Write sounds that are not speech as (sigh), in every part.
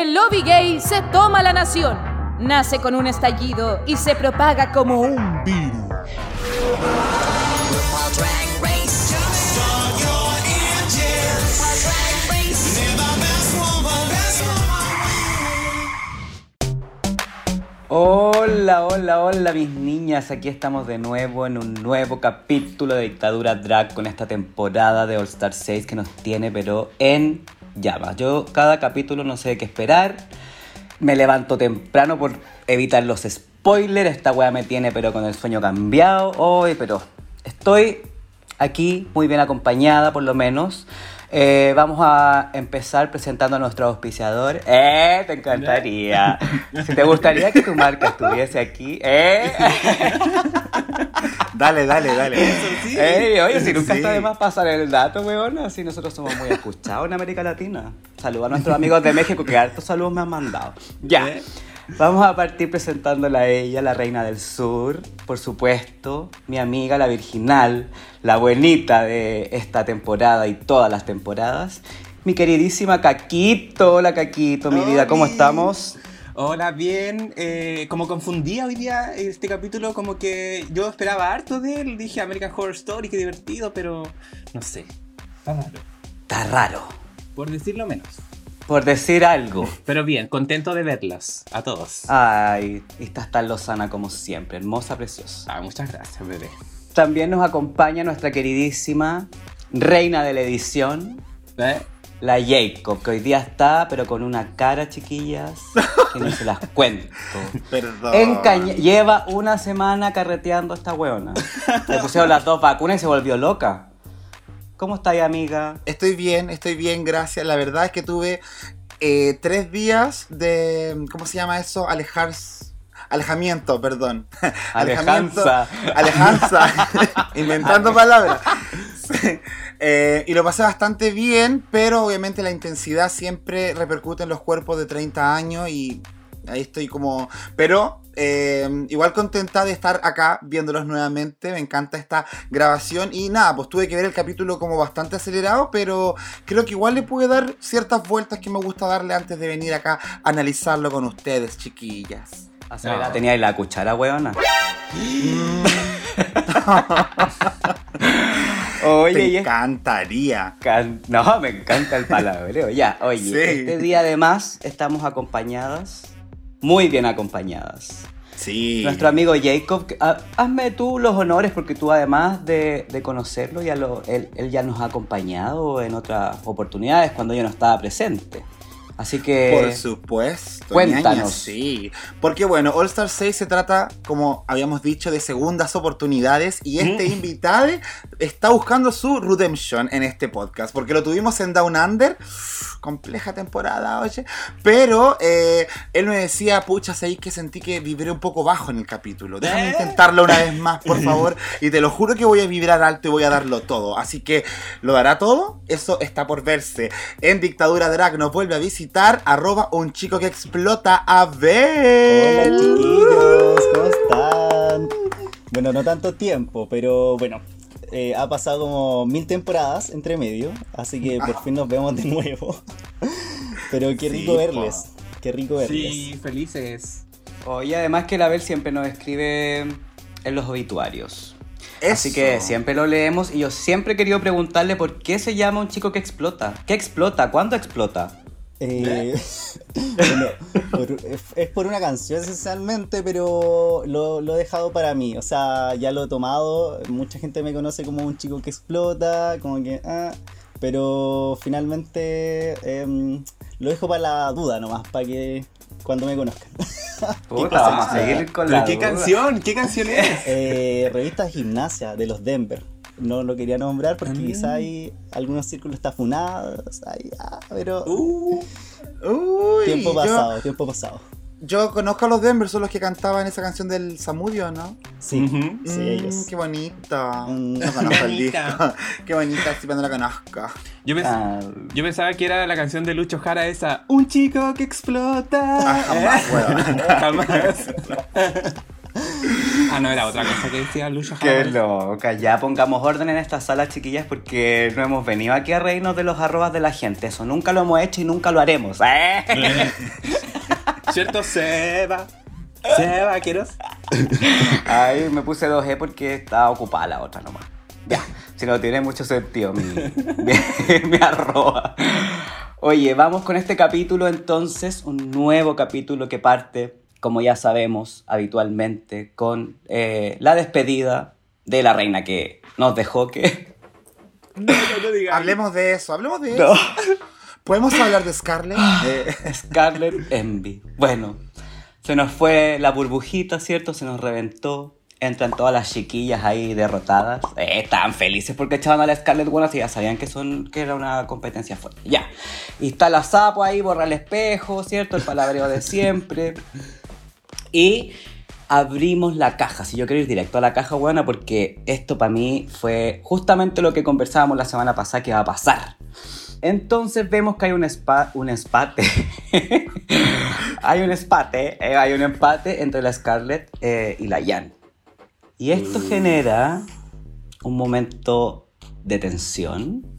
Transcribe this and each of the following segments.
El lobby gay se toma la nación. Nace con un estallido y se propaga como un virus. Hola, hola, hola mis niñas, aquí estamos de nuevo en un nuevo capítulo de Dictadura Drag con esta temporada de All Star 6 que nos tiene pero en llamas. Yo cada capítulo no sé qué esperar, me levanto temprano por evitar los spoilers, esta weá me tiene pero con el sueño cambiado hoy, pero estoy aquí muy bien acompañada por lo menos. Eh, vamos a empezar presentando a nuestro auspiciador. ¡Eh! Te encantaría. (laughs) Si te gustaría que tu marca estuviese aquí, ¡eh! (laughs) Dale, dale, dale. (laughs) Ey, oye, si nunca Sí. está de más pasar el dato, weón. Así nosotros somos muy escuchados en América Latina. Saludos a nuestros amigos de México que hartos saludos me han mandado. Ya. ¿Eh? Vamos a partir presentándola a ella, la reina del sur, por supuesto, mi amiga, la virginal, la buenita de esta temporada y todas las temporadas, mi queridísima Caquito. Hola Caquito, mi vida, ¿cómo estamos? Hola, bien. Eh, como confundía hoy día este capítulo, como que yo esperaba harto de él. Dije American Horror Story, qué divertido, pero no sé. Está raro. Está raro, Por decirlo menos. por decir algo. (laughs) Pero bien, contento de verlas. A todos. Ay, estás tan lozana como siempre, hermosa, preciosa. Ah, muchas gracias, bebé. También nos acompaña nuestra queridísima reina de la edición, ¿Eh? La Jacob, que hoy día está, pero con una cara, chiquillas, que no se las cuento. (laughs) Perdón. Lleva una semana carreteando a esta weona. Le pusieron las dos vacunas y se volvió loca. ¿Cómo estáis, amiga? Estoy bien, estoy bien, gracias. La verdad es que tuve eh, tres días de. ¿Cómo se llama eso? Alejarse. Alejamiento, perdón. Alejamiento- Alejanza. Alejanza. (laughs) (laughs) Inventando palabras. Eh, y lo pasé bastante bien, pero obviamente la intensidad siempre repercute en los cuerpos de 30 años y ahí estoy como... Pero eh, igual contenta de estar acá viéndolos nuevamente, me encanta esta grabación y nada, pues tuve que ver el capítulo como bastante acelerado, pero creo que igual le pude dar ciertas vueltas que me gusta darle antes de venir acá a analizarlo con ustedes, chiquillas. Acelerada, tenía ahí la cuchara, weona. (laughs) (laughs) (laughs) Oye, Te y encantaría. Can- No, me encanta el palabreo. Ya, oye, Sí. este día además estamos acompañadas, muy bien acompañadas. Sí. Nuestro amigo Jacob, ha- hazme tú los honores porque tú además de, de conocerlo, ya lo, él, él ya nos ha acompañado en otras oportunidades cuando yo no estaba presente. Así que... Por supuesto. cuéntanos. ñaña, sí. Porque bueno, All Star 6 se trata, como habíamos dicho, de segundas oportunidades. Y este invitado está buscando su redemption en este podcast. Porque lo tuvimos en Down Under. Compleja temporada, oye. Pero eh, él me decía, pucha, ahí que sentí que vibré un poco bajo en el capítulo. Déjame intentarlo una vez más, por (laughs) favor. Y te lo juro que voy a vibrar alto y voy a darlo todo. Así que, ¿lo dará todo? Eso está por verse. En Dictadura Drag nos vuelve a visitar arroba un chico que explota a ver. Hola chiquillos, ¿cómo están? Bueno, no tanto tiempo, pero bueno, eh, ha pasado como mil temporadas entre medio, así que por fin nos vemos de nuevo. Pero qué Sí, rico po. verles, qué rico verles. Sí, felices. Oye, además que la Bel siempre nos escribe en los obituarios. Así Eso. que siempre lo leemos y yo siempre he querido preguntarle por qué se llama un chico que explota. ¿Qué explota? ¿Cuándo explota? Eh, (laughs) bueno, por- es, es por una canción esencialmente, pero lo, lo he dejado para mí. O sea, ya lo he tomado. Mucha gente me conoce como un chico que explota, como que. ah, pero finalmente em, lo dejo para la duda nomás, para que cuando me conozcan. (laughs) Puta, vamos a seguir con ¿Pero la qué duda. canción? ¿Qué canción es? Eh, revista de gimnasia de los Denver. No lo quería nombrar porque quizá hay algunos círculos está funados, ay, ah, pero Uh, Uy, tiempo yo- pasado, tiempo pasado. Yo, conozco a los Denver, son los que cantaban esa canción del Samudio, ¿no? Sí, Ujú. sí, Mm, ellos. Qué bonito. Mm. No conozco el (laughs) disco. Bonita. (laughs) qué bonita, si no la conozco. yo, pens- Ah, yo pensaba que era la canción de Lucho Jara esa. Un chico que explota. Ah, jamás, ¿Eh? (laughs) Jamás. (laughs) Ah, no, era otra cosa que decía Lucha Qué loca, ya pongamos orden en esta sala, chiquillas, porque no hemos venido aquí a reírnos de los arrobas de la gente. Eso nunca lo hemos hecho y nunca lo haremos. ¿eh? (laughs) ¿Cierto? Seba. Seba, vaqueros. Ay, me puse 2E porque estaba ocupada la otra nomás. Ya, si no tiene mucho sentido mi, mi, (laughs) mi arroba. Oye, vamos con este capítulo entonces, un nuevo capítulo que parte, como ya sabemos habitualmente, con eh, la despedida de la reina que nos dejó que... (laughs) No, no, no digas. Hablemos de eso, hablemos de No. eso. ¿Podemos hablar de Scarlett? Eh, Scarlet Envy. Bueno, se nos fue la burbujita, ¿cierto? Se nos reventó. Entran todas las chiquillas ahí derrotadas. Eh, estaban felices porque echaban a la Scarlet bueno, así ya sabían que, son, que era una competencia fuerte. Ya. Y está la sapo ahí, borra el espejo, ¿cierto? El palabreo de siempre. Y abrimos la caja. Si yo quiero ir directo a la caja, buena, porque esto para mí fue justamente lo que conversábamos la semana pasada que iba a pasar. Entonces vemos que hay un, spa, un empate. (laughs) hay un empate, eh, hay un empate entre la Scarlett eh, y la Jan. Y esto genera un momento de tensión,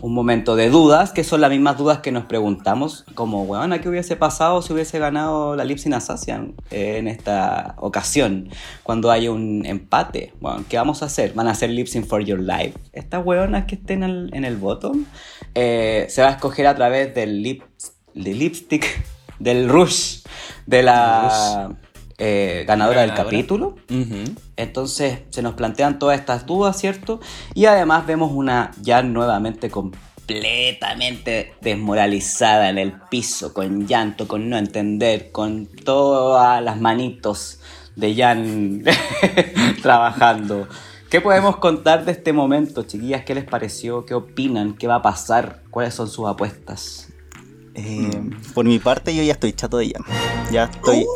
un momento de dudas, que son las mismas dudas que nos preguntamos, como, weón, ¿qué hubiese pasado si hubiese ganado la Lipsin Assassin en esta ocasión? Cuando hay un empate, bueno, ¿qué vamos a hacer? ¿Van a hacer Lipsin for Your Life? Estas weonas que estén en el, en el bottom, eh, se va a escoger a través del lip, del lipstick, del rush, de la eh, ganadora del capítulo. Ujú. Entonces se nos plantean todas estas dudas, ¿cierto? Y además vemos una ya nuevamente completamente desmoralizada en el piso, con llanto, con no entender, con todas las manitos de Jan (laughs) trabajando. ¿Qué podemos contar de este momento, chiquillas? ¿Qué les pareció? ¿Qué opinan? ¿Qué va a pasar? ¿Cuáles son sus apuestas? Eh, por mi parte, yo ya estoy chato de Jan. Ya estoy.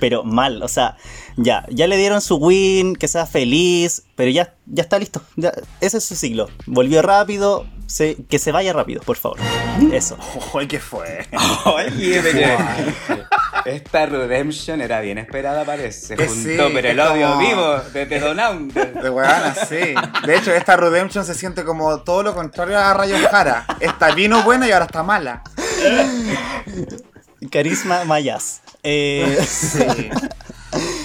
Pero mal, o sea, ya, ya le dieron su win, que sea feliz, pero ya, ya está listo. ya- ese es su ciclo. Volvió rápido, se- que se vaya rápido, por favor. Eso. Uy, ¿qué fue? Oye, pero esta redemption era bien esperada, parece. Que Juntó, sí, pero el odio como- vivo desde Don. (laughs) De weana, sí. De hecho, esta Redemption se siente como todo lo contrario a Rayo Jara. Esta vino buena y ahora está mala. Carisma Mayas. Eh, (laughs) Sí.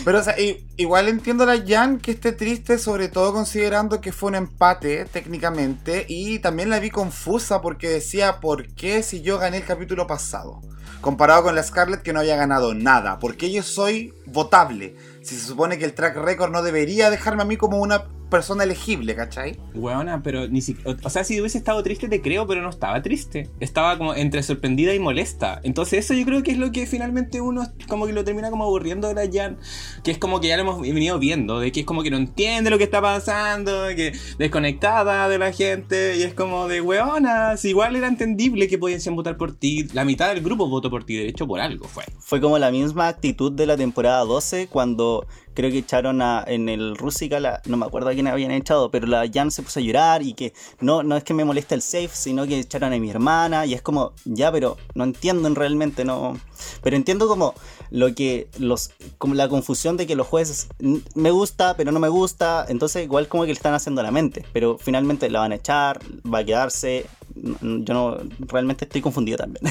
Pero, o sea, igual entiendo a la Jan que esté triste, sobre todo considerando que fue un empate técnicamente. Y también la vi confusa porque decía, ¿por qué si yo gané el capítulo pasado? Comparado con la Scarlett que no había ganado nada. ¿Por qué yo soy votable? Si se supone que el track record no debería dejarme a mí como una persona elegible, ¿cachai? Weona, pero ni siquiera. O sea, si hubiese estado triste, te creo, pero no estaba triste. Estaba como entre sorprendida y molesta. Entonces, eso yo creo que es lo que finalmente uno como que lo termina como aburriendo de la Jan. Que es como que ya lo hemos venido viendo. De que es como que no entiende lo que está pasando. Que desconectada de la gente. Y es como de weonas. Igual era entendible que podían votar por ti. La mitad del grupo votó por ti. De hecho, por algo fue. fue como la misma actitud de la temporada 12 cuando creo que echaron a, en el Rusica, la- no me acuerdo a quién habían echado, pero la Jan se puso a llorar y que no, no es que me moleste el safe, sino que echaron a mi hermana y es como, ya, pero no entienden realmente, no. Pero entiendo como lo que los, como la confusión de que los jueces me gusta, pero no me gusta, entonces igual como que le están haciendo a la mente, pero finalmente la van a echar, va a quedarse, yo no, realmente estoy confundido también.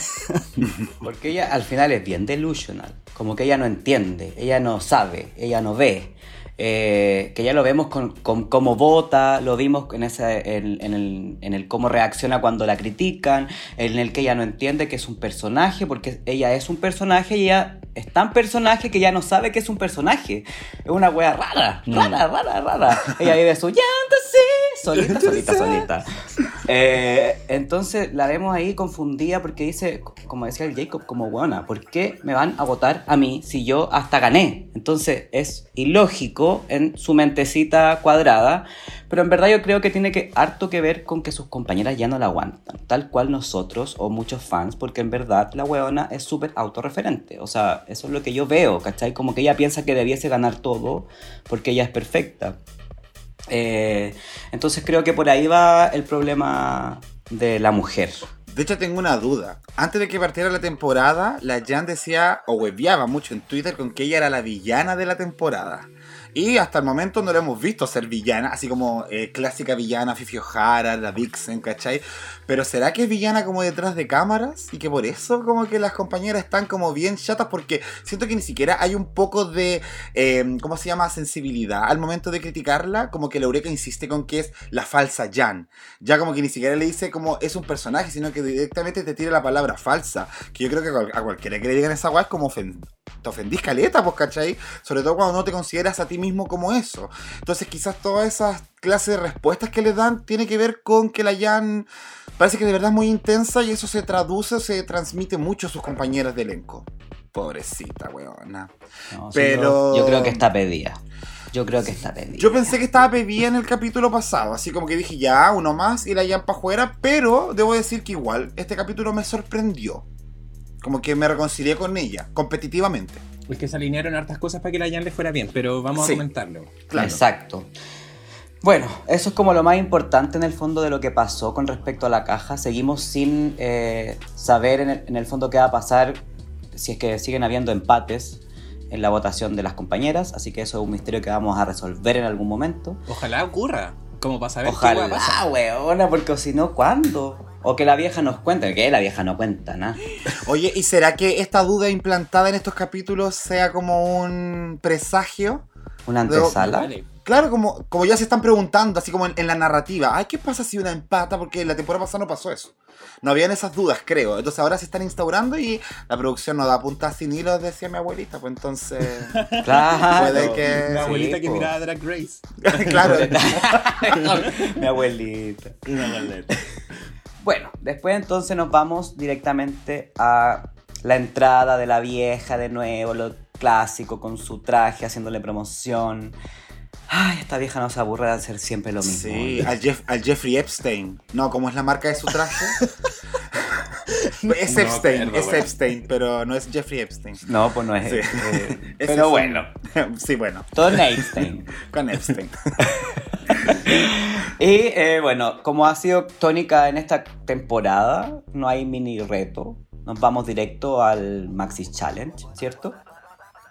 (laughs) Porque ella al final es bien delusional. Como que ella no entiende, ella no sabe, ella no ve. Eh, que ya lo vemos con, con cómo vota, lo vimos en, ese, en el, en el cómo reacciona cuando la critican, en el que ella no entiende que es un personaje, porque ella es un personaje y ella es tan personaje que ya no sabe que es un personaje. Es una wea rara, rara, rara, rara. Ella vive su llanto, sí, solita, (laughs) solita, solita. Eh, entonces la vemos ahí confundida porque dice, como decía el Jacob, como buena, ¿por qué me van a votar a mí si yo hasta gané? Entonces es ilógico en su mentecita cuadrada, pero en verdad yo creo que tiene que harto que ver con que sus compañeras ya no la aguantan, tal cual nosotros o muchos fans, porque en verdad la weona es súper autorreferente, o sea, eso es lo que yo veo, ¿cachai? Como que ella piensa que debiese ganar todo porque ella es perfecta. Eh, entonces creo que por ahí va el problema de la mujer. De hecho, tengo una duda. Antes de que partiera la temporada, la Jan decía, o hueveaba mucho en Twitter con que ella era la villana de la temporada. Y hasta el momento no la hemos visto ser villana, así como eh, clásica villana, Fifi O'Hara, la Vixen, ¿cachai? Pero ¿será que es villana como detrás de cámaras? Y que por eso como que las compañeras están como bien chatas porque siento que ni siquiera hay un poco de, eh, ¿cómo se llama? Sensibilidad al momento de criticarla, como que la Eureka insiste con que es la falsa Jan. Ya como que ni siquiera le dice como es un personaje, sino que directamente te tira la palabra falsa. Que yo creo que a cual- a cualquiera que le digan esa weá es como te ofendís caleta, pues, ¿cachai? Sobre todo cuando no te consideras a ti mismo como eso. Entonces quizás todas esas clases de respuestas que le dan tiene que ver con que la Jan parece que de verdad es muy intensa y eso se traduce, se transmite mucho a sus compañeras de elenco. Pobrecita, weona. No, Pero- yo, creo que está pedida. Yo creo que está pedida. Yo pensé que estaba bebida en el capítulo pasado, así como que dije ya, uno más y la Jan para afuera, pero debo decir que igual este capítulo me sorprendió. Como que me reconcilié con ella, competitivamente. Es que se alinearon hartas cosas para que la Jan le fuera bien, pero vamos Sí. a comentarlo. Claro. Exacto. Bueno, eso es como lo más importante en el fondo de lo que pasó con respecto a la caja. Seguimos sin eh, saber en el, en el fondo qué va a pasar si es que siguen habiendo empates en la votación de las compañeras. Así que eso es un misterio que vamos a resolver en algún momento. Ojalá ocurra, como para saber qué. Ojalá, weona, porque si no, ¿cuándo? O que la vieja nos cuente, que la vieja no cuenta nada. Oye, ¿y será que esta duda implantada en estos capítulos sea como un presagio? Una antesala. Vale. Claro, como, como ya se están preguntando, así como en, en la narrativa. Ay, ¿qué pasa si una empata? Porque la temporada pasada no pasó eso. No habían esas dudas, creo. Entonces ahora se están instaurando y la producción no da puntas sin hilos, decía mi abuelita. Pues entonces. (laughs) Claro. Puede que- La Sí, abuelita que po. miraba a Drag Race. (laughs) claro. (laughs) Mi abuelita. Una abuelita. Bueno, después entonces nos vamos directamente a la entrada de la vieja de nuevo, lo clásico, con su traje, haciéndole promoción. Ay, esta vieja no se aburre de hacer siempre lo mismo. Sí, al, Jeff- al Jeffrey Epstein. No, ¿cómo es la marca de su traje? (laughs) es No Epstein, acuerdo, es bueno. Epstein, pero no es Jeffrey Epstein. No, pues no es. Sí. eh, (laughs) pero es bueno, (laughs) sí, bueno, todo Einstein. con Epstein. Y eh, bueno, como ha sido tónica en esta temporada, no hay mini reto. Nos vamos directo al Maxi Challenge, ¿cierto?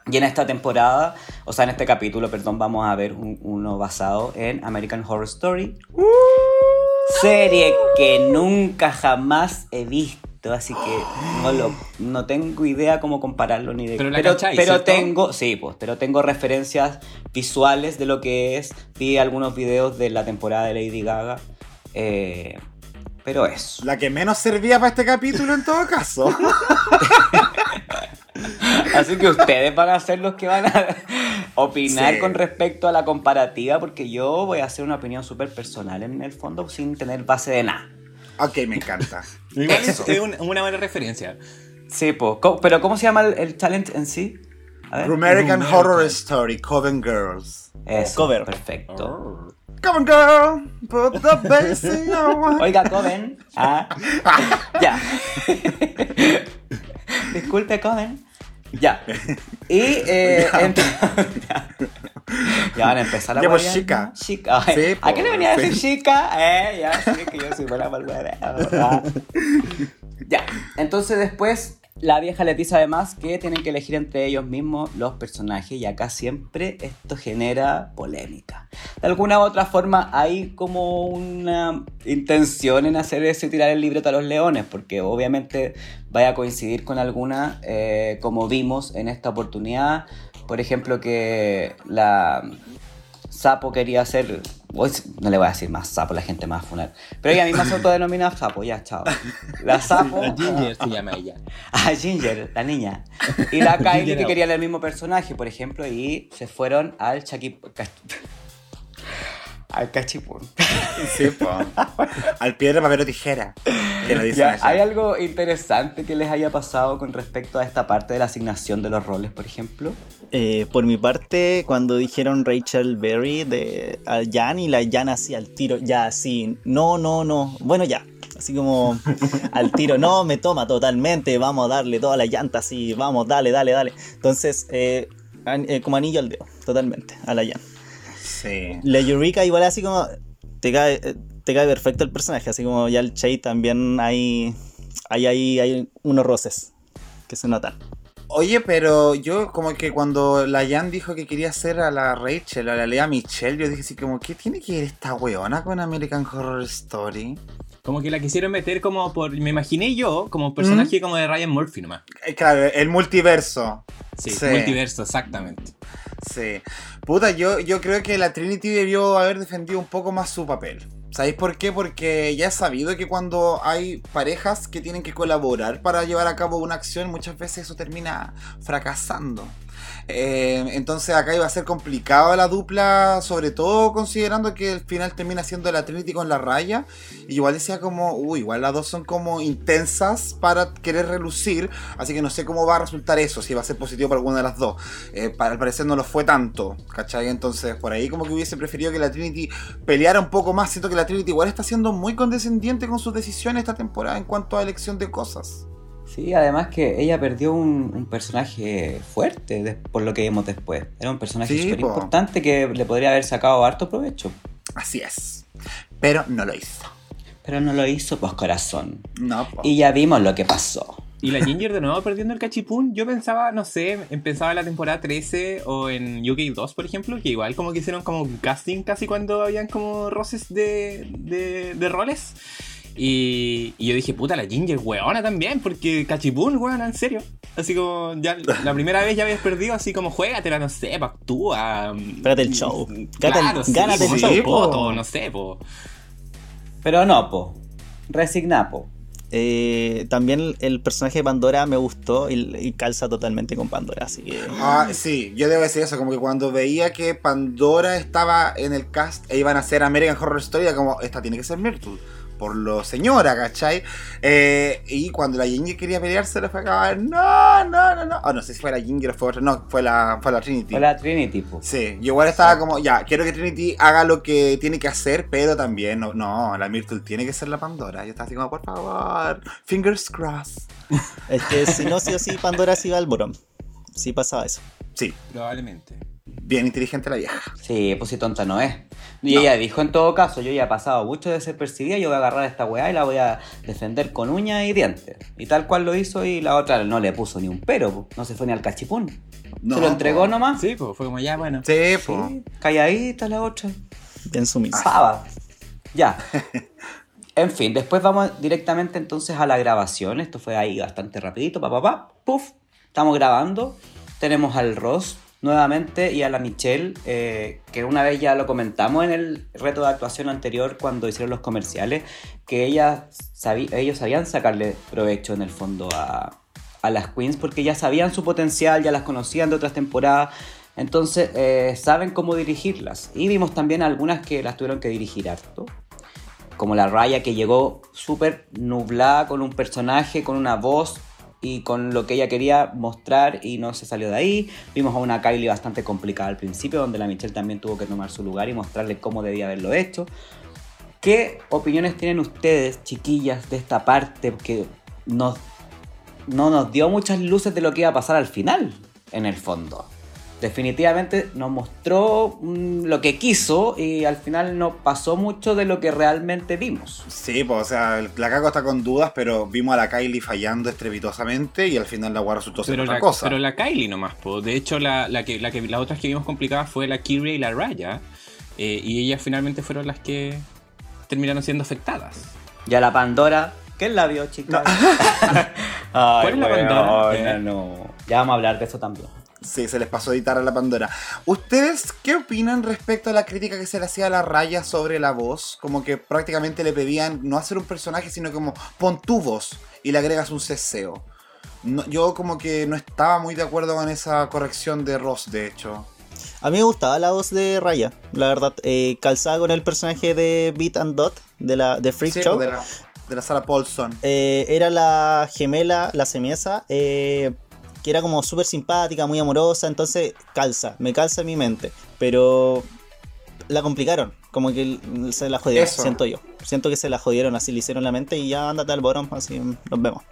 Y en esta temporada, o sea, en este capítulo, perdón, vamos a ver un- uno basado en American Horror Story. Serie que nunca jamás he visto, así que no, lo, no tengo idea cómo compararlo ni de... Pero la pero, cachai, pero ¿cierto? tengo, sí, pues, pero tengo referencias visuales de lo que es. Vi algunos videos de la temporada de Lady Gaga. eh, pero eso. La que menos servía para este capítulo en todo caso. (laughs) Así que ustedes van a ser los que van a opinar Sí. con respecto a la comparativa, porque yo voy a hacer una opinión súper personal en el fondo sin tener base de nada. ok, me encanta. Igual es, un- una buena referencia. Sí, pues. ¿cómo- pero ¿cómo se llama el, el challenge en sí? A ver. American. Horror Story, Coven Girls. Eso, Cover. Perfecto. Coven Girl, put the bass in your. (laughs) Oiga, Coven. Ah. (laughs) ya. (laughs) Disculpe, Coven. Ya. Y eh, (laughs) Ya. ent- ya. (laughs) Ya van a empezar a Ya, pues, chica. Chica. Sí, ¿A qué le pues, venía a sí. decir chica? Eh, ya, sí, que yo soy buena hueveo. (laughs) Ya. Entonces después la vieja le dice además que tienen que elegir entre ellos mismos los personajes y acá siempre esto genera polémica. De alguna u otra forma hay como una intención en hacer eso y tirar el libreto a los leones, porque obviamente vaya a coincidir con alguna, eh, como vimos en esta oportunidad, por ejemplo que la Sapo quería ser. No le voy a decir más sapo, la gente más funar. Pero ella misma se autodenomina sapo, ya, chao. La sapo. La Ginger se llama ella. (laughs) Ah, Ginger, la niña. Y la (laughs) Kylie que querían el mismo personaje, por ejemplo, y se fueron al Chaki... Al cachipún. Sí, po. Al piedra, papel o tijera. Que lo dicen Ya, allá. ¿Hay algo interesante que les haya pasado con respecto a esta parte de la asignación de los roles, por ejemplo? Eh, por mi parte, cuando dijeron Rachel Berry de al Jan y la Jan así al tiro, ya así, no, no, no, bueno ya, así como (laughs) al tiro, no, me toma totalmente, vamos a darle toda la llanta así, vamos, dale, dale, dale. Entonces, eh, an- eh, como anillo al dedo, totalmente, a la Jan. Sí. La Eureka igual así como, te cae, te cae perfecto el personaje, así como ya el Che también hay, hay, hay, hay unos roces que se notan. Oye, pero yo como que cuando la Jan dijo que quería hacer a la Rachel, a la Lea Michelle, yo dije así como, ¿qué tiene que ver esta weona con American Horror Story? Como que la quisieron meter como por. Me imaginé yo como personaje ¿Mm? como de Ryan Murphy nomás. Eh, Claro, el multiverso. Sí, Sí. multiverso, exactamente. Sí. Puta, yo, yo creo que la Trinity debió haber defendido un poco más su papel. ¿Sabéis por qué? Porque ya es sabido que cuando hay parejas que tienen que colaborar para llevar a cabo una acción, muchas veces eso termina fracasando. Eh, entonces acá iba a ser complicado la dupla, sobre todo considerando que el final termina siendo la Trinity con la raya. Y igual decía como, uy, igual las dos son como intensas para querer relucir, así que no sé cómo va a resultar eso, si va a ser positivo para alguna de las dos. Eh, para al parecer no lo fue tanto, ¿cachai? Entonces por ahí como que hubiese preferido que la Trinity peleara un poco más. Siento que la Trinity igual está siendo muy condescendiente con sus decisiones esta temporada en cuanto a elección de cosas. Sí, además que ella perdió un, un personaje fuerte de- por lo que vimos después. Era un personaje Sí, súper po. importante que le podría haber sacado harto provecho. Así es. Pero no lo hizo. Pero no lo hizo, pues corazón. No, po. Y ya vimos lo que pasó. Y la Ginger de nuevo perdiendo el cachipún. Yo pensaba, no sé, pensaba en la temporada 13 o en UK 2, por ejemplo, que igual como que hicieron como un casting casi cuando habían como roces de, de, de roles. Y, y yo dije, puta, la Ginger, weona también, porque cachipún, weona, en serio. Así como, ya la primera vez ya habías perdido, así como, juégatela, no sé, pa, actúa. Espérate el show. Claro, Gánate- sí, gánate po, el show, po, po. no sé, po. Pero no, po. Resigna, po. Eh, también el, el personaje de Pandora me gustó y, y calza totalmente con Pandora, así que... Ah, sí, yo debo decir eso, como que cuando veía que Pandora estaba en el cast e iban a hacer American Horror Story, era como, esta tiene que ser Myrtle, por lo señora, ¿cachai? Eh, y cuando la Ginger quería pelearse, le fue a acabar, no, no, no, no. Ah, no sé si fue la Ginger o fue otra, no, fue la, fue la Trinity. Fue la Trinity, po. Sí, yo igual estaba como, ya, quiero que Trinity haga lo que tiene que hacer, pero también, no, no la Myrtle tiene que ser la Pandora. Yo estaba así como, por favor, fingers crossed. Es que si no, sí o sí, Pandora sí va al bottom. Sí pasaba eso. Sí, Probablemente. Bien inteligente la vieja. Sí, pues si tonta no es. Y ella dijo en todo caso, yo ya he pasado mucho de ser percibida, yo voy a agarrar a esta weá y la voy a defender con uñas y dientes. Y tal cual lo hizo y la otra no le puso ni un pero, po. no se fue ni al cachipún. No, se lo entregó po. nomás. Sí, pues fue como ya, bueno. Sí. Sí, calladita la otra. Bien sumisa. Pava. Ya. En fin, después vamos directamente entonces a la grabación. Esto fue ahí bastante rapidito, pa, pa, pa, puf. Estamos grabando. Tenemos al Ross nuevamente y a la Michelle, eh, que una vez ya lo comentamos en el reto de actuación anterior cuando hicieron los comerciales, que ellas ellos sabían sacarle provecho en el fondo a, a las queens porque ya sabían su potencial, ya las conocían de otras temporadas. Entonces eh, saben cómo dirigirlas. Y vimos también algunas que las tuvieron que dirigir harto como la Raya que llegó súper nublada con un personaje, con una voz y con lo que ella quería mostrar y no se salió de ahí. Vimos a una Kylie bastante complicada al principio, donde la Michelle también tuvo que tomar su lugar y mostrarle cómo debía haberlo hecho. ¿Qué opiniones tienen ustedes, chiquillas, de esta parte que no nos dio muchas luces de lo que iba a pasar al final, en el fondo? Definitivamente nos mostró mm, lo que quiso y al final no pasó mucho de lo que realmente vimos. Sí, pues, o sea, la Caco está con dudas, pero vimos a la Kylie fallando estrepitosamente y al final la guarda resultó ser Pero otra la, cosa. pero la Kylie nomás, po. De hecho, la, la que, la que, las otras que vimos complicadas fue la Kyrie y la Raya. eh, y ellas finalmente fueron las que terminaron siendo afectadas. Ya la Pandora, ¿qué es la vio, chicas? (laughs) ¿Cuál es la Pandora? no. Ya vamos a hablar de eso también. Sí, se les pasó a editar a la Pandora. ¿Ustedes qué opinan respecto a la crítica que se le hacía a la raya sobre la voz? Como que prácticamente le pedían no hacer un personaje, sino como pon tu voz y le agregas un ceseo. No, yo como que no estaba muy de acuerdo con esa corrección de Ross, de hecho. A mí me gustaba la voz de Raya, la verdad. Eh, calzada con el personaje de Beat and Dot, de la de Freak Sí, Show. de la, de la Sarah Paulson. Eh, era la gemela, la semiesa, eh, que era como súper simpática, muy amorosa, entonces calza, me calza en mi mente. Pero la complicaron, como que se la jodieron, Eso. siento yo. Siento que se la jodieron, así le hicieron la mente y ya ándate al bottom, así nos vemos.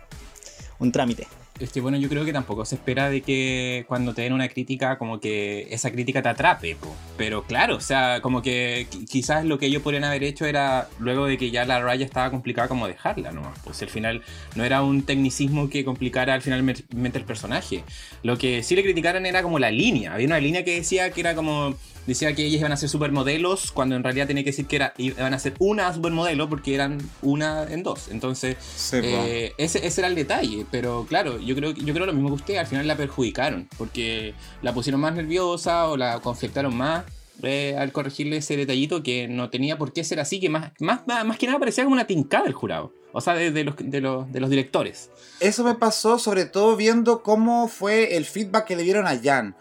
Un trámite. Es que bueno, yo creo que tampoco se espera de que cuando te den una crítica, como que esa crítica te atrape, po. pero claro, o sea, como que qui- quizás lo que ellos podrían haber hecho era, luego de que ya la raya estaba complicada, como dejarla, ¿no? Pues al final no era un tecnicismo que complicara al finalmente el personaje. Lo que sí le criticaron era como la línea, había una línea que decía que era como, decía que ellas iban a ser supermodelos, cuando en realidad tenía que decir que era, iban a ser una supermodelo porque eran una en dos, entonces... Eh, ese, ese era el detalle, pero claro, yo creo, yo creo lo mismo que usted, al final la perjudicaron, porque la pusieron más nerviosa o la conflictaron más eh, al corregirle ese detallito que no tenía por qué ser así, que más, más, más, más que nada parecía como una tincada del jurado, o sea, de, de los, de, los, de los directores. Eso me pasó sobre todo viendo cómo fue el feedback que le dieron a Jan.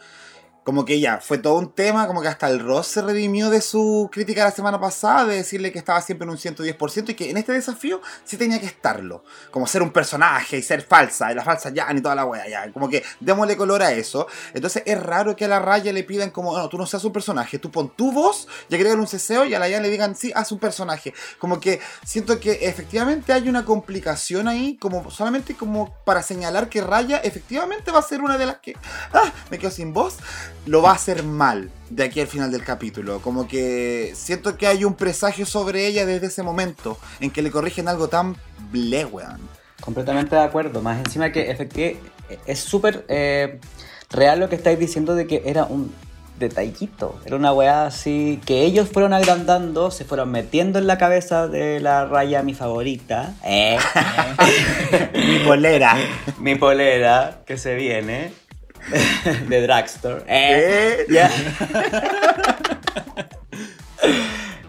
Como que ya, fue todo un tema, como que hasta el Ross se redimió de su crítica la semana pasada, de decirle que estaba siempre en un 110% y que en este desafío sí tenía que estarlo. Como ser un personaje y ser falsa, y la falsa Jan y toda la wea, ya. Como que démosle color a eso. Entonces es raro que a la raya le pidan como, no, tú no seas un personaje, tú pon tu voz y agregan un ceseo y a la Jan le digan, sí, haz un personaje. Como que siento que efectivamente hay una complicación ahí, como solamente como para señalar que Raya efectivamente va a ser una de las que, ah, me quedo sin voz, lo va a hacer mal de aquí al final del capítulo. Como que siento que hay un presagio sobre ella desde ese momento en que le corrigen algo tan ble, weón. Completamente de acuerdo. Más encima que efectivamente es súper eh, real lo que estáis diciendo de que era un detallito. Era una weá así que ellos fueron agrandando, se fueron metiendo en la cabeza de la raya mi favorita. Eh, (laughs) (laughs) Mi polera. mi polera que se viene (laughs) de Dragstore. Eh, ya. (laughs)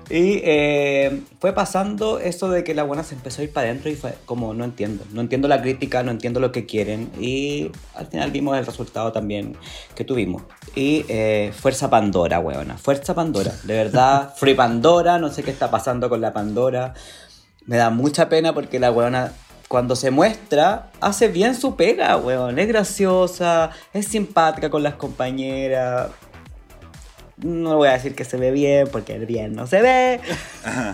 Y eh, fue pasando eso de que la buena se empezó a ir para adentro y fue como, no entiendo, no entiendo la crítica, no entiendo lo que quieren. Y al final vimos el resultado también que tuvimos. Y eh, Fuerza Pandora, weona, Fuerza Pandora, de verdad, (laughs) Free Pandora, no sé qué está pasando con la Pandora, me da mucha pena porque la weona cuando se muestra, hace bien su pega, weón. Es graciosa, es simpática con las compañeras. No voy a decir que se ve bien, porque bien no se ve.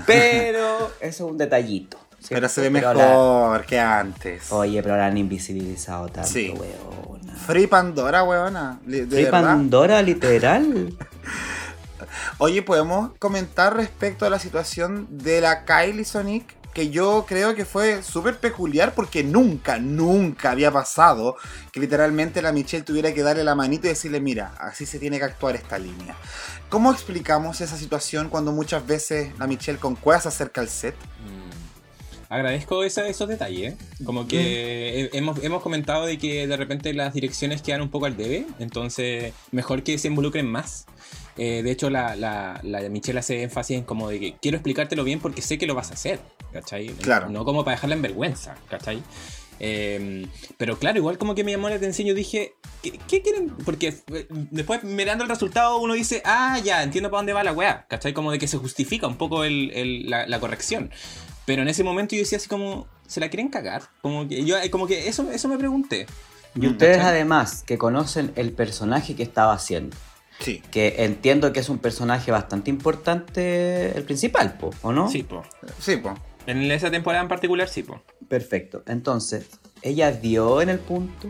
pero eso es un detallito. Pero se ve Pero mejor la- que antes. Oye, pero la han invisibilizado tanto, Sí. weona. Free Pandora, weona. Free verdad. Pandora, literal. (laughs) Oye, podemos comentar respecto a la situación de la Kylie Sonic, que yo creo que fue súper peculiar porque nunca, nunca había pasado que literalmente la Michelle tuviera que darle la manito y decirle, mira, así se tiene que actuar esta línea. ¿Cómo explicamos esa situación cuando muchas veces la Michelle con cuevas se acerca al set? Agradezco esa- esos detalles. ¿eh? Como que he- hemos, hemos comentado de que de repente las direcciones quedan un poco al debe, entonces mejor que se involucren más. Eh, de hecho, la, la, la Michelle hace énfasis en como de que quiero explicártelo bien porque sé que lo vas a hacer, ¿cachai? Claro. No como para dejarla en vergüenza, ¿cachai? Eh, pero claro, igual como que me llamó la atención, yo dije, ¿qué, qué quieren? Porque eh, después mirando el resultado uno dice, ah, ya, entiendo para dónde va la weá, ¿cachai? Como de que se justifica un poco el- el- la, la corrección. Pero en ese momento yo decía así como, ¿se la quieren cagar? Como que yo, eh, como que eso, eso me pregunté. Y ustedes ¿Cachai? además que conocen el personaje que estaba haciendo. Sí. Que entiendo que es un personaje bastante importante, el principal, po, ¿o no? Sí, po. Sí, pues. En esa temporada en particular, sí, po. Perfecto. Entonces, ella dio en el punto,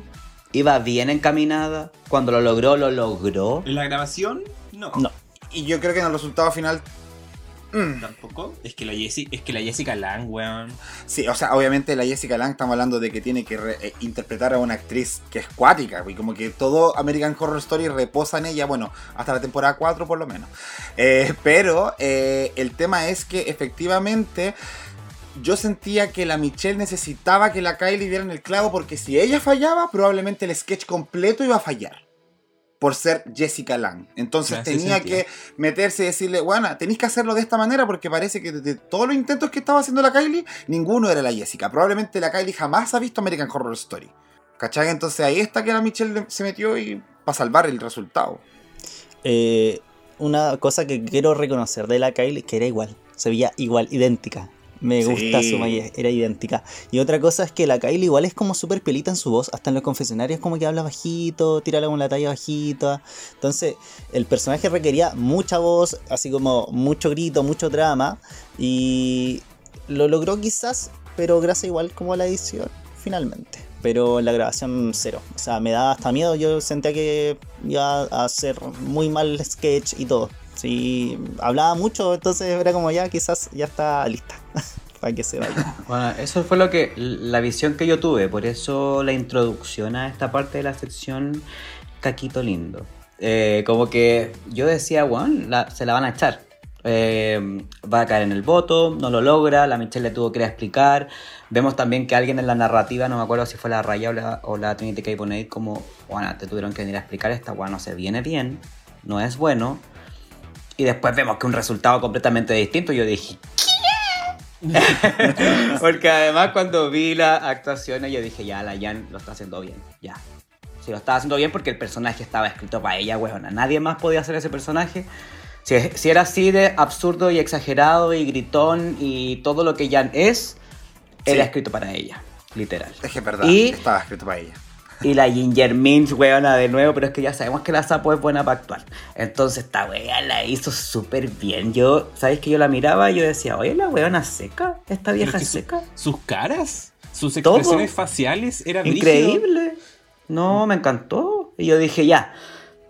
iba bien encaminada, cuando lo logró, lo logró. ¿En la grabación? No. No. Y yo creo que en el resultado final... mm, ¿Tampoco? Es que la, Jessi- es que la Jessica Lang, weón. Sí, o sea, obviamente la Jessica Lange estamos hablando de que tiene que re- eh, interpretar a una actriz que es cuática, y como que todo American Horror Story reposa en ella, bueno, hasta la temporada 4 por lo menos. Eh, pero eh, el tema es que efectivamente yo sentía que la Michelle necesitaba que la Kylie diera en el clavo porque si ella fallaba, probablemente el sketch completo iba a fallar. Por ser Jessica Lang. Entonces tenía sentido. que meterse y decirle, bueno, tenéis que hacerlo de esta manera porque parece que de todos los intentos que estaba haciendo la Kylie, ninguno era la Jessica. Probablemente la Kylie jamás ha visto American Horror Story. ¿Cachai? Entonces ahí está que la Michelle se metió y para salvar el resultado. Eh, una cosa que quiero reconocer de la Kylie, que era igual, se veía igual, idéntica. Me Sí. gusta su maquillaje, era idéntica. Y otra cosa es que la Kylie igual es como súper pelita en su voz, hasta en los confesionarios como que habla bajito, tira la talla bajita. Entonces, el personaje requería mucha voz, así como mucho grito, mucho drama. Y lo logró quizás, pero gracias igual como a la edición, finalmente. pero en la grabación cero. O sea, me daba hasta miedo. Yo sentía que iba a hacer muy mal sketch y todo. Sí, hablaba mucho, entonces era como ya, quizás ya está lista. (laughs) para que se vaya. Bueno, eso fue lo que la visión que yo tuve, por eso la introducción a esta parte de la sección Caquito Lindo. Eh, como que yo decía, bueno, se la van a echar. Eh, va a caer en el voto, no lo logra, la Michelle le tuvo que explicar. Vemos también que alguien en la narrativa, no me acuerdo si fue la Raya o la, o la Trinity K. Bonet, como, bueno, te tuvieron que venir a explicar esta, bueno, no se viene bien, no es bueno. Y después vemos que un resultado completamente distinto. Yo dije, (laughs) porque además cuando vi las actuaciones yo dije, ya, la Jan lo está haciendo bien, ya. Si lo estaba haciendo bien porque el personaje estaba escrito para ella, weona. Nadie más podía hacer ese personaje. Si, si era así de absurdo y exagerado y gritón y todo lo que Jan es, era escrito para ella, literal. Es que es verdad, Y, estaba escrito para ella. Y la Ginger Minch, weona, de nuevo, pero es que ya sabemos que la Sapo es buena para actuar. Entonces esta wea la hizo súper bien. Yo, ¿sabéis que yo la miraba y yo decía, oye, la weona seca? ¿Esta vieja es su- seca? sus caras, sus Todo. expresiones faciales era brígido. Increíble. No, me encantó. Y yo dije, ya,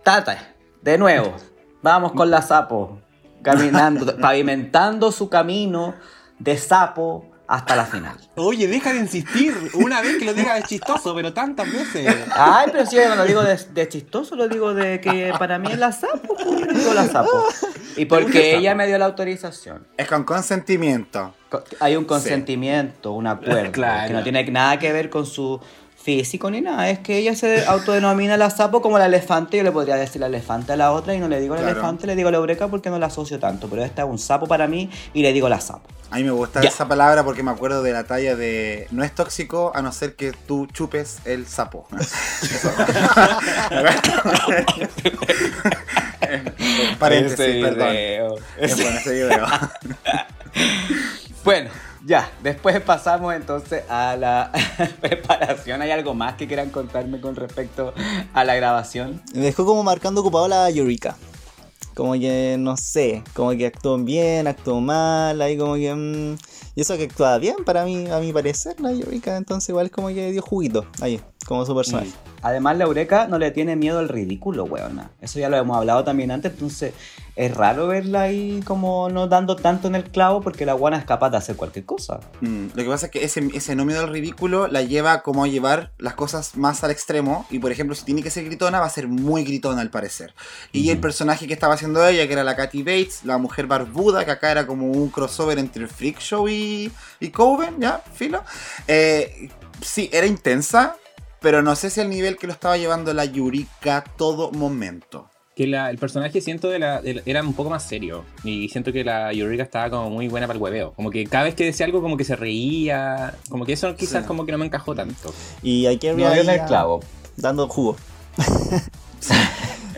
Tata, de nuevo, vamos con la sapo. Caminando, (laughs) pavimentando su camino de sapo hasta la final. Oye, deja de insistir. Una vez que lo digas es chistoso, pero tantas veces. Ay, pero si yo no lo digo de, de chistoso, lo digo de que para mí es la sapo, pues, yo digo la sapo. Y porque ella me dio la autorización. Es con consentimiento. Co- Hay un consentimiento, un acuerdo, (laughs) Claro. que no tiene nada que ver con su físico ni nada. Es que ella se autodenomina la sapo como la elefante. Yo le podría decir la elefante a la otra y no le digo la Claro. elefante, le digo la eureka porque no la asocio tanto. Pero esta es un sapo para mí y le digo la sapo. A mí me gusta esa palabra porque me acuerdo de la talla de no es tóxico a no ser que tú chupes el sapo. (laughs) (laughs) Paréntesis, Ese perdón. video. Es bueno ese video. (laughs) Bueno, ya, después pasamos entonces a la (laughs) preparación. ¿Hay algo más que quieran contarme con respecto a la grabación? Me dejó como marcando ocupado la Eureka. Como que, no sé, como que actuó bien, actuó mal, ahí como que... mm, y eso que actuaba bien para mí, a mi parecer, la Eureka, entonces igual como que dio juguito ahí, como su personaje. Además, la Eureka no le tiene miedo al ridículo, weona. Eso ya lo hemos hablado también antes, entonces es raro verla ahí como no dando tanto en el clavo porque la guana es capaz de hacer cualquier cosa. Mm, Lo que pasa es que ese, ese no miedo al ridículo la lleva como a llevar las cosas más al extremo. Y por ejemplo, si tiene que ser gritona, va a ser muy gritona al parecer. Y el personaje que estaba haciendo ella, que era la Katy Bates, la mujer barbuda, que acá era como un crossover entre Freak Show y, y Coven, ya, filo. Eh, sí, era intensa, pero no sé si al nivel que lo estaba llevando la Yurika todo momento. Que la- el personaje siento de la, de la- era un poco más serio. Y siento que la Eureka estaba como muy buena para el hueveo. Como que cada vez que decía algo como que se reía. Como que eso quizás Sí. como que no me encajó tanto. Y hay que No dio en el clavo. dando jugo.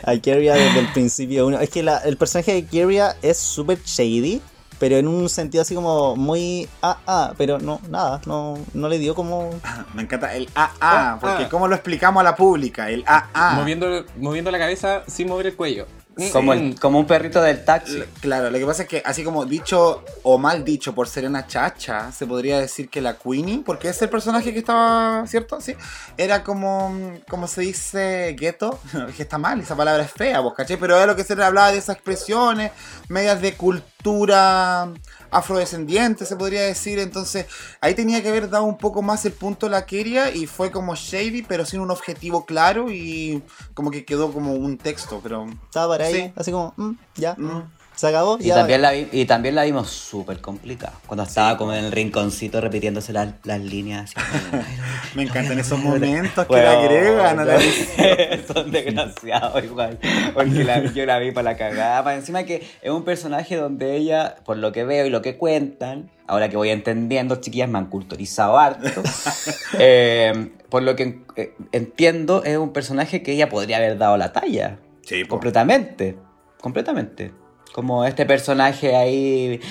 a (laughs) desde el principio uno. Es que la- el personaje de Keria es súper shady, pero en un sentido así como muy ah ah, pero no, nada, no, no le dio como. (laughs) Me encanta el AA, Ah, porque ah. ¿cómo lo explicamos a la pública? El AA. Moviendo, moviendo la cabeza sin mover el cuello. Como, el- como un perrito del taxi. Claro, lo que pasa es que así como dicho o mal dicho por Serena Chacha, se podría decir que la Queenie, porque es el personaje que estaba, ¿cierto? Sí. Era como, como se dice, gueto, (laughs) que está mal, esa palabra es fea, vos caché, pero era lo que se le hablaba de esas expresiones, medias de cultura afrodescendiente, se podría decir. Entonces, ahí tenía que haber dado un poco más el punto la quería y fue como shady, pero sin un objetivo claro y como que quedó como un texto, pero... Estaba para ahí, Sí. así como, mm, ya, mm. Se acabó, Y ya. también, la vi- y también la vimos súper complicada. Cuando estaba como en el rinconcito repitiéndose las, las líneas. como, (laughs) "Ay, Me encantan esos momentos que Bueno, le agregan a la (laughs) Son desgraciados igual. Porque la- yo la vi para la cagada. Para encima que es un personaje donde ella, por lo que veo y lo que cuentan, ahora que voy entendiendo, chiquillas me han culturizado harto. (laughs) eh, por lo que eh, entiendo, es un personaje que ella podría haber dado la talla. Sí. Completamente. Completamente. Como este personaje ahí.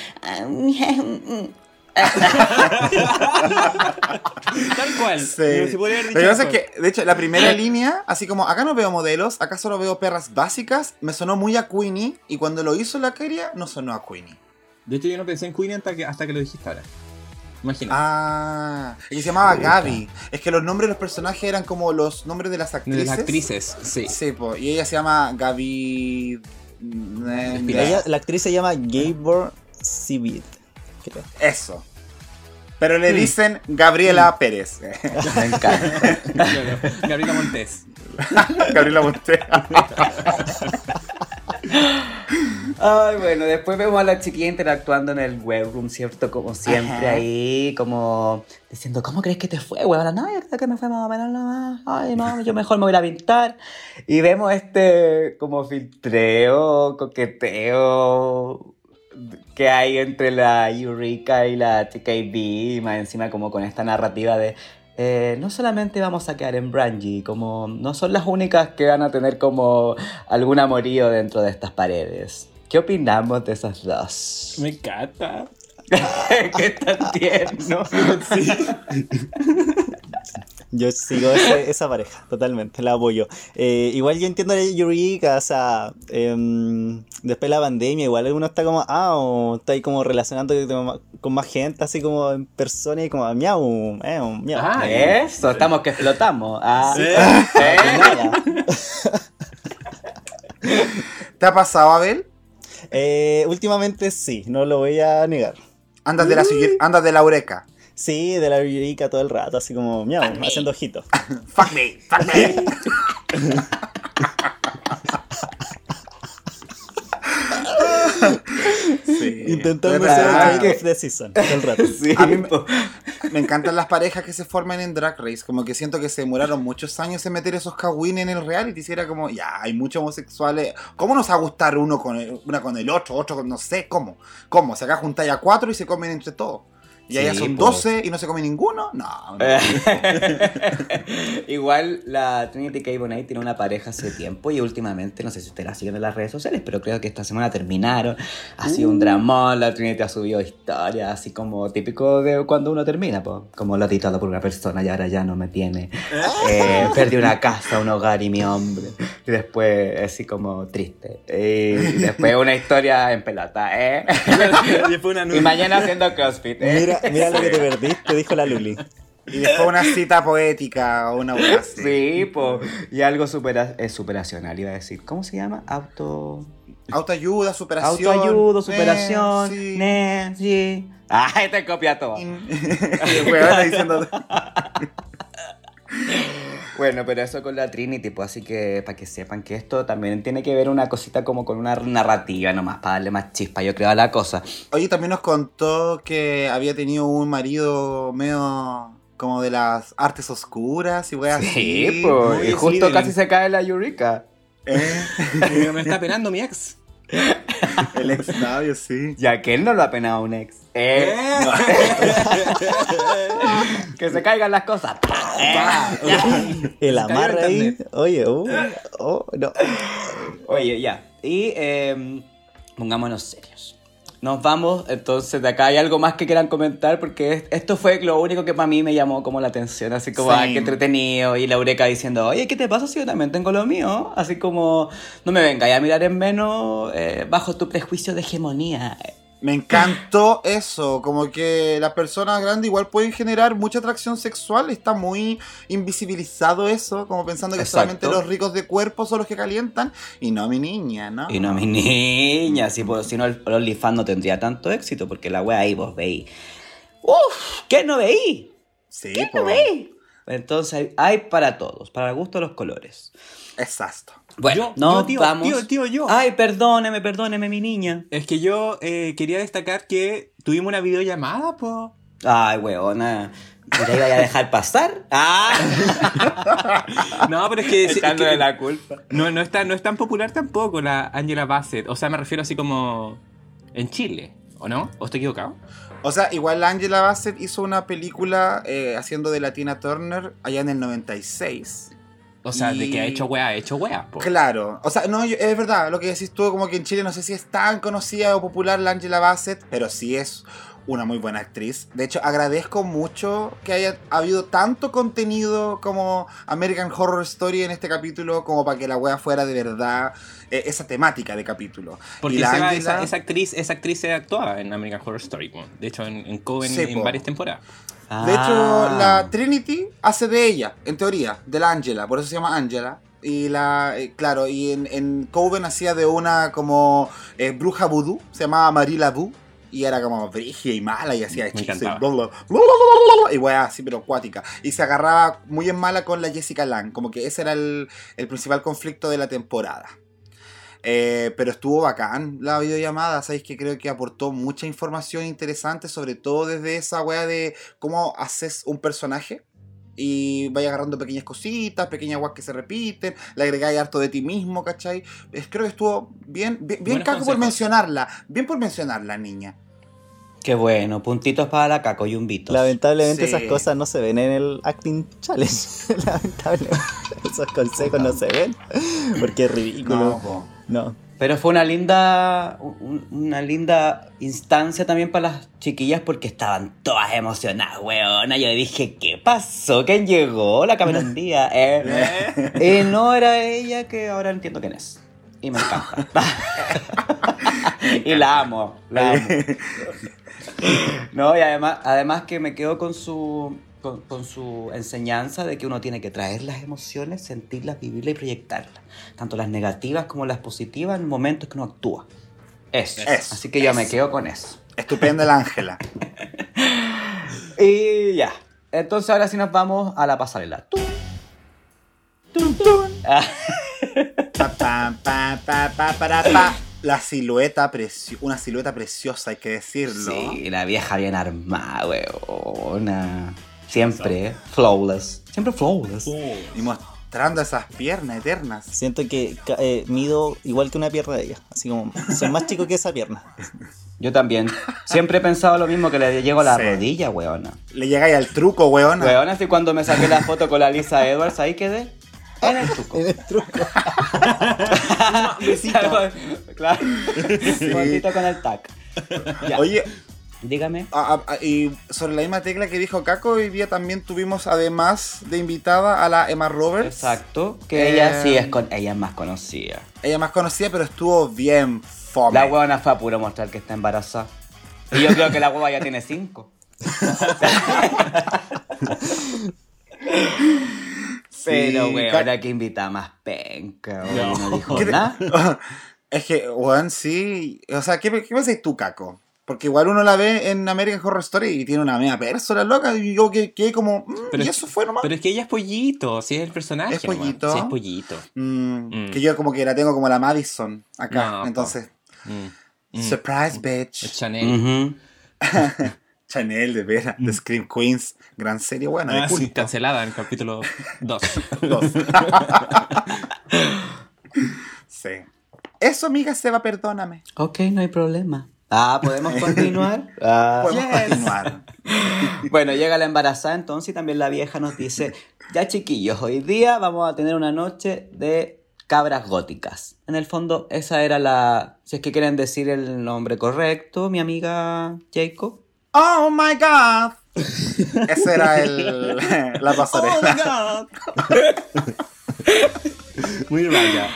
Tal cual. Sí. Pero Lo que pasa es que, de hecho, la primera línea, así como acá no veo modelos, acá solo veo perras básicas, me sonó muy a Queenie y cuando lo hizo la quería, no sonó a Queenie. De hecho, yo no pensé en Queen hasta que, hasta que lo dijiste ahora. Imagínate. Ah, y se llamaba Gaby. Es que los nombres de los personajes eran como los nombres de las de actrices. las actrices, sí. Sí, po, y ella se llama Gaby. Ella- la actriz se llama Gabor Sibit. Eso. Pero le dicen Gabriela Pérez. (laughs) Me encanta. Gabriela Montes. (laughs) Gabriela Montera. (laughs) Ay, bueno, después vemos a la chiquilla interactuando en el webroom, ¿cierto? Como siempre Ajá. ahí, como diciendo, ¿cómo crees que te fue, huevona? No, yo creo que me fue más o menos nomás. Ay, no, yo mejor me voy a pintar. Y vemos este como filtreo, coqueteo que hay entre la Eureka y la TKB, y más encima como con esta narrativa de eh, no solamente vamos a quedar en Brangie, como no son las únicas que van a tener como algún amorío dentro de estas paredes. ¿Qué opinamos de esas dos? Me encanta. (laughs) Qué tan tierno. (laughs) Yo sigo ese- (laughs) esa pareja, totalmente, la apoyo. Eh, igual yo entiendo a Eureka, o sea, em, después de la pandemia, igual uno está como, ah, o está ahí como relacionando con- más gente, así como en persona y como, miau, eh, miau. Ah, Eso, estamos que explotamos. Ah, Sí. ¿eh? (laughs) Nada. ¿Te ha pasado, Abel? Eh, últimamente sí, no lo voy a negar. Andas de la, sille- andas de la Eureka. Sí, de la Eureka todo el rato, así como, miau, haciendo ojitos. (laughs) Fuck me, fuck me. Sí. Intentando ser el of the season, todo el rato. Sí, A mí me- encantan las parejas que se forman en Drag Race. Como que siento que se demoraron muchos años en meter esos kawin en el reality. Y era como, ya, hay muchos homosexuales. ¿Cómo nos va a gustar uno con el, una con el otro, otro con no sé cómo? ¿Cómo? Se acá juntáis a cuatro y se comen entre todos. Y allá Sí, son po. 12 y no se come ninguno. No. no. (laughs) Igual la Trinity K. Bonet tiene una pareja hace tiempo y últimamente, no sé si ustedes la siguen en las redes sociales, pero creo que esta semana terminaron. Ha sido un dramón, la Trinity ha subido historias, así como típico de cuando uno termina, po. como lo he titulado por una persona y ahora ya no me tiene. (laughs) Eh, perdí una casa, un hogar y mi hombre. Y después, así como triste. Y después una historia en pelota, ¿eh? (laughs) Después una y mañana haciendo CrossFit, ¿eh? Mira, (laughs) mira lo que te perdiste, dijo la Luli. Y después una cita poética o una así. (laughs) Sí, po. Y algo supera es superacional, iba a decir. ¿Cómo se llama? Auto. Autoayuda, superación. Autoayuda, eh, superación. sí. Ne, sí. Ay, te copia todo. (laughs) Diciendo. Bueno, pero eso con la Trinity, pues así que para que sepan que esto también tiene que ver una cosita como con una narrativa nomás, para darle más chispa, yo creo, a la cosa. Oye, también nos contó que había tenido un marido medio como de las artes oscuras y weas Sí, así. pues. Y justo casi se cae la Eureka. Eh, (laughs) Me está penando mi ex. El ex novio, sí. Ya que él no lo ha penado un ex. Eh, (laughs) que se caigan las cosas. (laughs) El amarre ahí. Oye, uh, oh, no. Oye, ya. Y eh, pongámonos serios. Nos vamos, entonces de acá hay algo más que quieran comentar porque es- esto fue lo único que para mí me llamó como la atención, así como, Sí. qué entretenido, y la Eureka diciendo, oye, ¿qué te pasa si yo también tengo lo mío? Así como, no me vengáis a mirar en menos eh, bajo tu prejuicio de hegemonía. Me encantó eso, como que las personas grandes igual pueden generar mucha atracción sexual, está muy invisibilizado eso, como pensando que Exacto. solamente los ricos de cuerpo son los que calientan, y no mi niña, ¿no? Y no, mi niña, si, por- si no el, el OnlyFans no tendría tanto éxito, porque la wea ahí vos veis. ¡Uf! ¿Qué no veí? Sí, ¿Qué no veí? Entonces hay, hay para todos, para el gusto de los colores. Exacto. Bueno, Yo, yo, tío, vamos. tío, tío, yo. Ay, perdóneme, perdóneme, mi niña. Es que yo eh, quería destacar que tuvimos una videollamada, po. Ay, weona. ¿Me la iba a dejar pasar? ¡Ah! (laughs) No, pero es que, es que Echándole la culpa. no, no, es tan, no es tan popular tampoco la Angela Bassett. O sea, me refiero así como en Chile, ¿o no? ¿O estoy equivocado? O sea, igual Angela Bassett hizo una película eh, haciendo de Latina Turner allá en el 96. O sea, de que ha hecho wea, ha hecho wea, po. Claro, o sea, no, yo- es verdad, lo que decís tú, como que en Chile no sé si es tan conocida o popular la Angela Bassett, pero sí es una muy buena actriz. De hecho, agradezco mucho que haya habido tanto contenido como American Horror Story en este capítulo, como para que la wea fuera de verdad eh, esa temática de capítulo. Porque y la Angela- esa, esa actriz, esa actriz se actuaba en American Horror Story. De hecho, en, en Coven Sí, en varias temporadas. De hecho, Ah. la Trinity hace de ella, en teoría, de la Angela, por eso se llama Angela. Y la, eh, claro, y en, en Coven hacía de una como eh, bruja vudú, se llamaba Marila Boo, y era como brígida y mala y hacía hechizos y y weá, así, pero acuática. Y se agarraba muy en mala con la Jessica Lang, como que ese era el, el principal conflicto de la temporada. Eh, pero estuvo bacán la videollamada, sabéis que creo que aportó mucha información interesante, sobre todo desde esa wea de cómo haces un personaje y vaya agarrando pequeñas cositas, pequeñas weas que se repiten, le agregáis harto de ti mismo, ¿cachai? Es- creo que estuvo bien, bien, bien caco por mencionarla, bien por mencionarla, niña. Qué bueno, puntitos para la caco y un vito. Lamentablemente Sí. esas cosas no se ven en el Acting Challenge. (laughs) Lamentablemente esos consejos no se ven. Porque es ridículo. No. Pero fue una linda, un- una linda instancia también para las chiquillas porque estaban todas emocionadas, weona. Yo dije, ¿qué pasó? ¿Quién llegó? La Cameron (laughs) Díaz. Eh, (laughs) eh, no era ella que ahora entiendo quién es. Y me encanta. (laughs) y la amo, la amo. No, y además, además que me quedo con su, con, con su enseñanza de que uno tiene que traer las emociones, sentirlas, vivirlas y proyectarlas. Tanto las negativas como las positivas en momentos que uno actúa. Eso. Eso, Así que yo me quedo con eso. Estupenda la Ángela. (laughs) Y ya. Entonces ahora sí nos vamos a la pasarela. Tum. Tum, tum. (laughs) La silueta, preci- una silueta preciosa, hay que decirlo. Sí, la vieja bien armada, weona. Siempre flawless. Siempre flawless. Y mostrando esas piernas eternas. Siento que eh, mido igual que una pierna de ella. Así como, soy más chico que esa pierna. Yo también. Siempre he pensado lo mismo que le llego a la Sí. rodilla, weona. Le llegáis al truco, weona. Weona, así cuando me saqué la foto con la Lisa Edwards, ahí quedé. En el truco. En el truco. (laughs) claro. Fotito con el tac. Ya. Oye, Dígame. a- a- a- y sobre la misma tecla que dijo Caco, hoy día también tuvimos además de invitada a la Emma Roberts. Exacto. Que Eh, ella sí es con. Ella es más conocida. Ella más conocida, pero estuvo bien fome. La huevona fue a puro mostrar que está embarazada. Y yo creo que la hueva ya tiene cinco. (laughs) (laughs) Pero, Sí, weona, ca- que invita más penca. No, dijo ¿Qué te- nada. (laughs) es que, weón, sí. O sea, ¿qué, qué pensáis tú, Caco? Porque igual uno la ve en American Horror Story y tiene una media persona loca. Y yo que, que como. mm, Pero y eso fue nomás. Pero es que ella es pollito, si es el personaje. ¿Es pollito? Sí, es pollito. Mm, Mm. Que yo como que la tengo como la Madison acá. No. Entonces, Mm. Mm. surprise, bitch. Chanel. Ujú. (laughs) Chanel, de veras. The Scream Queens. Gran serie buena. de Ah, sí, culto. cancelada en el capítulo 2. Dos. (laughs) (laughs) sí. Eso, amiga, Seba, perdóname. Ok, no hay problema. Ah, ¿podemos (laughs) continuar? Ah. Podemos continuar. Bueno, llega la embarazada entonces y también la vieja nos dice, ya chiquillos, hoy día vamos a tener una noche de cabras góticas. En el fondo, esa era la... Si es que quieren decir el nombre correcto, mi amiga Jacob. Oh my god. (laughs) Ese era el, (laughs) la pasarela. (laughs) Muy raya.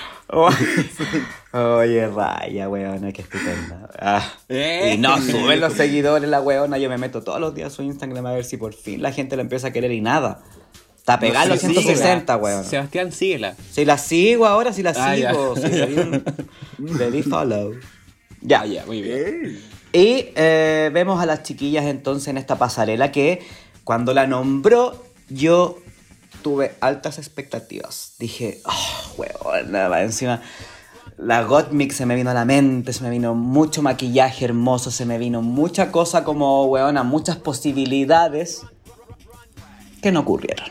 Oye, raya, weona, qué estupenda. Ah. Eh. Y no suben los seguidores la weona, yo me meto todos los días a su Instagram a ver si por fin la gente la empieza a querer y nada. Está pegada a los Sí, 160, síguela. weón. Sebastián, síguela. Si la sigo ahora, si la Ah, sigo. Si le di, follow. Ya. Ah, ya, muy bien. Ey. Y eh, vemos a las chiquillas entonces en esta pasarela que cuando la nombró yo tuve altas expectativas. Dije, oh, huevona, va encima. La Gottmik se me vino a la mente, se me vino mucho maquillaje hermoso, se me vino mucha cosa como, weona, muchas posibilidades que no ocurrieron.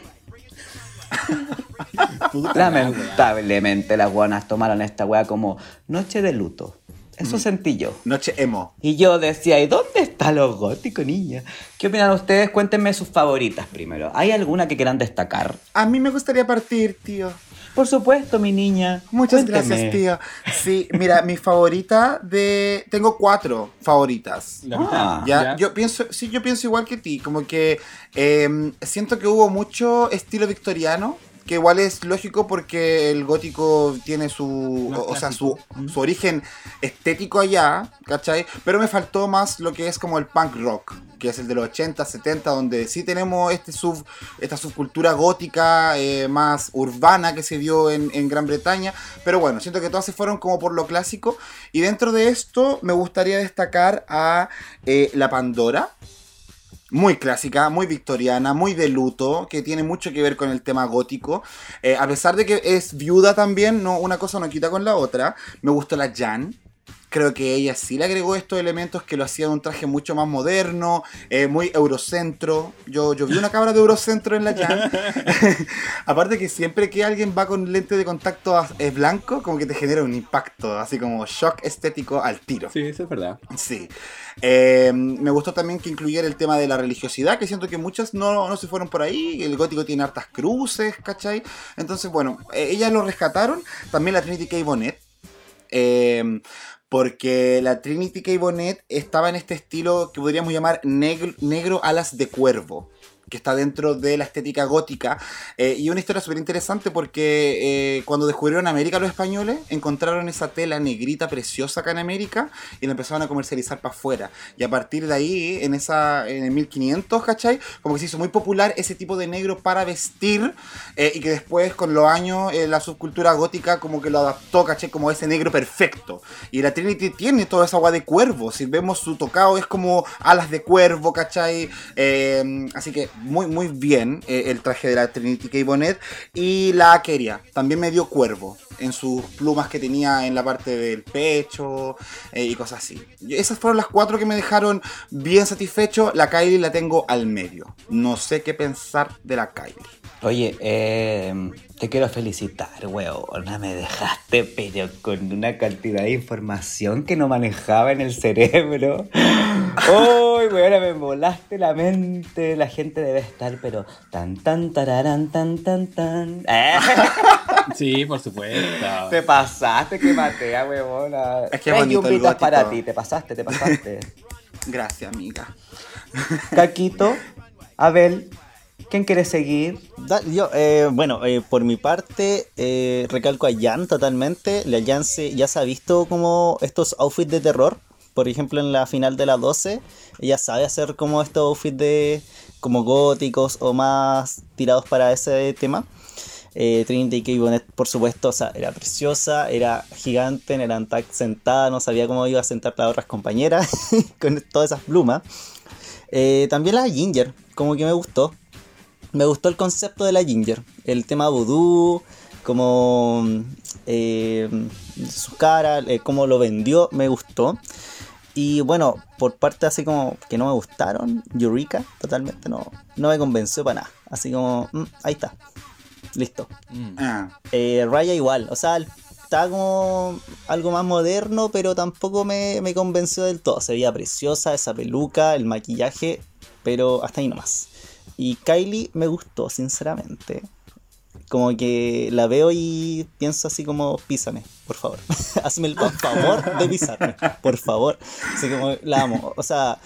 (laughs) Lamentablemente las weonas tomaron esta wea como noche de luto. Eso sentí yo. Noche emo. Y yo decía, ¿y dónde está lo gótico, niña? ¿Qué opinan ustedes? Cuéntenme sus favoritas primero. ¿Hay alguna que quieran destacar? A mí me gustaría partir, tío. Por supuesto, mi niña. Muchas Cuénteme. gracias, tía. Sí, mira, mi favorita de. Tengo cuatro favoritas. La Ah, Ya, yo pienso, sí, yo pienso igual que ti, como que eh, siento que hubo mucho estilo victoriano, que igual es lógico porque el gótico tiene su, o, o sea, su, su origen estético allá, ¿cachai? Pero me faltó más lo que es como el punk rock, que es el de los 80, 70, donde sí tenemos este sub, esta subcultura gótica eh, más urbana que se dio en, en Gran Bretaña, pero bueno, siento que todas se fueron como por lo clásico, y dentro de esto me gustaría destacar a eh, la Pandora, muy clásica, muy victoriana, muy de luto, que tiene mucho que ver con el tema gótico. Eh, a pesar de que es viuda también, no, una cosa no quita con la otra. Me gustó la Jan. Creo que ella sí le agregó estos elementos que lo hacían un traje mucho más moderno, eh, muy eurocentro. Yo, yo vi una cabra de eurocentro en la Jan. (laughs) (laughs) Aparte que siempre que alguien va con lente de contacto eh, blanco, como que te genera un impacto, así como shock estético al tiro. Sí, eso es verdad. Sí. Eh, me gustó también que incluyera el tema de la religiosidad, que siento que muchas no, no se fueron por ahí. El gótico tiene hartas cruces, ¿cachai? Entonces, bueno, eh, ellas lo rescataron. También la Trinity K. Bonnet. Eh, porque la Trinity K. Bonnet estaba en este estilo que podríamos llamar negro, negro alas de cuervo. Que está dentro de la estética gótica. Eh, y una historia súper interesante porque eh, cuando descubrieron América los españoles, encontraron esa tela negrita preciosa acá en América y la empezaron a comercializar para afuera. Y a partir de ahí, en esa en el 1500, ¿cachai? Como que se hizo muy popular ese tipo de negro para vestir eh, y que después con los años la subcultura gótica como que lo adaptó, ¿cachai? Como ese negro perfecto. Y la Trinity tiene toda esa agua de cuervo. Si vemos su tocado es como alas de cuervo, ¿cachai? Así que muy, muy bien eh, el traje de la Trinity K. Bonnet. Y la Akeria también me dio cuervo en sus plumas que tenía en la parte del pecho eh, y cosas así. Esas fueron las cuatro que me dejaron bien satisfecho. La Kylie la tengo al medio. No sé qué pensar de la Kylie. Oye, eh, te quiero felicitar, weona. Me dejaste, pero con una cantidad de información que no manejaba en el cerebro. (laughs) Uy, weona, me volaste la mente. La gente debe estar, pero tan, tan, tararán, tan, tan, tan. Eh, (laughs) Sí, por supuesto. te pasaste, que matea, weona. Es que bonito yumbitas gótico. para ti, te pasaste, te pasaste. (laughs) Gracias, amiga. Caquito, Abel, ¿quién quiere seguir? Yo, eh, bueno, eh, por mi parte, eh, recalco a Jan totalmente. La Jan se, ya se ha visto como estos outfits de terror. Por ejemplo, en la final de la 12, ella sabe hacer como estos outfits de como góticos o más tirados para ese tema. Trinity K. Bonnet, por supuesto, o sea, era preciosa, era gigante, en el Antac sentada, no sabía cómo iba a sentar las otras compañeras (laughs) con todas esas plumas. También la Ginger, como que me gustó. Me gustó el concepto de la Ginger. El tema voodoo, como eh, su cara, eh, cómo lo vendió, me gustó. Y bueno, por parte así como que no me gustaron, Eureka, totalmente no, no me convenció para nada. Así como, mm, ahí está. Listo. Ah, Eh, Raya igual, o sea, está como algo más moderno, pero tampoco me, me convenció del todo. Se veía preciosa esa peluca, el maquillaje, pero hasta ahí nomás. Y Kylie me gustó, sinceramente. Como que la veo y pienso así como, písame, por favor. (laughs) Hazme el favor de pisarme, por favor. Así como, la amo. O sea,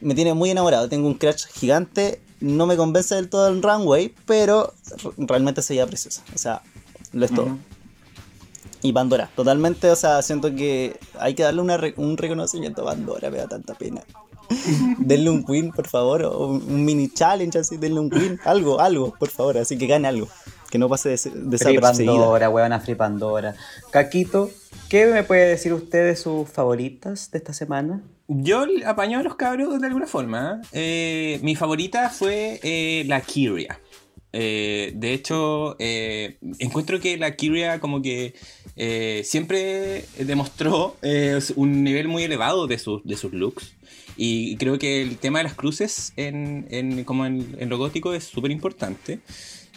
me tiene muy enamorado. Tengo un crush gigante. No me convence del todo el runway, pero realmente se veía preciosa. O sea, lo es todo. Y Pandora, totalmente, o sea, siento que hay que darle una re- un reconocimiento a Pandora, me da tanta pena. (laughs) denle un win, por favor, o un, mini challenge así, denle un win, algo, algo, por favor, así que gane algo, que no pase des- desapercibida. Pandora, huevona Free Pandora. Caquito, ¿qué me puede decir usted de sus favoritas de esta semana? Yo apaño a los cabros de alguna forma. ¿eh? Eh, mi favorita fue eh, la Kyria. Eh, de hecho, eh, encuentro que la Kyria como que eh, siempre demostró un nivel muy elevado de sus, de sus looks. Y creo que el tema de las cruces en, en- como en, en lo gótico es súper importante.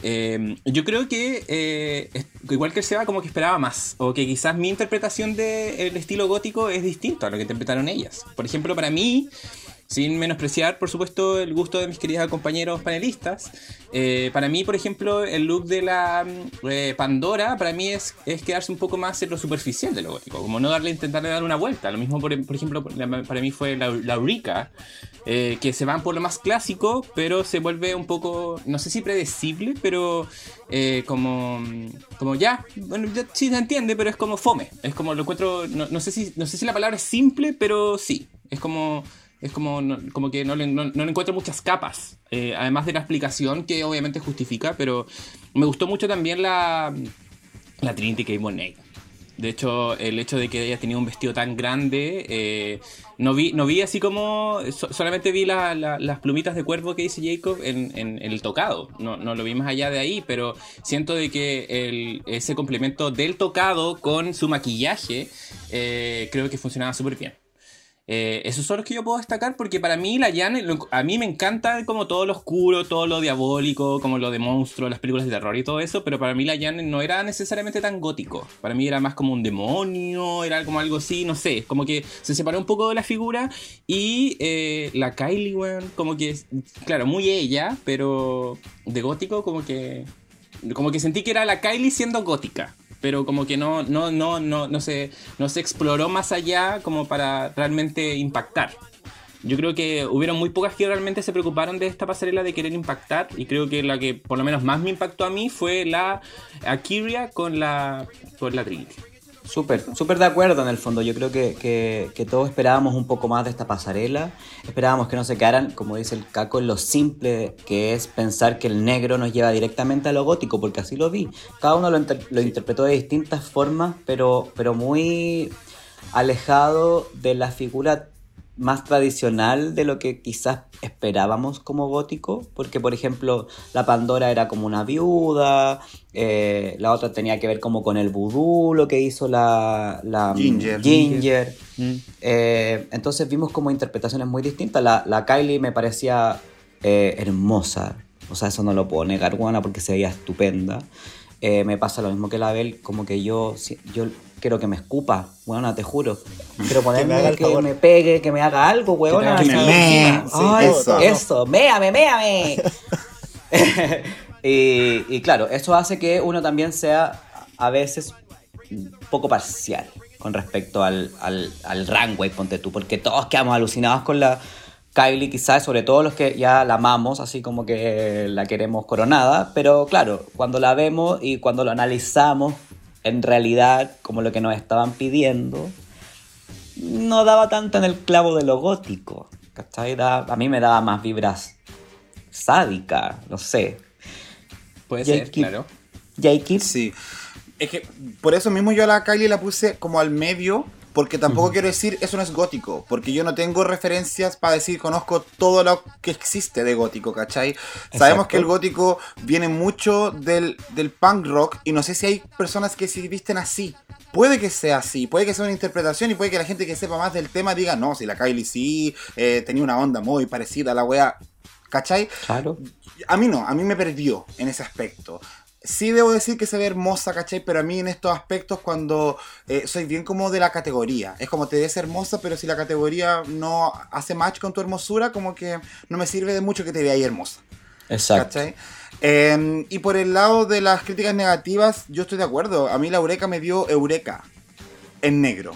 Eh, yo creo que igual que el Seba como que esperaba más o que quizás mi interpretación del estilo gótico es distinto a lo que interpretaron ellas. Por ejemplo, para mí sin menospreciar, por supuesto, el gusto de mis queridos compañeros panelistas, eh, para mí, por ejemplo, el look de la mm, eh, Pandora, para mí es, es quedarse un poco más en lo superficial de lo gótico, como no darle, intentarle dar una vuelta. Lo mismo, por, por ejemplo, para mí fue la, la Eureka, eh, que se van por lo más clásico, pero se vuelve un poco, no sé si predecible, pero como, como ya, bueno, ya sí se entiende, pero es como fome. Es como lo encuentro, no, no, sé, si, no sé si la palabra es simple, pero sí, es como es como, como que no le, no, no le, encuentro muchas capas, eh, además de la explicación que obviamente justifica, pero me gustó mucho también la, la Trinity K. Bonet. De hecho, el hecho de que ella tenido un vestido tan grande, eh, no, vi, no vi así como, solamente vi la, la, las plumitas de cuervo que dice Jacob en, en, en el tocado, no, no, lo vi más allá de ahí, pero siento de que el, ese complemento del tocado con su maquillaje, eh, creo que funcionaba súper bien. Eh, esos son los que yo puedo destacar porque para mí la Jan, a mí me encanta como todo lo oscuro, todo lo diabólico, como lo de monstruos, las películas de terror y todo eso, pero para mí la Jan no era necesariamente tan gótico. Para mí era más como un demonio, era como algo así, no sé, como que se separó un poco de la figura y eh, la Kylie, bueno, como que, claro, muy ella, pero de gótico como que... Como que sentí que era la Kylie siendo gótica pero como que no, no, no, no, no, se, no se exploró más allá como para realmente impactar. Yo creo que hubieron muy pocas que realmente se preocuparon de esta pasarela de querer impactar y creo que la que por lo menos más me impactó a mí fue la Akiria con la, con la Trinity. Súper, súper de acuerdo en el fondo. Yo creo que, que, todos esperábamos un poco más de esta pasarela. Esperábamos que no se quedaran, como dice el Caco, en lo simple que es pensar que el negro nos lleva directamente a lo gótico, porque así lo vi. Cada uno lo, lo interpretó de distintas formas, pero, pero muy alejado de la figura más tradicional de lo que quizás esperábamos como gótico, porque por ejemplo la Pandora era como una viuda, eh, la otra tenía que ver como con el vudú, lo que hizo la, la Ginger. Ginger. Mm. Eh, entonces vimos como interpretaciones muy distintas. La, la Kylie me parecía eh, hermosa, o sea, eso no lo puedo negar, porque se veía estupenda. me pasa lo mismo que la Bel, como que yo, yo quiero que me escupa, weona, te juro. (laughs) Quiero ponerme que, me, que me, pegue, que me haga algo, weona. Que me mee. Sí, Ay, eso. eso, méame, méame. (laughs) y, y, claro, eso hace que uno también sea a veces un poco parcial con respecto al, al, al runway, ponte tú, porque todos quedamos alucinados con la Kylie quizás, sobre todo los que ya la amamos, así como que la queremos coronada, pero claro, cuando la vemos y cuando lo analizamos en realidad, como lo que nos estaban pidiendo, no daba tanto en el clavo de lo gótico. ¿Cachai? Da, a mí me daba más vibras sádicas, no sé. Puede ser, claro. Jacob. Sí. Es que por eso mismo yo a la Kylie la puse como al medio, porque tampoco uh -huh. quiero decir eso no es gótico, porque yo no tengo referencias para decir conozco todo lo que existe de gótico, ¿cachai? Exacto. Sabemos que el gótico viene mucho del, del punk rock y no sé si hay personas que se visten así. Puede que sea así, puede que sea una interpretación y puede que la gente que sepa más del tema diga, no, si la Kylie sí eh, tenía una onda muy parecida a la wea, ¿cachai? Claro. A mí no, a mí me perdió en ese aspecto sí debo decir que se ve hermosa, ¿cachai? Pero a mí en estos aspectos cuando eh, soy bien como de la categoría. Es como te ves hermosa, pero si la categoría no hace match con tu hermosura, como que no me sirve de mucho que te veas hermosa. Exacto. ¿cachai? Eh, y por el lado de las críticas negativas, yo estoy de acuerdo. A mí la Eureka me dio Eureka en negro.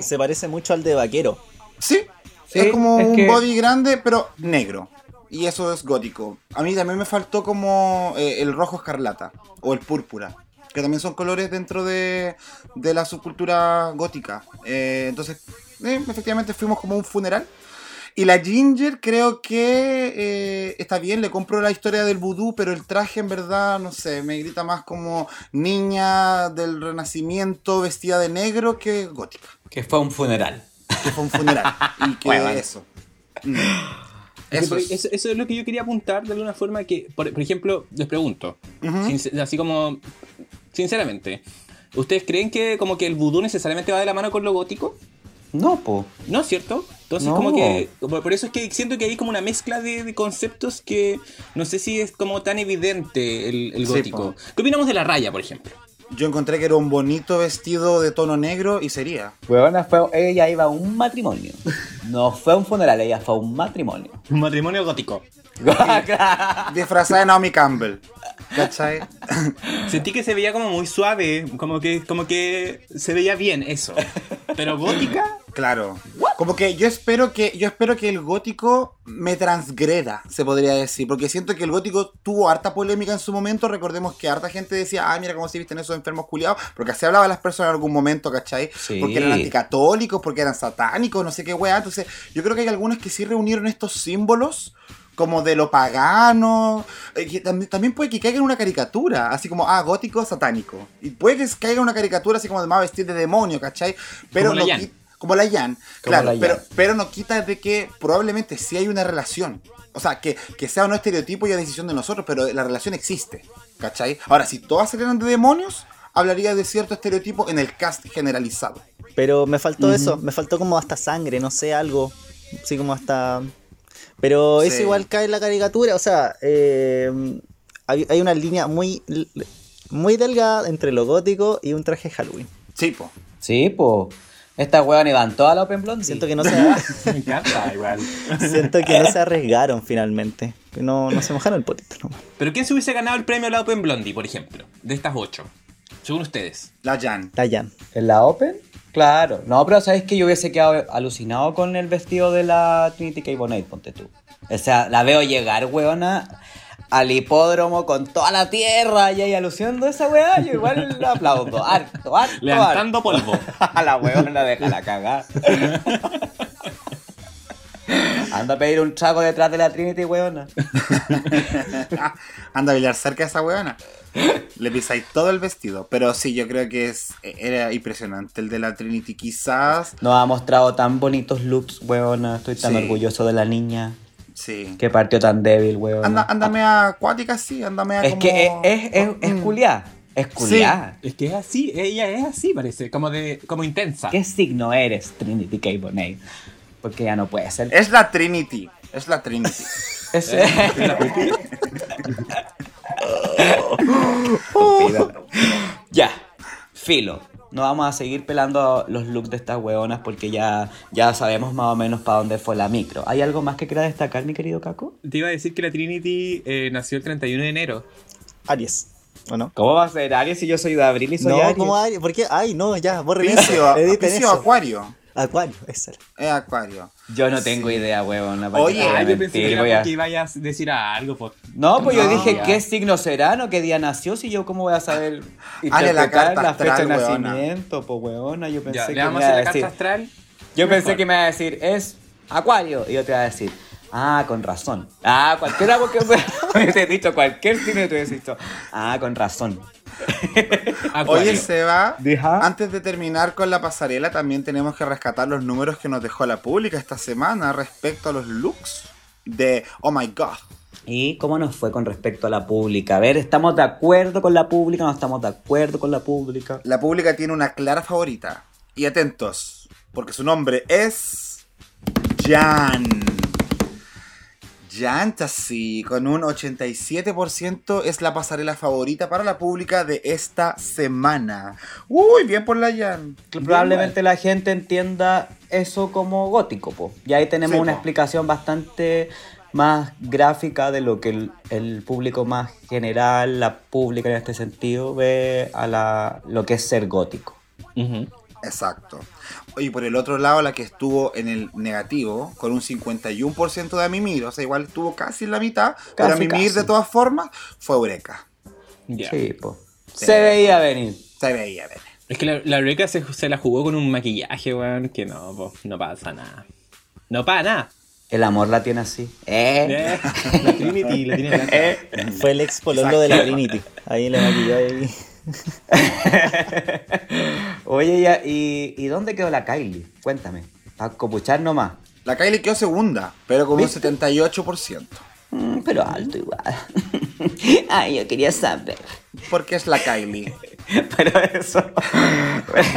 Se parece mucho al de Vaquero. Sí, sí es como es un que... body grande, pero negro y eso es gótico. A mí también me faltó como eh, el rojo escarlata o el púrpura, que también son colores dentro de, de la subcultura gótica. Eh, entonces, eh, efectivamente fuimos como un funeral. Y la Ginger creo que eh, está bien, le compro la historia del vudú, pero el traje en verdad, no sé, me grita más como niña del renacimiento vestida de negro que gótica. Que fue un funeral. Que fue un funeral. (laughs) y que bueno. eso. Mm. Eso es. Eso, eso es. lo que yo quería apuntar de alguna forma que, por, por ejemplo, les pregunto, uh -huh. así como, sinceramente, ¿ustedes creen que como que el vudú necesariamente va de la mano con lo gótico? No, po. ¿No es cierto? Entonces no. como que, por eso es que siento que hay como una mezcla de, de conceptos que no sé si es como tan evidente el, el gótico. Sí, ¿Qué opinamos de la raya, por ejemplo? Yo encontré que era un bonito vestido de tono negro y sería. Weona fue, ella iba a un matrimonio. No fue a un funeral, ella fue a un matrimonio. Un matrimonio gótico. (laughs) Disfrazada de Naomi Campbell. ¿Cachai? (laughs) Sentí que se veía como muy suave, como que, como que se veía bien eso. Pero gótica, Claro. Como que yo espero que yo espero que el gótico me transgreda, se podría decir, porque siento que el gótico tuvo harta polémica en su momento, recordemos que harta gente decía, "Ah, mira cómo se visten esos enfermos culiados", porque así hablaban las personas en algún momento, ¿cachai? Sí. Porque eran anticatólicos, porque eran satánicos, no sé qué weá, entonces yo creo que hay algunos que sí reunieron estos símbolos como de lo pagano, eh, también, también puede que caiga en una caricatura, así como, ah, gótico, satánico. Y puede que caiga en una caricatura así como de más vestir de demonio, ¿cachai? Pero Como la no Jan. qui- como la Jan, Como claro, la Jan. pero, pero no quita de que probablemente sí hay una relación. O sea, que, que sea o no estereotipo ya decisión de nosotros, pero la relación existe, ¿cachai? Ahora, si todas salieran de demonios, hablaría de cierto estereotipo en el cast generalizado. Pero me faltó eso, me faltó como hasta sangre, no sé, algo. Así como hasta. Pero Sí. eso igual cae en la caricatura, o sea, eh, hay, hay una línea muy, muy delgada entre lo gótico y un traje Halloween. Sí, po. Sí, po. Esta weón iban toda la Open Blondie. Siento que no se, (laughs) me encanta igual. (laughs) siento que no se arriesgaron finalmente. Que No, no se mojaron el potito nomás. Pero ¿quién se hubiese ganado el premio a la Open Blondie, por ejemplo? De estas ocho. Según ustedes. La Jan. La Jan. ¿En la Open? Claro. No, pero sabes que yo hubiese quedado alucinado con el vestido de la Trinity K. Bonet, ponte tú. O sea, la veo llegar, weona, al hipódromo con toda la tierra y ahí alucinando a esa weá. Yo igual la aplaudo. Harto, harto, Levantando polvo. (laughs) A la weona deja la cagar. (laughs) Anda a pedir un trago detrás de la Trinity, weona. (laughs) Anda a bailar cerca de esa weona. (laughs) Le pisáis todo el vestido. Pero sí, yo creo que es era impresionante el de la Trinity. Quizás. Nos ha mostrado tan bonitos looks, weona. Estoy tan Sí. orgulloso de la niña. Sí. Que partió tan débil, weona. Anda, ándame a acuática, sí, ándame a Es como... que es, es, es, es Mm. culiá. Es culiá. Es que es así, ella es así, parece. Como de, como intensa. ¿Qué signo eres, Trinity K. Bonet? Porque ya no puede ser. Es la Trinity. Es la Trinity. (laughs) Es- (laughs) (laughs) ya, filo. No vamos a seguir pelando los looks de estas weonas porque ya, ya sabemos más o menos para dónde fue la micro. ¿Hay algo más que quiera destacar, mi querido Caco? Te iba a decir que la Trinity eh, nació el 31 de enero. Aries. ¿O no? ¿Cómo va a ser Aries si yo soy de abril y soy No, Aries? como Aries. ¿Por qué? Ay, no, ya, borren eso. Piscio, Editen Piscio eso. Acuario. Acuario, (laughs) esa era. Es Acuario. Yo no tengo idea, weona. ¿para qué Oye, Ah, yo pensé que era Voy a- porque ibas a decir algo. Por... No, pues yo dije Ya. qué signo será, no qué día nació, si yo cómo voy a saber (laughs) la interpretar carta la, fecha de astral, nacimiento, pues weona, yo pensé Ya, que le vamos me iba hacer a la decir, carta astral. yo pensé Mejor. que me iba a decir es Acuario y yo te iba a decir, ah, con razón. Ah, cualquiera porque te he (laughs) (laughs) dicho cualquier y te hubiese dicho, ah, con razón. (laughs) Oye, Seba, Dija. antes de terminar con la pasarela, también tenemos que rescatar los números que nos dejó la pública esta semana respecto a los looks de Oh My God. ¿Y cómo nos fue con respecto a la pública? A ver, ¿estamos de acuerdo con la pública? ¿No estamos de acuerdo con la pública? La pública tiene una clara favorita. Y atentos, porque su nombre es. Jan. Jantasy, con un 87% es la pasarela favorita para la pública de esta semana. Uy, bien por la Jan. Probablemente la gente entienda eso como gótico, po. Y ahí tenemos Sí, una po. explicación bastante más gráfica de lo que el, el público más general, la pública en este sentido, ve a la, lo que es ser gótico. Exacto. Y por el otro lado, la que estuvo en el negativo, con un 51% de Mimir, o sea, igual estuvo casi en la mitad, pero Casi, Mimir casi. de todas formas fue Eureka. Ya. Sí, po. Sí. Se veía venir. Se veía, ver. Es que la, la Eureka se, se la jugó con un maquillaje, weón, que no, po, no pasa nada. No pasa nada. El amor la tiene así. ¿Eh? Eh, La Trinity la tiene blanca. Fue el ex pololo de la Trinity. Ahí le maquilló ahí. (laughs) Oye, ya, ¿y, ¿y dónde quedó la Kylie? Cuéntame. Para copuchar nomás. La Kylie quedó segunda, pero con un ¿Viste? 78%. Mm, pero alto igual. (laughs) Ay, yo quería saber. Porque es la Kylie. (laughs) Pero eso.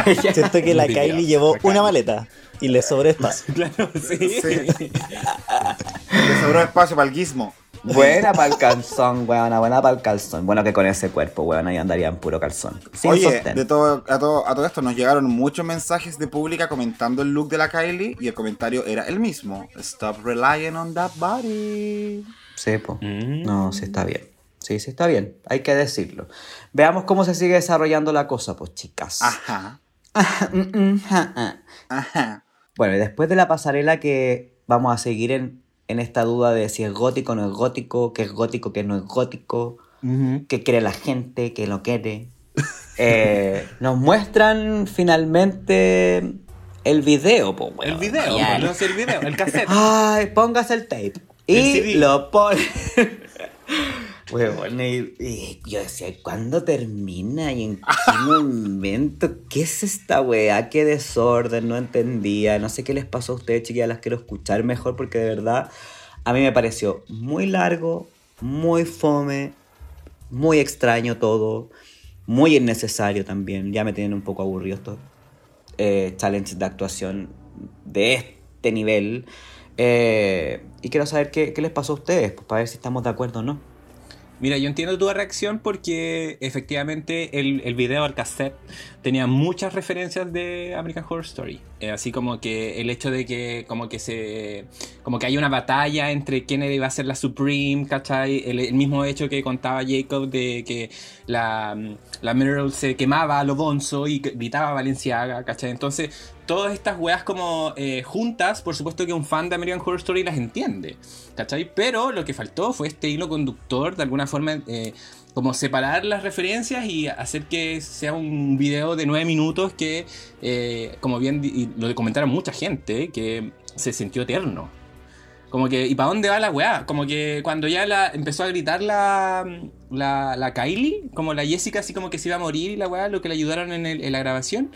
Ella- Siento que la Kylie llevó la Kylie. una maleta y le sobró espacio. Claro, sí. Sí. Le sobró espacio para el guismo. Buena para el calzón, weona, buena para el calzón. Bueno, que con ese cuerpo, weona, ahí andaría en puro calzón. Sin Oye, sostén. de todo, a, todo, a todo esto nos llegaron muchos mensajes de pública comentando el look de la Kylie y el comentario era el mismo. Stop relying on that body. Sí, po. Mm. No, sí está bien. Sí, sí está bien. Hay que decirlo. Veamos cómo se sigue desarrollando la cosa, pues, chicas. Ajá. (laughs) Mm, mm, ja, ah. Ajá. Bueno, y después de la pasarela que vamos a seguir en, en esta duda de si es gótico o no es gótico, qué es gótico, qué no es gótico, qué quiere la gente, qué no quiere, eh, (laughs) nos muestran finalmente el video, po, El weón. video, Ya. no es el video, el cassette. Ay, póngase el tape. El Y CD. lo pone. Huevón, yo decía, ¿cuándo termina? ¿Y en qué (laughs) momento? ¿Qué es esta weá? ¿Qué desorden? No entendía. No sé qué les pasó a ustedes, chiquillas. Las quiero escuchar mejor porque de verdad a mí me pareció muy largo, muy fome, muy extraño todo, muy innecesario también. Ya me tienen un poco aburrido estos eh, challenges de actuación de este nivel. Eh, y quiero saber qué, qué les pasó a ustedes, pues, para ver si estamos de acuerdo o no. Mira, yo entiendo tu reacción porque efectivamente el, el video, el cassette, tenía muchas referencias de American Horror Story. Eh, así como que el hecho de que como que se como que hay una batalla entre quién iba a ser la Supreme, ¿cachai? El, mismo hecho que contaba Jacob de que la, la Mineral se quemaba a lo bonzo y gritaba Valenciaga, ¿cachai? Entonces, todas estas weas como eh, juntas, por supuesto que un fan de American Horror Story las entiende, ¿cachai? Pero lo que faltó fue este hilo conductor, de alguna forma, eh, como separar las referencias y hacer que sea un video de nueve minutos que, eh, como bien lo comentaron mucha gente, que se sintió eterno. Como que, ¿y para dónde va la weá? Como que cuando ya la, empezó a gritar la, la, la Kylie, como la Jessica, así como que se iba a morir y la weá, lo que le ayudaron en, el- en la grabación,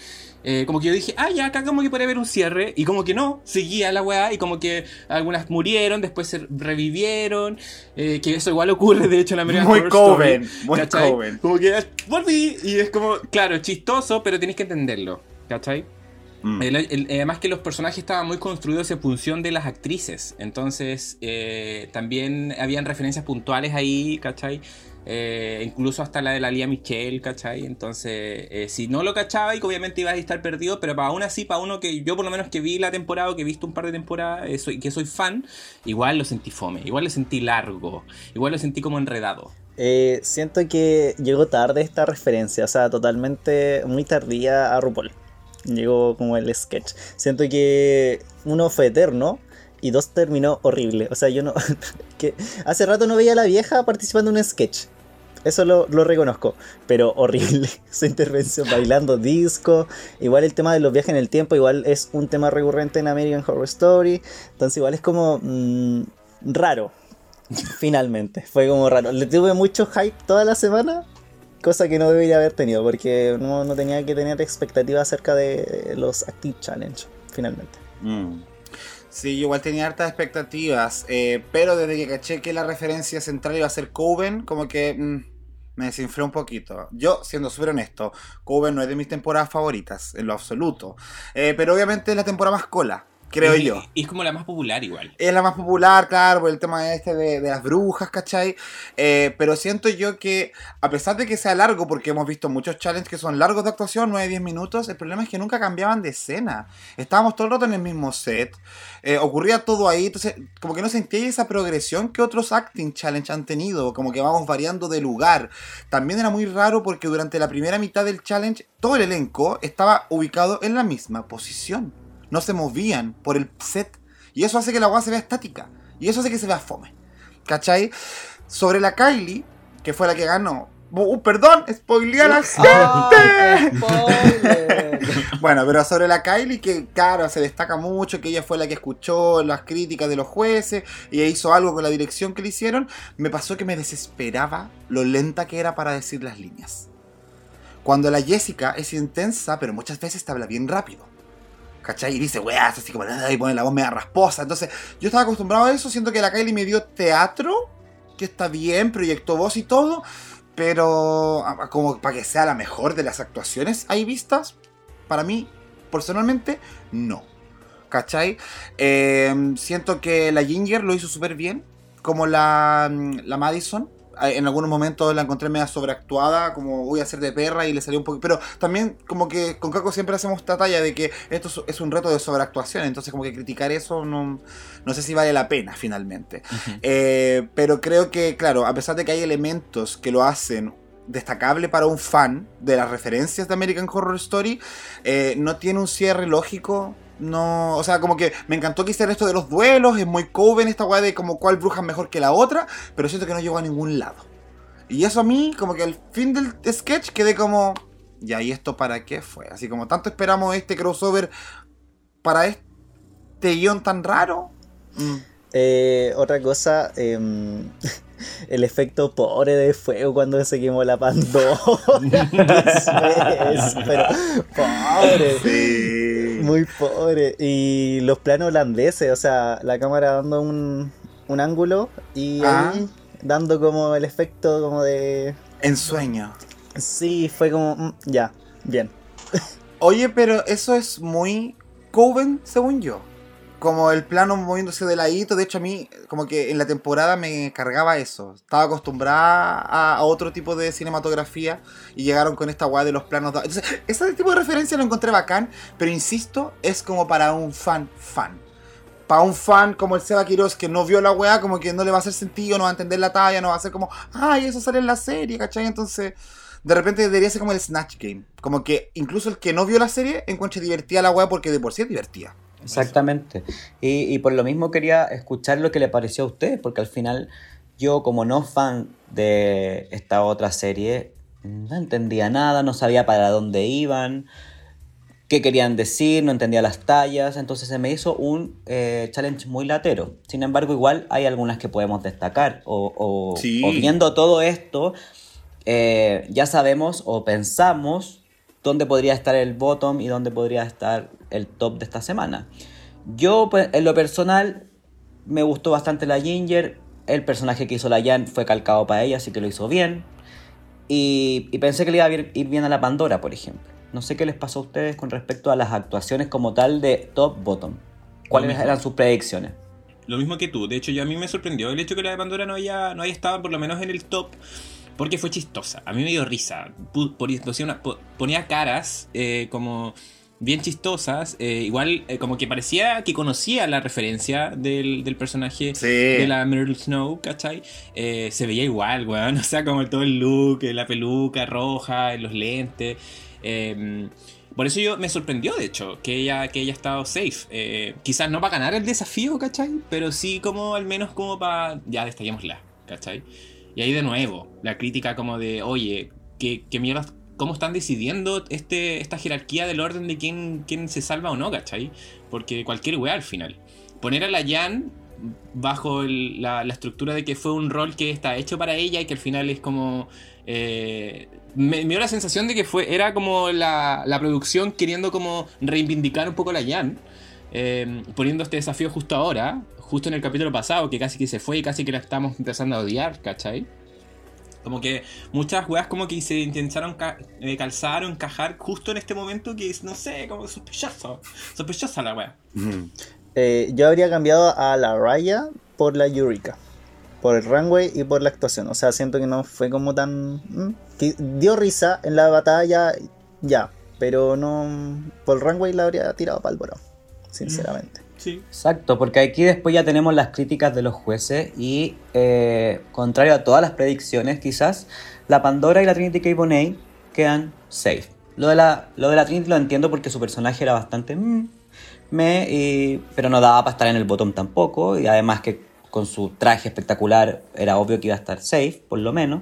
eh, como que yo dije, ah, ya acá como que puede haber un cierre, y como que no, seguía la weá, y como que algunas murieron, después se revivieron, eh, que eso igual ocurre, de hecho, en la American Muy Horror Coven, Story, muy ¿cachai? Coven. Como que ah, volví, y es como, claro, chistoso, pero tienes que entenderlo, ¿cachai? Mm. El- el- además que los personajes estaban muy construidos en función de las actrices. Entonces, eh, también habían referencias puntuales ahí, ¿cachai? Eh, incluso hasta la de la Lía Michelle, ¿cachai? Entonces, eh, si no lo cachaba, y que obviamente ibas a estar perdido, pero para aún así, para uno que yo por lo menos que vi la temporada o que he visto un par de temporadas eh, soy- que soy fan, igual lo sentí fome, igual lo sentí largo, igual lo sentí como enredado. Eh, siento que llegó tarde esta referencia, o sea, totalmente muy tardía a RuPaul. Llegó como el sketch. Siento que uno fue eterno y dos terminó horrible. O sea, yo no. (laughs) hace rato no veía a la vieja participando en un sketch. Eso lo, lo reconozco, pero horrible (laughs) su intervención bailando disco. Igual el tema de los viajes en el tiempo, igual es un tema recurrente en American Horror Story. Entonces, igual es como mm, raro, (laughs) Finalmente, fue como raro. Le tuve mucho hype toda la semana, cosa que no debería haber tenido, porque no, no tenía que tener expectativas acerca de los Active Challenge, finalmente. Mm. Sí, igual tenía hartas expectativas, eh, pero desde que caché que la referencia central iba a ser Coven, como que mm, me desinflé un poquito. Yo, siendo súper honesto, Coven no es de mis temporadas favoritas, en lo absoluto. Eh, pero obviamente es la temporada más cola, creo y, yo. Y es como la más popular igual. Es la más popular, claro, por el tema este de, de las brujas, ¿cachai? Eh, pero siento yo que, a pesar de que sea largo, porque hemos visto muchos challenges que son largos de actuación, 9-10 minutos, el problema es que nunca cambiaban de escena. Estábamos todo el rato en el mismo set, eh, ocurría todo ahí, entonces como que no sentía esa progresión que otros acting challenge han tenido, como que vamos variando de lugar. También era muy raro porque durante la primera mitad del challenge, todo el elenco estaba ubicado en la misma posición. No se movían por el set. Y eso hace que la agua se vea estática. Y eso hace que se vea fome. ¿Cachai? Sobre la Kylie, que fue la que ganó. Uh, perdón, spoileé a la gente. (laughs) Bueno, pero sobre la Kylie, que claro, se destaca mucho, que ella fue la que escuchó las críticas de los jueces y hizo algo con la dirección que le hicieron, me pasó que me desesperaba lo lenta que era para decir las líneas. Cuando la Jessica es intensa, pero muchas veces te habla bien rápido. ¿Cachai? Y dice, weá, es así como, y pone la voz media rasposa. Entonces, yo estaba acostumbrado a eso, siento que la Kylie me dio teatro, que está bien, proyectó voz y todo, pero ah, como para que sea la mejor de las actuaciones ahí vistas, para mí, personalmente, no. ¿Cachai? Eh, siento que la Ginger lo hizo súper bien. como la, mm, la Madison. En algunos momentos la encontré media sobreactuada, como voy a hacer de perra y le salió un poco. Pero también, como que con Caco siempre hacemos esta talla de que esto es- es un reto de sobreactuación. Entonces, como que criticar eso no, no sé si vale la pena finalmente. Eh, pero creo que, claro, a pesar de que hay elementos que lo hacen destacable para un fan de las referencias de American Horror Story, eh, no tiene un cierre lógico. No, o sea, como que me encantó que hicieran esto de los duelos, es muy Coven esta weá de como cuál bruja es mejor que la otra, pero siento que no llegó a ningún lado. Y eso a mí, como que al fin del sketch quedé como, ya, ¿y esto para qué fue? Así como tanto esperamos este crossover para este guion tan raro. Mm. Eh, otra cosa, em, (laughs) el efecto pobre de fuego cuando se quemó la Pandora. (laughs) (laughs) Es, pero pobre. Sí. Muy pobre. Y los planos holandeses, o sea, la cámara dando un, un ángulo y Ah. ahí dando como el efecto como de... En sueño. Sí, fue como... mm, ya, bien. Oye, pero eso es muy Coven, según yo. Como el plano moviéndose de ladito. De hecho, a mí, como que en la temporada me cargaba eso. Estaba acostumbrada a, otro tipo de cinematografía. Y llegaron con esta weá de los planos. Entonces, ese tipo de referencia lo encontré bacán. Pero insisto, es como para un fan fan. Para un fan como el Seba Quiroz que no vio la weá, como que no le va a hacer sentido, no va a entender la talla, no va a ser como, ay, eso sale en la serie, ¿cachai? Entonces, de repente debería ser como el Snatch Game. Como que incluso el que no vio la serie encuentre divertida la weá porque de por sí es divertida. Exactamente. Y, y por lo mismo quería escuchar lo que le pareció a usted, porque al final yo como no fan de esta otra serie, no entendía nada, no sabía para dónde iban, qué querían decir, no entendía las tallas, entonces se me hizo un eh, challenge muy latero. Sin embargo, igual hay algunas que podemos destacar, o, o- Sí. o viendo todo esto, eh, ya sabemos o pensamos dónde podría estar el bottom y dónde podría estar el top de esta semana. Yo, pues, en lo personal, me gustó bastante la Ginger. El personaje que hizo la Jan fue calcado para ella, así que lo hizo bien. Y, y pensé que le iba a ir, bien a la Pandora, por ejemplo. No sé qué les pasó a ustedes con respecto a las actuaciones como tal de top-bottom. ¿Cuáles mismo. eran sus predicciones? Lo mismo que tú. De hecho, yo a mí me sorprendió el hecho que la de Pandora no haya, no haya estado por lo menos en el top. Porque fue chistosa. A mí me dio risa. Ponía caras eh, como bien chistosas. eh, igual eh, como que parecía que conocía la referencia del, del personaje Sí. de la Meryl Snow, ¿cachai? Eh, se veía igual, weón. (laughs) O sea, como todo el look, la peluca roja, los lentes. eh, por eso yo me sorprendió, de hecho, que ella, que ella ha estado safe. Quizás no para ganar el desafío, ¿cachai? Pero sí como al menos como para... Ya, destallémosla, ¿cachai? Y ahí de nuevo, la crítica como de, oye, ¿qué, qué mierda? ¿Cómo están decidiendo este, esta jerarquía del orden de quién, quién se salva o no, ¿cachai? Porque cualquier weá al final. Poner a la Jan bajo la, estructura de que fue un rol que está hecho para ella y que al final es como... eh, me, me dio la sensación de que fue era como la, la producción queriendo como reivindicar un poco a la Jan, eh, poniendo este desafío justo ahora, justo en el capítulo pasado, que casi que se fue y casi que la estamos empezando a odiar, ¿cachai? Como que muchas weas como que se intentaron ca- eh, calzar o encajar justo en este momento que es, no sé, como sospechoso. Sospechosa la wea. Eh, yo habría cambiado a la Raya por la Eureka. Por el runway y por la actuación. O sea, siento que no fue como tan... mm, dio risa en la batalla, ya. Pero no... Por el runway la habría tirado para el. Sinceramente. Exacto, porque aquí después ya tenemos las críticas de los jueces y, eh, contrario a todas las predicciones, quizás la Pandora y la Trinity K. Bonet quedan safe. Lo de, la, lo de la Trinity lo entiendo porque su personaje era bastante mm, me, pero no daba para estar en el botón tampoco, y además que con su traje espectacular era obvio que iba a estar safe, por lo menos.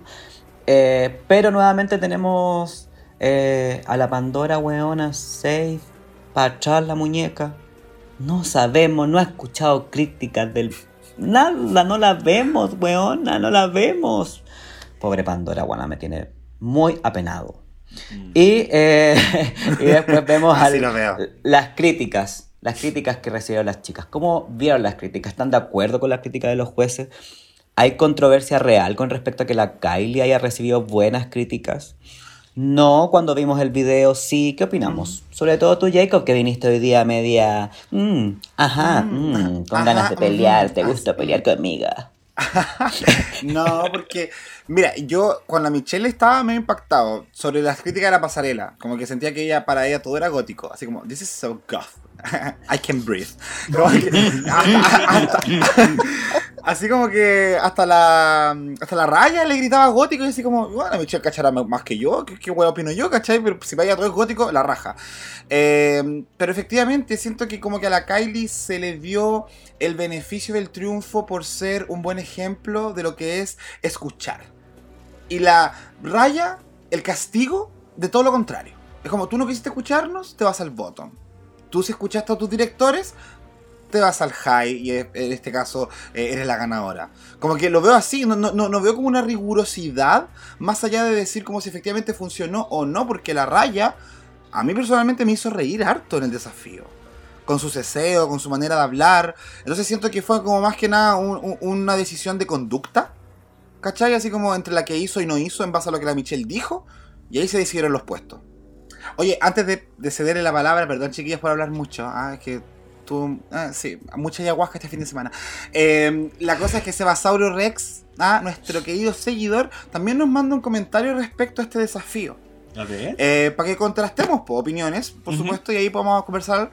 Eh, pero nuevamente tenemos eh, a la Pandora, weona, safe, para la muñeca. No sabemos, no ha escuchado críticas del... Nada, no la vemos, weona, no la vemos. Pobre Pandora, weona, me tiene muy apenado. Y, eh, (laughs) y después vemos Así al- lo veo. las críticas, las críticas que recibieron las chicas. ¿Cómo vieron las críticas? ¿Están de acuerdo con las críticas de los jueces? ¿Hay controversia real con respecto a que la Kylie haya recibido buenas críticas? No, cuando vimos el video, sí. ¿Qué opinamos? Sobre todo tú, Jacob, que viniste hoy día media... mm, ajá, mm, con ajá, ganas de pelear. mm, ¿Te gusta pelear conmigo? (laughs) no, porque, mira, yo cuando Michelle estaba medio impactado sobre las críticas de la pasarela, como que sentía que ella, para ella todo era gótico, así como, this is so goth. (laughs) I can breathe. Como que (laughs) hasta- hasta- (laughs) así como que hasta la hasta la raya le gritaba gótico y así como, bueno, Michelle cachará más que yo, ¿qué, qué hueá opino yo, cachai? Pero si vaya todo es gótico, la raja. Eh, pero efectivamente siento que como que a la Kylie se le dio el beneficio del triunfo por ser un buen ejemplo de lo que es escuchar. Y la raya, el castigo de todo lo contrario. Es como tú no quisiste escucharnos, te vas al bottom. Tú si escuchaste a tus directores, te vas al high y en este caso eh, eres la ganadora. Como que lo veo así, no, no, no, veo como una rigurosidad más allá de decir como si efectivamente funcionó o no, porque la raya a mí personalmente me hizo reír harto en el desafío. Con su ceseo, con su manera de hablar. Entonces siento que fue como más que nada un- un- una decisión de conducta. ¿Cachai? Así como entre la que hizo y no hizo en base a lo que la Michelle dijo. Y ahí se decidieron los puestos. Oye, antes de, de cederle la palabra, perdón chiquillas por hablar mucho. Ah, es que tú... Ah, sí, mucha ayahuasca este fin de semana. Eh, la cosa es que Sebasaurio Rex, ah, nuestro querido seguidor, también nos manda un comentario respecto a este desafío. A ver. Eh, para que contrastemos po, opiniones, por supuesto, y ahí podemos conversar.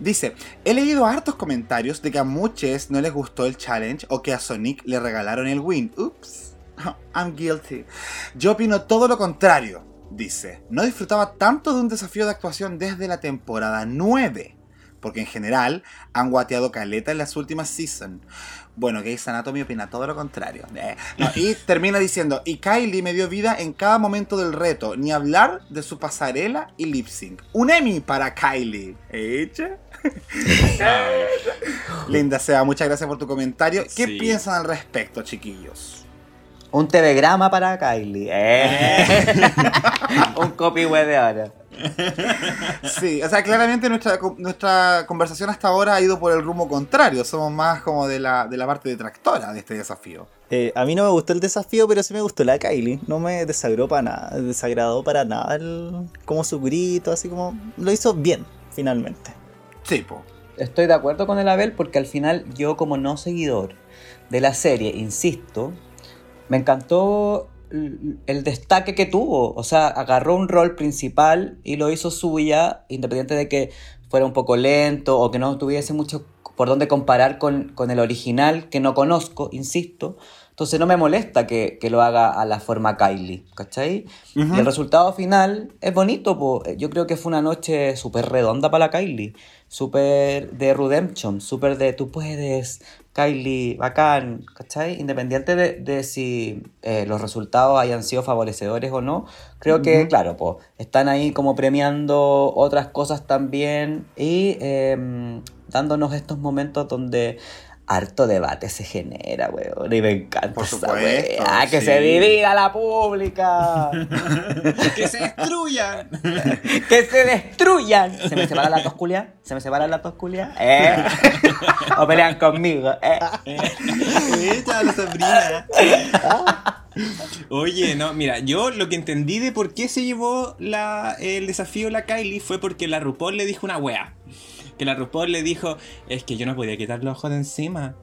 Dice, he leído hartos comentarios de que a muchos no les gustó el challenge o que a Sonic le regalaron el win. Ups, (laughs) I'm guilty. Yo opino todo lo contrario, dice. No disfrutaba tanto de un desafío de actuación desde la temporada 9. Porque en general han guateado caleta en las últimas seasons. Bueno, Grey's Anatomy opina todo lo contrario. Eh, no, y (laughs) termina diciendo, y Kylie me dio vida en cada momento del reto, ni hablar de su pasarela y lip sync. Un Emmy para Kylie. ¿Echa? (laughs) Linda Seba, muchas gracias por tu comentario. ¿Qué Sí. piensan al respecto, chiquillos? Un telegrama para Kylie. Eh. (laughs) un copy web de ahora. Sí, o sea, claramente nuestra, nuestra conversación hasta ahora ha ido por el rumbo contrario. Somos más como de la, de la parte detractora de este desafío. Eh, a mí no me gustó el desafío, pero sí me gustó la Kylie. No me desagradó para nada, desagradó para nada el, como su grito, así como lo hizo bien, finalmente. Sí, po. Estoy de acuerdo con el Abel porque al final yo como no seguidor de la serie, insisto, me encantó el destaque que tuvo. O sea, agarró un rol principal y lo hizo suya, independiente de que fuera un poco lento o que no tuviese mucho por dónde comparar con, con el original, que no conozco, insisto. Entonces no me molesta que, que lo haga a la forma Kylie, ¿cachai? Y el resultado final es bonito, po. yo creo que fue una noche súper redonda para la Kylie, súper de redemption, súper de tú puedes, Kylie, bacán, ¿cachai? Independiente de, de si eh, los resultados hayan sido favorecedores o no, creo que, claro, po, están ahí como premiando otras cosas también y em, dándonos estos momentos donde harto debate se genera, weón, y me encanta Por esa supuesto, weá, que sí. se divida la pública. (laughs) ¡Que se destruyan! (laughs) ¡Que se destruyan! ¿Se me separan las dos culias? ¿Se me separan las dos culias? ¿Eh? (laughs) ¿O pelean conmigo? ¿Eh? Ella, la Sabrina. Oye, no, mira, yo lo que entendí de por qué se llevó la, el desafío la Kylie fue porque la RuPaul le dijo una wea. Que la RuPaul le dijo, es que yo no podía quitar los ojos de encima.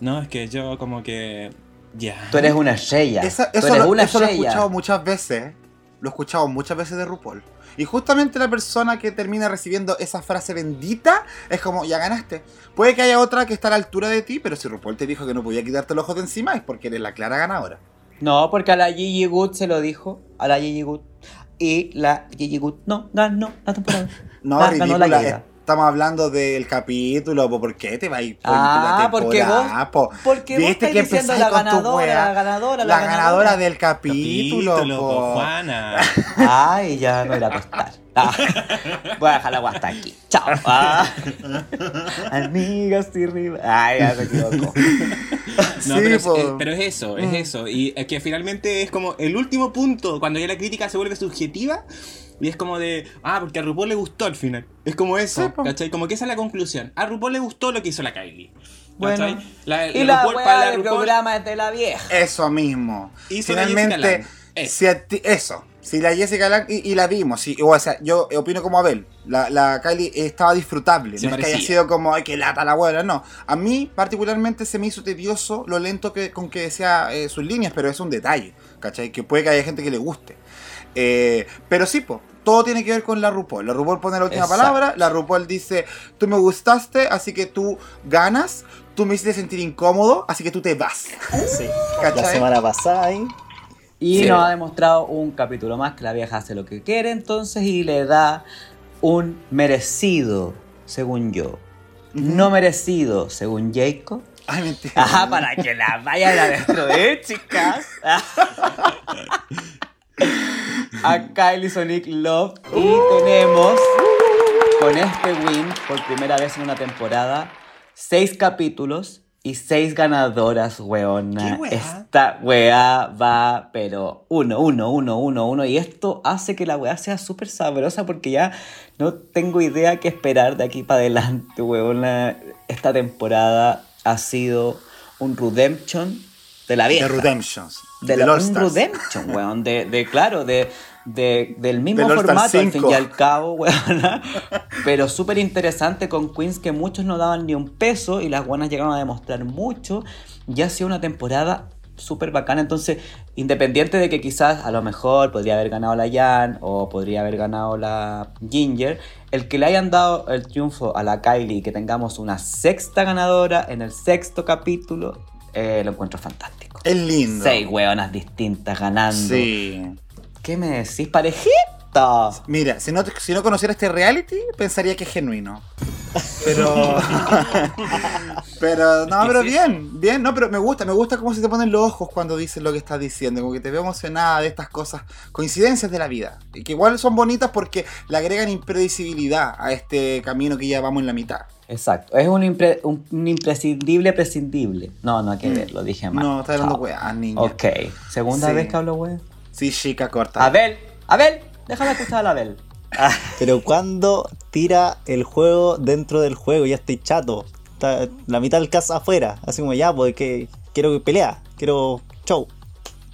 No, es que yo como que... Ya. Tú eres una estrella. Esa- Tú eso eres lo, una eso lo he escuchado muchas veces. Lo he escuchado muchas veces de RuPaul. Y justamente la persona que termina recibiendo esa frase bendita es como, ya ganaste. Puede que haya otra que está a la altura de ti, pero si RuPaul te dijo que no podía quitarte los ojos de encima es porque eres la clara ganadora. No, porque a la Gigi Good se lo dijo. A la Gigi Good. Y la Gigi Good no ganó la temporada. No, ganó la ridícula. Liga. Estamos hablando del capítulo, po, ¿por qué te va a ir por Ah, la porque vos- po? porque vos Viste que diciendo la con tu ganadora, la ganadora, la La ganadora. ganadora del capítulo, Capítulo, po. po, Juana. (laughs) Ay, ya me voy a acostar. Ah, (laughs) voy a dejar la hasta aquí. Chao. Ah. (laughs) Amigas y rivales. Ay, ya se equivocó. No, Sí, pero, es, es- pero es eso, es eso. Y es que finalmente es como el último punto, cuando ya la crítica se vuelve subjetiva. Y es como de, ah, porque a RuPaul le gustó al final. Es como eso, Sí. ¿cachai? Como que esa es la conclusión. A RuPaul le gustó lo que hizo la Kylie. Bueno. ¿cachai? La, Y la RuPaul- para la del RuPaul programa es de la vieja. Eso mismo. hizo Finalmente. Eso. Si a ti- eso. Si la Jessica Lang, y, y la vimos, sí, o sea, yo opino como Abel. La, la Kylie estaba disfrutable. Se no es que haya parecía. sido como, ay, que lata la abuela, no. A mí, particularmente, se me hizo tedioso lo lento que, con que decía eh, sus líneas, pero es un detalle, ¿cachai? Que puede que haya gente que le guste. Eh, pero sí, po, todo tiene que ver con la RuPaul. La RuPaul pone la última Exacto. palabra, la RuPaul dice, tú me gustaste, así que tú ganas, tú me hiciste sentir incómodo, así que tú te vas. (laughs) Sí. La ¿Cachai? semana pasada ahí. Y Sí. nos ha demostrado un capítulo más que la vieja hace lo que quiere entonces y le da un merecido, según yo. No merecido, según Jacob. Ay, mentira. Ajá, para que la vayan a destruir, chicas. (laughs) A Kylie Sonic Love. Y tenemos con este win, por primera vez en una temporada, seis capítulos y seis ganadoras, weona. Esta weá va, pero uno, uno, uno, uno, uno. Y esto hace que la weá sea súper sabrosa porque ya no tengo idea qué esperar de aquí para adelante, weona. Esta temporada ha sido un redemption de la De vieja. Redemptions. De la, un redemption, weón. De, de claro, de, de- del mismo formato, al fin 5. y al cabo, weón. Pero súper interesante con Queens que muchos no daban ni un peso y las buenas llegaron a demostrar mucho. Y ha sido una temporada súper bacana. Entonces, independiente de que quizás a lo mejor podría haber ganado la Jan o podría haber ganado la Ginger, el que le hayan dado el triunfo a la Kylie y que tengamos una sexta ganadora en el sexto capítulo, eh, lo encuentro fantástico. Es lindo. Seis hueonas distintas ganando. Sí. ¿Qué me decís? ¡Parejita! Mira, si no, si no conociera este reality, pensaría que es genuino. Pero. (laughs) pero, no, ¿Qué pero bien, bien, no, pero me gusta, me gusta cómo se te ponen los ojos cuando dices lo que estás diciendo, como que te veo emocionada de estas cosas, coincidencias de la vida, y que igual son bonitas porque le agregan impredecibilidad a este camino que ya vamos en la mitad. Exacto. Es un, impre- un- un imprescindible prescindible. No, no hay que ver, lo dije mal. Mm. No, está hablando weá, niña. Ok. Segunda Sí. vez que hablo weá. Sí, chica, corta. Abel, Abel, déjame escuchar a la Abel. Ah, Pero cuando tira el juego dentro del juego, ya estoy chato. Está la mitad del casa afuera. Así como ya, pues que quiero pelea, quiero show.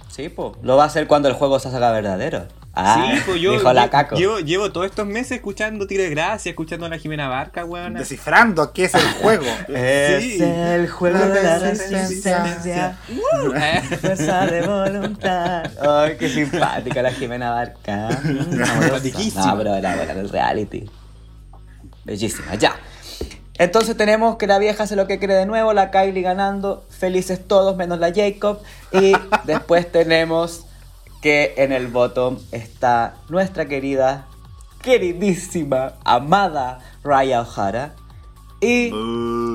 sí, pues. Lo va a hacer cuando el juego se haga verdadero. Ah, sí, pues yo, dijo la yo- caco. llevo, llevo todos estos meses escuchando Tiro de Gracia, escuchando a la Jimena Barca, weón. Descifrando qué es el juego. (laughs) Es Sí. el juego La de la resistencia. resistencia. (laughs) Eh, Fuerza de voluntad. Ay, qué simpática la Jimena Barca. (laughs) Mm. Simpaticísima. No, pero era buena en el reality. Bellísima, ya. Entonces tenemos que la vieja hace lo que quiere de nuevo, la Kylie ganando, felices todos menos la Jacob. Y después tenemos que en el bottom está nuestra querida, queridísima, amada Raya O'Hara. Y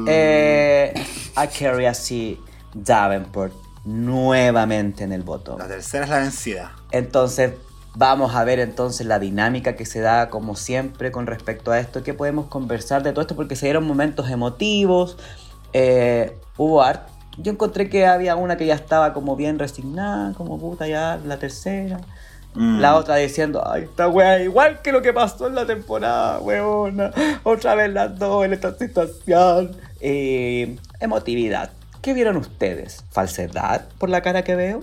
eh, a Carrie C. Davenport nuevamente en el bottom. La tercera es la vencida. Entonces, vamos a ver entonces la dinámica que se da como siempre con respecto a esto, que podemos conversar de todo esto, porque se dieron momentos emotivos, eh, hubo art. Yo encontré que había una que ya estaba como bien resignada, como puta ya, la tercera. Mm. La otra diciendo, ay, esta wea igual que lo que pasó en la temporada, weona. Otra vez las dos en esta situación. Eh, emotividad. ¿Qué vieron ustedes? ¿Falsedad por la cara que veo?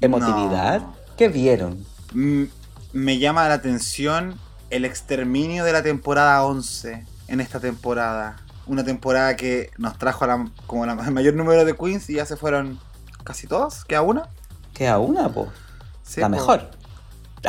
¿Emotividad? No. ¿Qué vieron? Mm, me llama la atención el exterminio de la temporada 11 en esta temporada. Una temporada que nos trajo a la- como la- el (laughs) mayor número de queens y ya se fueron casi todos. ¿Queda una? Queda una, po. Sí, la po. mejor.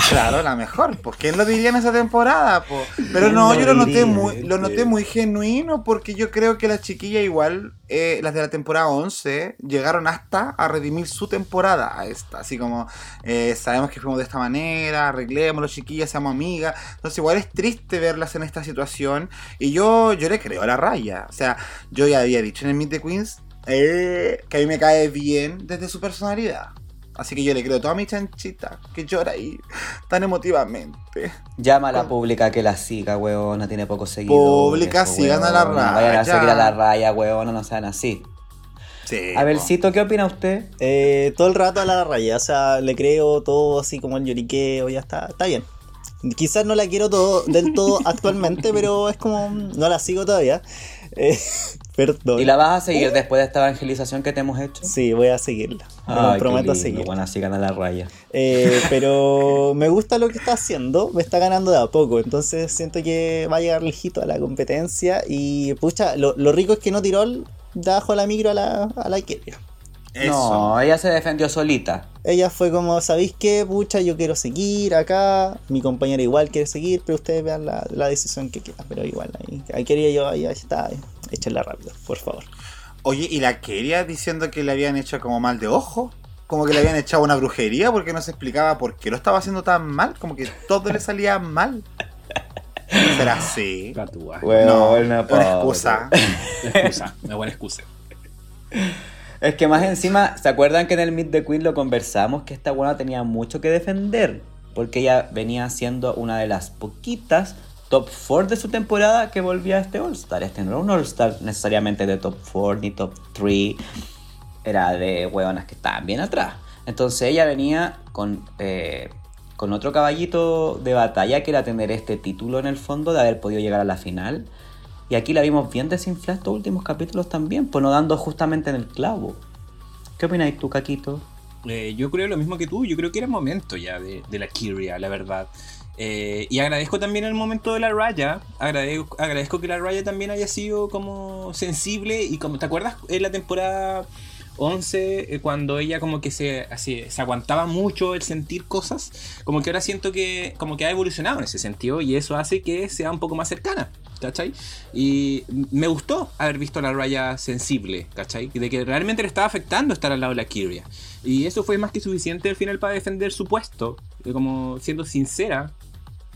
Claro, la mejor. Pues quién lo diría en esa temporada, po? Pero ¿Quién no, yo lo noté muy, lo noté muy genuino porque yo creo que las chiquillas igual, eh, las de la temporada 11, llegaron hasta a redimir su temporada a esta. Así como, eh, sabemos que fuimos de esta manera, arreglémoslo chiquillas, seamos amigas. Entonces igual es triste verlas en esta situación. Y yo, yo le creo a la raya. O sea, yo ya había dicho en el Meet the Queens eh, que a mí me cae bien desde su personalidad. Así que yo le creo a toda mi chanchita que llora ahí tan emotivamente. Llama a la pública que la siga, weona. Tiene pocos seguidores. Pública, po, sigan a la weona. Vayan a raya. seguir a la raya, weona. No sean así. Sí. Abelcito, ¿qué opina usted? Eh, todo el rato a la raya, o sea, le creo todo así como el lloriqueo, ya está, está bien. Quizás no la quiero todo, del todo actualmente, (laughs) pero es como, no la sigo todavía. Eh, Perdón. ¿Y la vas a seguir después de esta evangelización que te hemos hecho? Sí, voy a seguirla. Me lindo. seguirla. Bueno, así gana la raya. Eh, (laughs) pero me gusta lo que está haciendo, me está ganando de a poco, entonces siento que va a llegar lejito a la competencia y pucha, lo, lo rico es que no tiró el- de abajo de la micro a la, a la Ikeria. Eso. No, ella se defendió solita. Ella fue como, ¿sabéis qué? Pucha, yo quiero seguir acá, mi compañera igual quiere seguir, pero ustedes vean la, la decisión que queda, pero igual, ahí, ahí quería yo, ahí está, échenla rápido, por favor. Oye, ¿y la quería diciendo que le habían hecho como mal de ojo? Como que le habían echado una brujería porque no se explicaba por qué lo estaba haciendo tan mal, como que todo le salía mal. ¿Será así? Gatúa. No, Buena, una excusa. (laughs) Una excusa, una buena excusa. Es que más encima, ¿se acuerdan que en el Meet the Queen lo conversamos? Que esta buena tenía mucho que defender. Porque ella venía siendo una de las poquitas top 4 de su temporada que volvía a este All-Star. Este no era un All-Star necesariamente de top 4 ni top 3. Era de hueonas que estaban bien atrás. Entonces ella venía con, eh, con otro caballito de batalla que era tener este título en el fondo de haber podido llegar a la final. Y aquí la vimos bien desinflada estos últimos capítulos también, pues no dando justamente en el clavo. ¿Qué opináis tú, Caquito? Eh, yo creo lo mismo que tú, yo creo que era momento ya de, de la Kyria, la verdad. Eh, y agradezco también el momento de la Raya. Agradezco, agradezco que la Raya también haya sido como sensible. Y como, ¿te acuerdas en la temporada 11 eh, cuando ella como que se, así, se aguantaba mucho el sentir cosas? Como que ahora siento que como que ha evolucionado en ese sentido y eso hace que sea un poco más cercana. ¿Cachai? Y me gustó haber visto a la Raya sensible, ¿cachai? De que realmente le estaba afectando estar al lado de la Kyria. Y eso fue más que suficiente al final para defender su puesto, de como siendo sincera,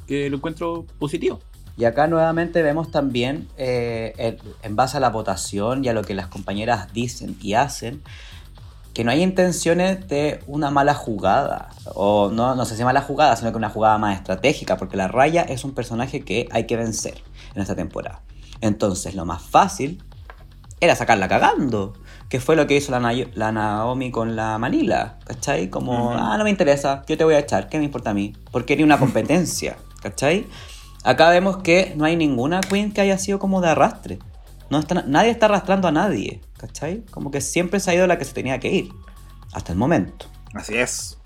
que lo encuentro positivo. Y acá nuevamente vemos también, eh, en, en base a la votación y a lo que las compañeras dicen y hacen, que no hay intenciones de una mala jugada. O no, no sé si mala jugada, sino que una jugada más estratégica, porque la Raya es un personaje que hay que vencer en esta temporada. Entonces, lo más fácil era sacarla cagando. Que fue lo que hizo la, Nayo- la Naomi con la Manila, ¿cachai? Como, Ujú. ah, no me interesa, yo te voy a echar, ¿qué me importa a mí? Porque era una (laughs) competencia, ¿cachai? Acá vemos que no hay ninguna queen que haya sido como de arrastre. No está- nadie está arrastrando a nadie, ¿cachai? Como que siempre se ha ido la que se tenía que ir, hasta el momento. Así es.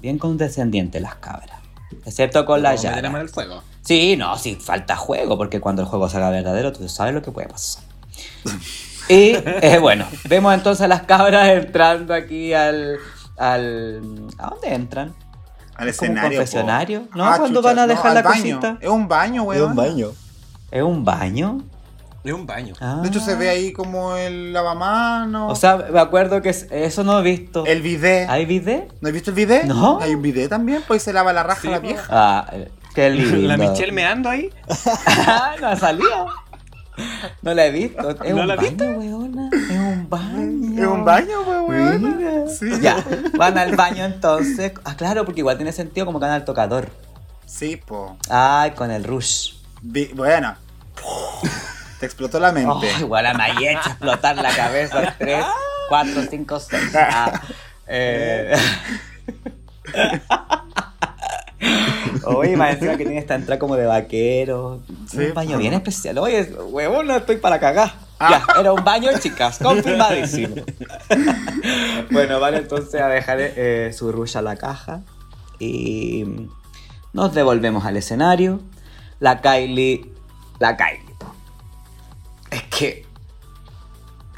Bien condescendiente las cabras. Excepto con la mano al fuego. Sí, no, sí, falta juego, porque cuando el juego se haga verdadero, tú sabes lo que puede pasar. (laughs) Y eh, bueno, vemos entonces a las cabras entrando aquí al. al ¿A dónde entran? Al ¿Es un escenario. po. confesionario? ¿No? Ah, ¿Cuándo chucha, van a dejar la baño. cosita? Es un baño, Es weón. un baño. ¿Es un baño? Es un baño. Ah. De hecho, se ve ahí como el lavamanos. O sea, me acuerdo que es- eso no he visto. el bidet. ¿Hay video? ¿No has visto el bidet? No. Hay un bidet también, pues se lava la raja Sí, la vieja. Ah, eh, qué (laughs) lindo. La Michelle meando ahí. (laughs) Ah, no ha salido. (laughs) No la he visto. Es ¿No un la baño, viste? weona. Es un baño. Es un baño, weón. Mira. Sí. Ya, van al baño entonces. Ah, claro, porque igual tiene sentido como que van al tocador. Sí, po. Ay, con el rush. Vi- bueno. Te explotó la mente. Oh, igual a May hecho explotar la cabeza. 3, 4, 5, 6. Ah, eh. (laughs) (laughs) (laughs) Oye, más encima que tiene esta entrada como de vaquero. Sí, un baño bien especial. Oye, huevón, no estoy para cagar. Ya, era un baño, chicas, (laughs) confirmadísimo. (laughs) bueno, vale entonces a dejar eh, su rush a la caja. Y nos devolvemos al escenario. La Kylie. La Kylie. Es que.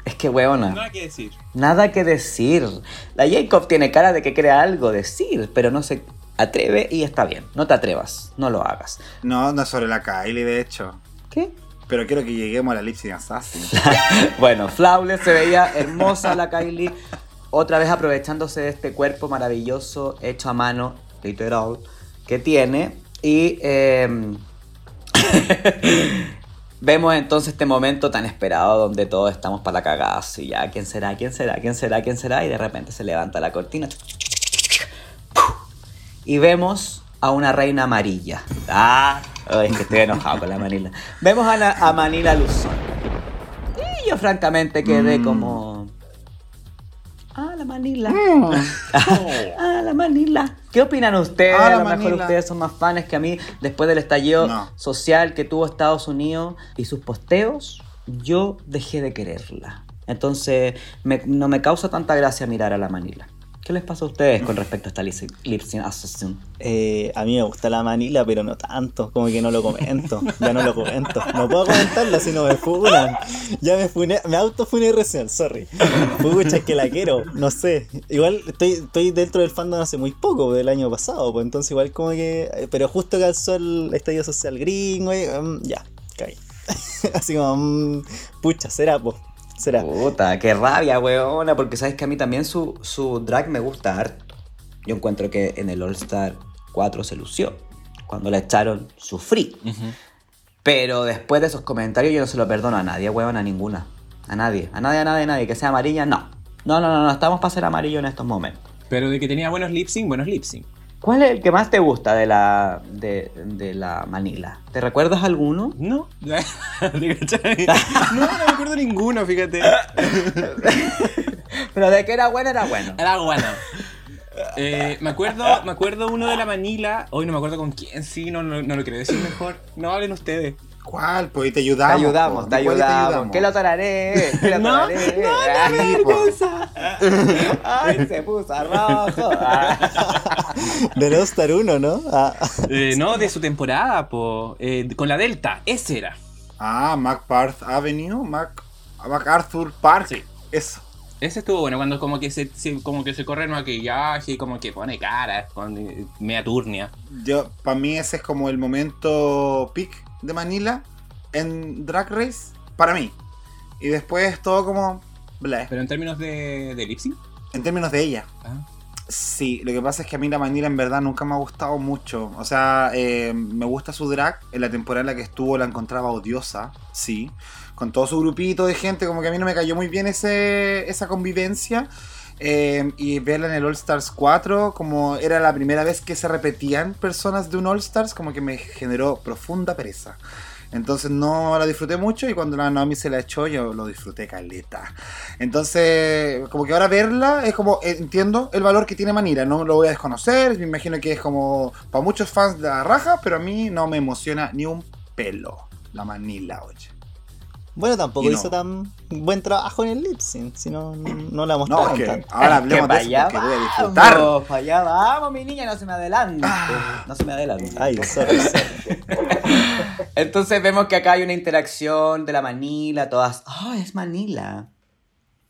Es que, weona. Nada que decir. Nada que decir. La Jacob tiene cara de que quiere algo decir, pero no se atreve y está bien. No te atrevas, no lo hagas. No, no es sobre la Kylie, de hecho. ¿Qué? Pero quiero que lleguemos a la Lipsy Assassin. (laughs) Bueno, Flawless se veía hermosa la Kylie. Otra vez aprovechándose de este cuerpo maravilloso hecho a mano, literal, que tiene. Y eh, (laughs) vemos entonces este momento tan esperado donde todos estamos para la cagada. Así ya, ¿quién será? ¿Quién será? ¿Quién será? ¿Quién será? Y de repente se levanta la cortina. Y vemos a una reina amarilla. Ah, es que estoy enojado con la Manila. Vemos a, la- a Manila Luzón. Y yo francamente quedé Mm. como... Ah, la Manila. (laughs) ah, la Manila. ¿Qué opinan ustedes? Ah, a lo mejor Manila. ustedes son más fans que a mí después del estallido No. social que tuvo Estados Unidos y sus posteos. yo dejé de quererla. Entonces me- no me causa tanta gracia mirar a la Manila. ¿Qué les pasa a ustedes con respecto a esta lip sync- lip sync association? Eh, a mí me gusta la Manila, pero no tanto, como que no lo comento, ya no lo comento. No puedo comentarlo si no me funan. Ya me funé, me autofuné recién, sorry. Pucha, es que la quiero, no sé. Igual estoy, estoy dentro del fandom hace muy poco, del año pasado, pues entonces igual como que... eh, Pero justo calzó el estadio social gringo y mm, ya, caí. (laughs) Así como, mm, pucha, será, pues, será. Puta, qué rabia, weona, porque sabes que a mí también su, su drag me gusta harto. Yo encuentro que en el All Star 4 se lució. Cuando la echaron, sufrí. Pero después de esos comentarios yo no se lo perdono a nadie, weón, a ninguna. A nadie, a nadie, a nadie, a nadie. Que sea amarilla, no. No, no, no, no, estamos para ser amarillo en estos momentos. Pero de que tenía buenos lip sync, buenos lip sync. ¿Cuál es el que más te gusta de la, de, de la Manila? ¿Te recuerdas alguno? No. (laughs) No, no me acuerdo ninguno, fíjate. (laughs) Pero de que era bueno, era bueno. Era bueno. Eh, me acuerdo, me acuerdo uno de la Manila. Hoy no me acuerdo con quién, sí, no, no, no lo quiero decir mejor. No hablen ustedes. ¿Cuál? Pues y te Te ayudamos. ayudamos, po. te ¿Cuál ayudamos. ¿Qué lo tararé? ¿Qué lo (laughs) No, tararé? Sí, po. (laughs) Ay, se puso rojo. (laughs) Del All Star 1, ¿no? Ah, Eh, no, de su temporada, po. Eh, con la Delta, ese era. Ah, MacParth Avenue, Mac, MacArthur Park. Sí. Eso. Ese estuvo bueno cuando como que se, se- como que se corre el maquillaje y como que pone cara con eh, media turnia. Yo, para mí ese es como el momento peak de Manila en Drag Race. Para mí. Y después todo como... bleh, Pero en términos de, de lip sync. En términos de ella. ah, Sí, lo que pasa es que a mí la Manila en verdad nunca me ha gustado mucho. O sea, eh, me gusta su drag. En la temporada en la que estuvo la encontraba odiosa, sí. Con todo su grupito de gente, como que a mí no me cayó muy bien ese, esa convivencia. Eh, y verla en el All Stars 4, como era la primera vez que se repetían personas de un All Stars, como que me generó profunda pereza. Entonces no la disfruté mucho y cuando la Naomi se la echó yo lo disfruté caleta. Entonces, como que ahora verla es como, entiendo el valor que tiene Manila, no lo voy a desconocer, me imagino que es como para muchos fans de la raja, pero a mí no me emociona ni un pelo la Manila, oye. Bueno, tampoco Y no. hizo tan buen trabajo en el lip sync, si no, no, no la No, mostraron es que tanto. ahora hablemos de pa' eso allá porque voy a disfrutar. vamos, allá vamos, mi niña, no se me adelante. No se me adelante. Ay, sorry, sorry. Entonces vemos que acá hay una interacción de la Manila, todas. Ah, es Manila.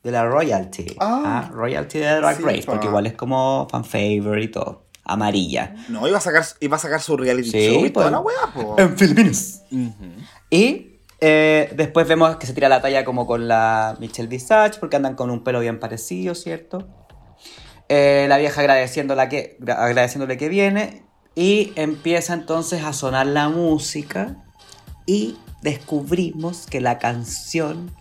De la royalty. Ah. Ah, royalty de Drag Sí, Race, porque igual es como fan favorite y todo. Amarilla. No, iba a sacar, iba a sacar su reality Sí, show y toda pues. la weá, po. En Filipinas. Y eh, después vemos que se tira la talla como con la Michelle Visage, porque andan con un pelo bien parecido, ¿cierto? Eh, la vieja agradeciéndole que, gra- agradeciéndole que viene. Y empieza entonces a sonar la música. Y descubrimos que la canción.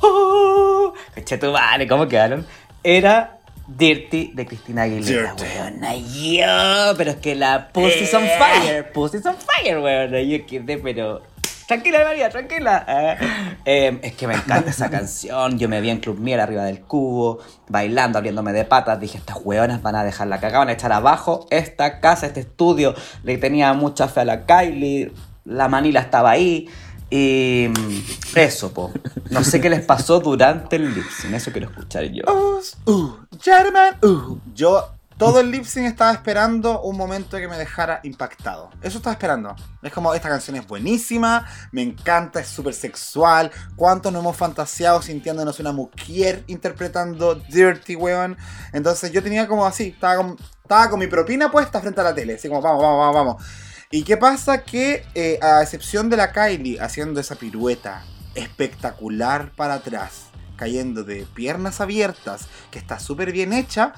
¡Oh! Tu madre, ¿cómo quedaron? Era Dirty de Cristina Aguilera, weona. Yo, pero es que la Pussy's on fire, Pussy's on fire, weona. Yo quedé, pero. Tranquila, María, tranquila. Ah, eh, es que me encanta esa canción. Yo me vi en Club Miel arriba del cubo, bailando, abriéndome de patas. Dije, estas hueonas van a dejar la cagada, van a echar abajo esta casa, este estudio. Le tenía mucha fe a la Kylie. La Manila estaba ahí. Y mm, eso, po. No sé qué les pasó durante el lip Eso quiero escuchar yo. Us, uh, German, uh. Yo todo el lip sync estaba esperando un momento que me dejara impactado. Eso estaba esperando. Es como, esta canción es buenísima, me encanta, es súper sexual. ¿Cuánto nos hemos fantaseado sintiéndonos una mujer interpretando Dirty, weón? Entonces yo tenía como así, estaba con, estaba con mi propina puesta frente a la tele. Así como, vamos, vamos, vamos, vamos. ¿Y qué pasa? Que eh, a excepción de la Kylie haciendo esa pirueta espectacular para atrás, cayendo de piernas abiertas, que está súper bien hecha,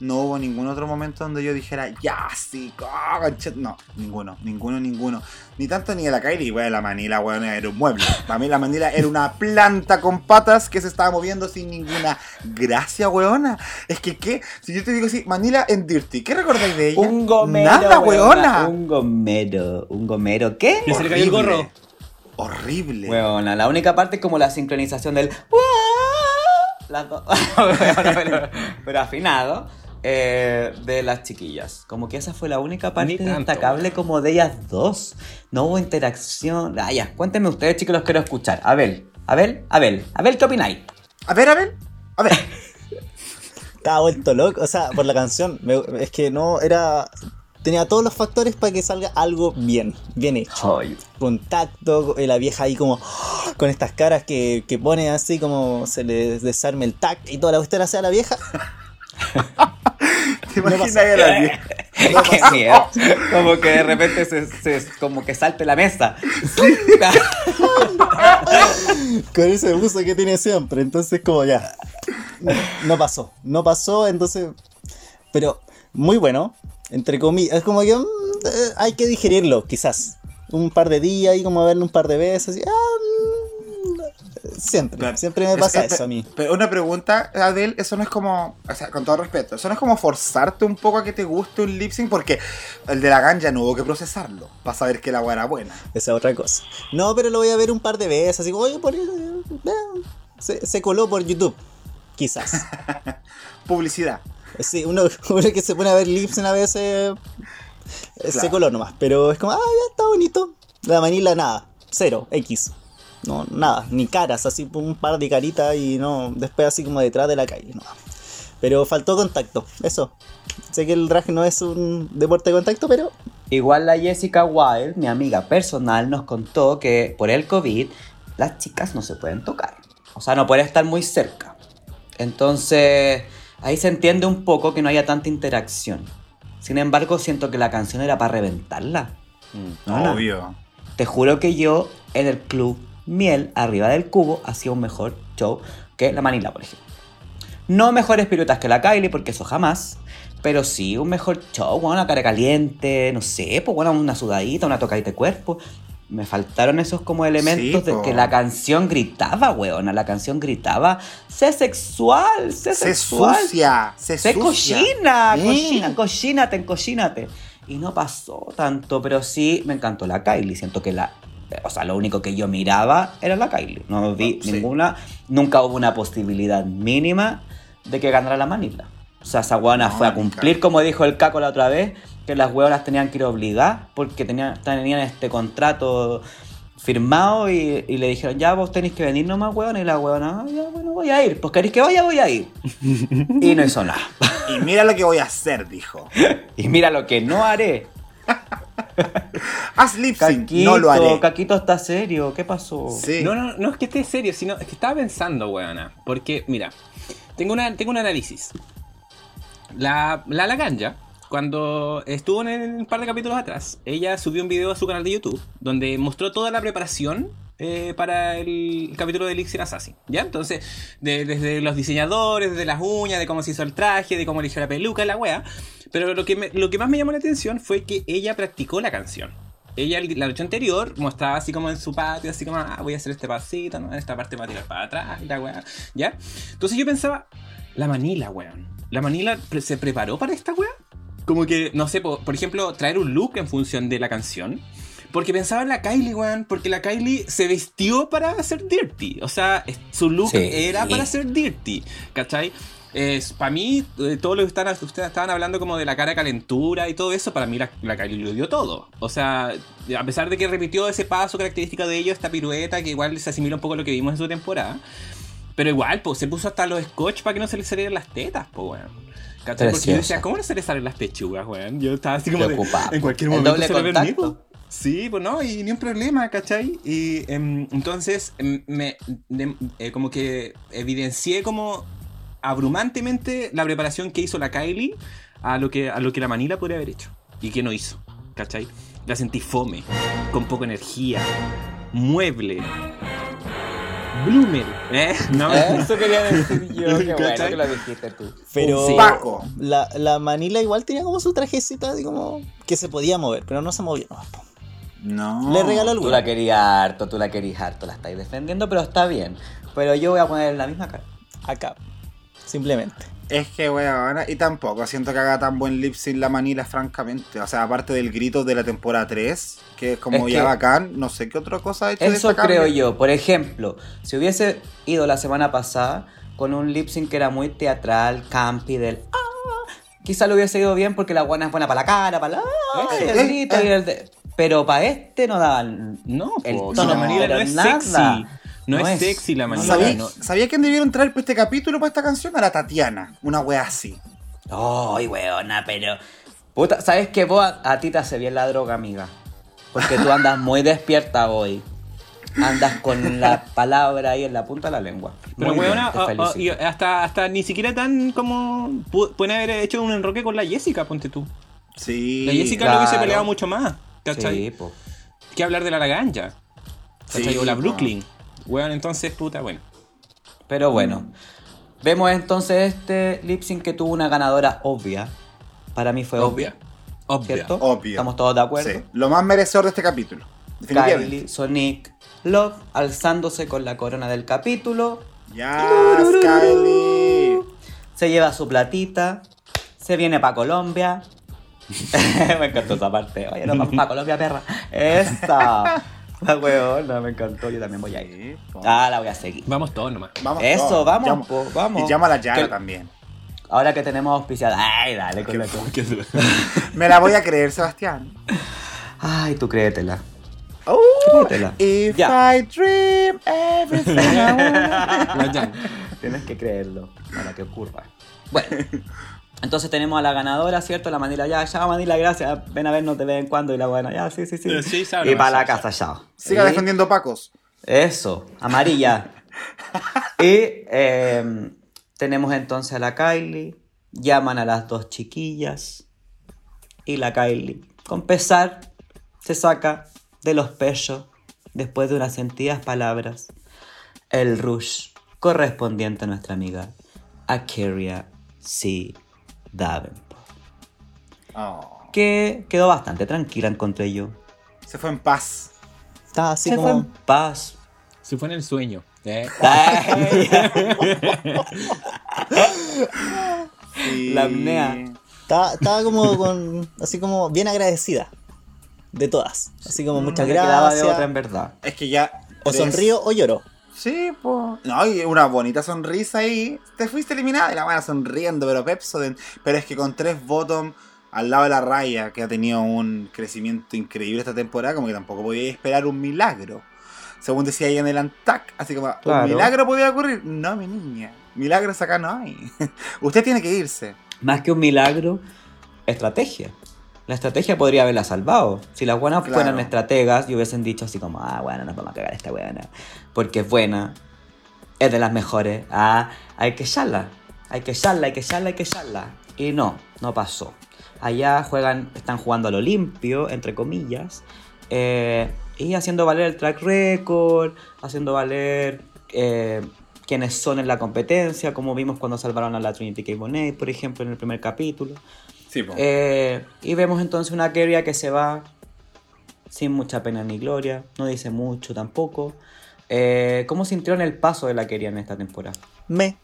no hubo ningún otro momento donde yo dijera, ya, sí, ah, conchet-". no, ninguno, ninguno, ninguno. Ni tanto ni de la Kylie, bueno, la Manila, weón, era un mueble. Para mí la Manila era una planta con patas que se estaba moviendo sin ninguna gracia, weona. Es que, ¿qué? Si yo te digo así, Manila en Dirty, ¿qué recordáis de ella? Un gomero. Nada, weona. Un gomero. Un gomero. ¿Qué? Que se le cayó el Horrible. gorro. Horrible. Weona, la única parte es como la sincronización del. (laughs) Las dos. (laughs) Pero afinado. Eh, de las chiquillas. Como que esa fue la única parte destacable como de ellas dos. No hubo interacción. Ah, ya, cuéntenme ustedes, chicos, los quiero escuchar. A ver, Abel, Abel, Abel, ¿qué opináis? A ver, a ver, a (laughs) ver. Estaba vuelto loco, o sea, por la canción. me- es que no era. Tenía todos los factores para que salga algo bien, bien hecho. Contacto, eh, la vieja ahí como con estas caras que, que pone así como se le desarme el tac y toda la cuestión hacia la vieja. (laughs) ¿Te No imaginas pasa. a (laughs) la vieja? Qué miedo. Como que de repente se, se- como que salte la mesa. (laughs) con ese buzo que tiene siempre. Entonces, como ya. No, no pasó. No pasó, entonces. Pero muy bueno. Entre comillas. Es como que mm, eh, hay que digerirlo, quizás. Un par de días y como verlo un par de veces. Y, ah, siempre. Claro. Siempre me pasa es- eso a mí. Pero una pregunta, Adel, eso no es como, o sea, con todo respeto, eso no es como forzarte un poco a que te guste un lip sync porque el de la ganja no hubo que procesarlo para saber que la agua era buena. Esa es otra cosa. No, pero lo voy a ver un par de veces. Así como, oye, por, eh, se, se coló por YouTube. Quizás. (laughs) Publicidad. Sí, uno, (laughs) uno que se pone a ver lips a veces eh, se coló nomás. Pero es como, ah, ya está bonito. La manila, nada. Cero, X. No, nada, ni caras, así un par de caritas y no, después así como detrás de la calle, no. Pero faltó contacto, eso. Sé que el drag no es un deporte de contacto, pero Igual la Jessica Wild, mi amiga personal, nos contó que por el COVID las chicas no se pueden tocar. O sea, no pueden estar muy cerca. Entonces, ahí se entiende un poco que no haya tanta interacción. Sin embargo, siento que la canción era para reventarla. No, no. Obvio. Te juro que yo en el club Miel, arriba del cubo, hacía un mejor show que la Manila, por ejemplo. No mejores piruetas que la Kylie, porque eso jamás. Pero sí un mejor show, bueno, una cara caliente, no sé, pues bueno, una sudadita, una tocadita de cuerpo. Me faltaron esos como elementos Sí, de que la canción gritaba, weona. La canción gritaba, sé sexual, sé Se sexual. sucia, se, Se sucia. cochina, Mm. cochina, cochínate, encochínate. Y no pasó tanto, pero sí me encantó la Kylie. Siento que la. O sea, lo único que yo miraba era la Kylie. No vi Sí. ninguna. Nunca hubo una posibilidad mínima de que ganara la Manila. O sea, esa huevona No, fue a ni cumplir, como dijo el Caco la otra vez, que las huevonas tenían que ir obligadas porque tenían, tenían este contrato firmado y, y le dijeron, ya vos tenéis que venir nomás, huevón. Y la huevona, "Ah, ya, bueno, voy a ir. Pues queréis que vaya, voy a ir. (laughs) y no hizo nada. Y mira lo que voy a hacer, dijo. (laughs) Y mira lo que no haré. (laughs) Haz lip sync, Caquito, no lo haré. Caquito está serio. ¿Qué pasó? Sí. No, no, no es que esté serio, sino es que estaba pensando, weona. Porque, mira, tengo, una, tengo un análisis. La, la Laganja, cuando estuvo en el- un par de capítulos atrás, ella subió un video a su canal de YouTube donde mostró toda la preparación eh, para el capítulo de Elixir Assassin. ¿Ya? Entonces, de- desde los diseñadores, desde las uñas, de cómo se hizo el traje, de cómo eligió la peluca, la wea. Pero lo que, me- lo que más me llamó la atención fue que ella practicó la canción. Ella el- la noche anterior mostraba así como en su patio, así como, ah, voy a hacer este pasito, ¿no? Esta parte me va a tirar para atrás, la weá, ¿ya? Entonces yo pensaba, la Manila, weón. ¿La Manila se preparó para esta weá? Como que, no sé, por, por ejemplo, traer un look en función de la canción. Porque pensaba en la Kylie, weón, porque la Kylie se vistió para hacer dirty. O sea, su look Sí. era para ser dirty, ¿cachai? Para mí, eh, todo lo que están, ustedes estaban hablando como de la cara de calentura y todo eso, para mí la, la Kylie lo dio todo. O sea, a pesar de que repitió ese paso característica de ellos, esta pirueta, que igual se asimila un poco a lo que vimos en su temporada. Pero igual, pues, se puso hasta los scotch para que no se le salieran las tetas, pues, weón. ¿Cachai? Porque yo Preciosa. decía, ¿cómo no se le salen las pechugas, weón? Yo estaba así como de, en cualquier momento se le ve. Sí, pues no, y ni un problema, ¿cachai? Y em, entonces em, me de- eh, como que evidencié como abrumantemente la preparación que hizo la Kylie a lo que, a lo que la Manila podría haber hecho y que no hizo, ¿cachai? La sentí fome, con poca energía, mueble, bloomer, ¿eh? (laughs) No, Eso quería decir yo. Qué bueno que lo dijiste tú. Pero Sí. Paco. la, la Manila igual tenía como su trajecita así como que se podía mover, pero no se movió. no. Le regaló Tú alguna. la querías harto, tú la querías harto, la estáis defendiendo, pero está bien. Pero yo voy a poner la misma cara. Acá. Simplemente. Es que, weón, y tampoco siento que haga tan buen lip sync la Manila, francamente. O sea, aparte del grito de la temporada 3, que es como Es ya que- bacán, no sé qué otra cosa ha hecho Eso creo yo. Por ejemplo, si hubiese ido la semana pasada con un lip sync que era muy teatral, campi, del ah, quizá lo hubiese ido bien porque la buena es buena para la cara, para la ah, y el Eh, grito eh. y el de- Pero para este no daban No, el tono, pero no es nada. sexy. No, No es, es. sexy la manera. ¿Sabía, no. ¿Sabía quién debieron traer para este capítulo, para esta canción? A la Tatiana. Una wea así. Ay, weona, pero. Puta, ¿sabes que vos a, a ti te hace bien la droga, amiga? Porque tú andas muy despierta hoy. Andas con la palabra ahí en la punta de la lengua. Pero Muy bien, weona, te felicito. y hasta, hasta ni siquiera tan como. pu- Pueden haber hecho un enroque con la Jessica, ponte tú. Sí. La Jessica lo hubiese peleado mucho más. ¿Cachai? Sí, po. Que hablar de la Laganja. ¿Cachai? Sí, o la. Brooklyn. Weón, entonces, puta, bueno. Pero bueno. Vemos entonces este lip sync que tuvo una ganadora obvia. Para mí fue obvia. Obvia. ¿Cierto? Obvio. Estamos todos de acuerdo. Sí. Lo más merecedor de este capítulo. Definitivamente. Kylie, Sonic, Love alzándose con la corona del capítulo. Ya, Kylie. Se lleva su platita. Se viene para Colombia. (laughs) me encantó esa parte. Oye, no vamos para Colombia, perra. Esa. La huevona, me encantó. Yo también voy a ir. Sí. Ah, la voy a seguir. Vamos todos nomás. Vamos Eso, todos. vamos, po, vamos. Y llama a la Que- también. Ahora que tenemos auspiciada. Ay, dale con la Me la voy a creer, Sebastián. Ay, tú créetela. Oh, Créetela. if. I dream everything I want. (laughs) Tienes que creerlo para que ocurra. (laughs) Bueno, entonces tenemos a la ganadora, ¿cierto? La Manila, ya, ya, Manila, gracias. Ven a vernos de vez en cuando. Y la buena, ya, sí, sí, sí. Eh, sí, sabe y para la casa, chao. Siga Y- defendiendo Pacos. Eso, amarilla. (laughs) y eh, tenemos entonces a la Kylie. Llaman a las dos chiquillas. Y la Kylie, con pesar, se saca de los pechos, después de unas sentidas palabras, el rush correspondiente a nuestra amiga Akeria C. Davenport. Oh, Que quedó bastante tranquila, encontré yo. se fue en paz. Está así Se fue en como. paz. Se fue en el sueño. ¿eh? (laughs) Sí. La apnea. Estaba, estaba como con. Así como bien agradecida. De todas. Así como muchas no quedaba de otra en gracias. verdad. Es que ya. O tres- sonrío o lloro. Sí, pues. No, y una bonita sonrisa ahí. Te fuiste eliminada y la van sonriendo, pero Pepsodent. Pero es que con tres bottom al lado de la raya, que ha tenido un crecimiento increíble esta temporada, como que tampoco podía esperar un milagro. Según decía ahí en el Antac, así como, Claro. ¿un milagro podía ocurrir? No, mi niña. Milagros acá no hay. (laughs) Usted tiene que irse. Más que un milagro, estrategia. La estrategia podría haberla salvado. Si las buenas Claro. fueran estrategas y hubiesen dicho así como, ah, bueno, nos vamos a cagar esta buena. Porque es buena, es de las mejores. Ah, hay que echarla. Hay que echarla, hay que echarla, hay que echarla. Y no, no pasó. Allá juegan, están jugando a lo limpio, entre comillas. eh, y haciendo valer el track record, haciendo valer eh, quiénes son en la competencia, como vimos cuando salvaron a la Trinity K. Bonet, por ejemplo, en el primer capítulo. Sí, pues. Eh, y vemos entonces una Keria que se va sin mucha pena ni gloria, no dice mucho tampoco. Eh, ¿Cómo sintieron el paso de la Keria en esta temporada? Me.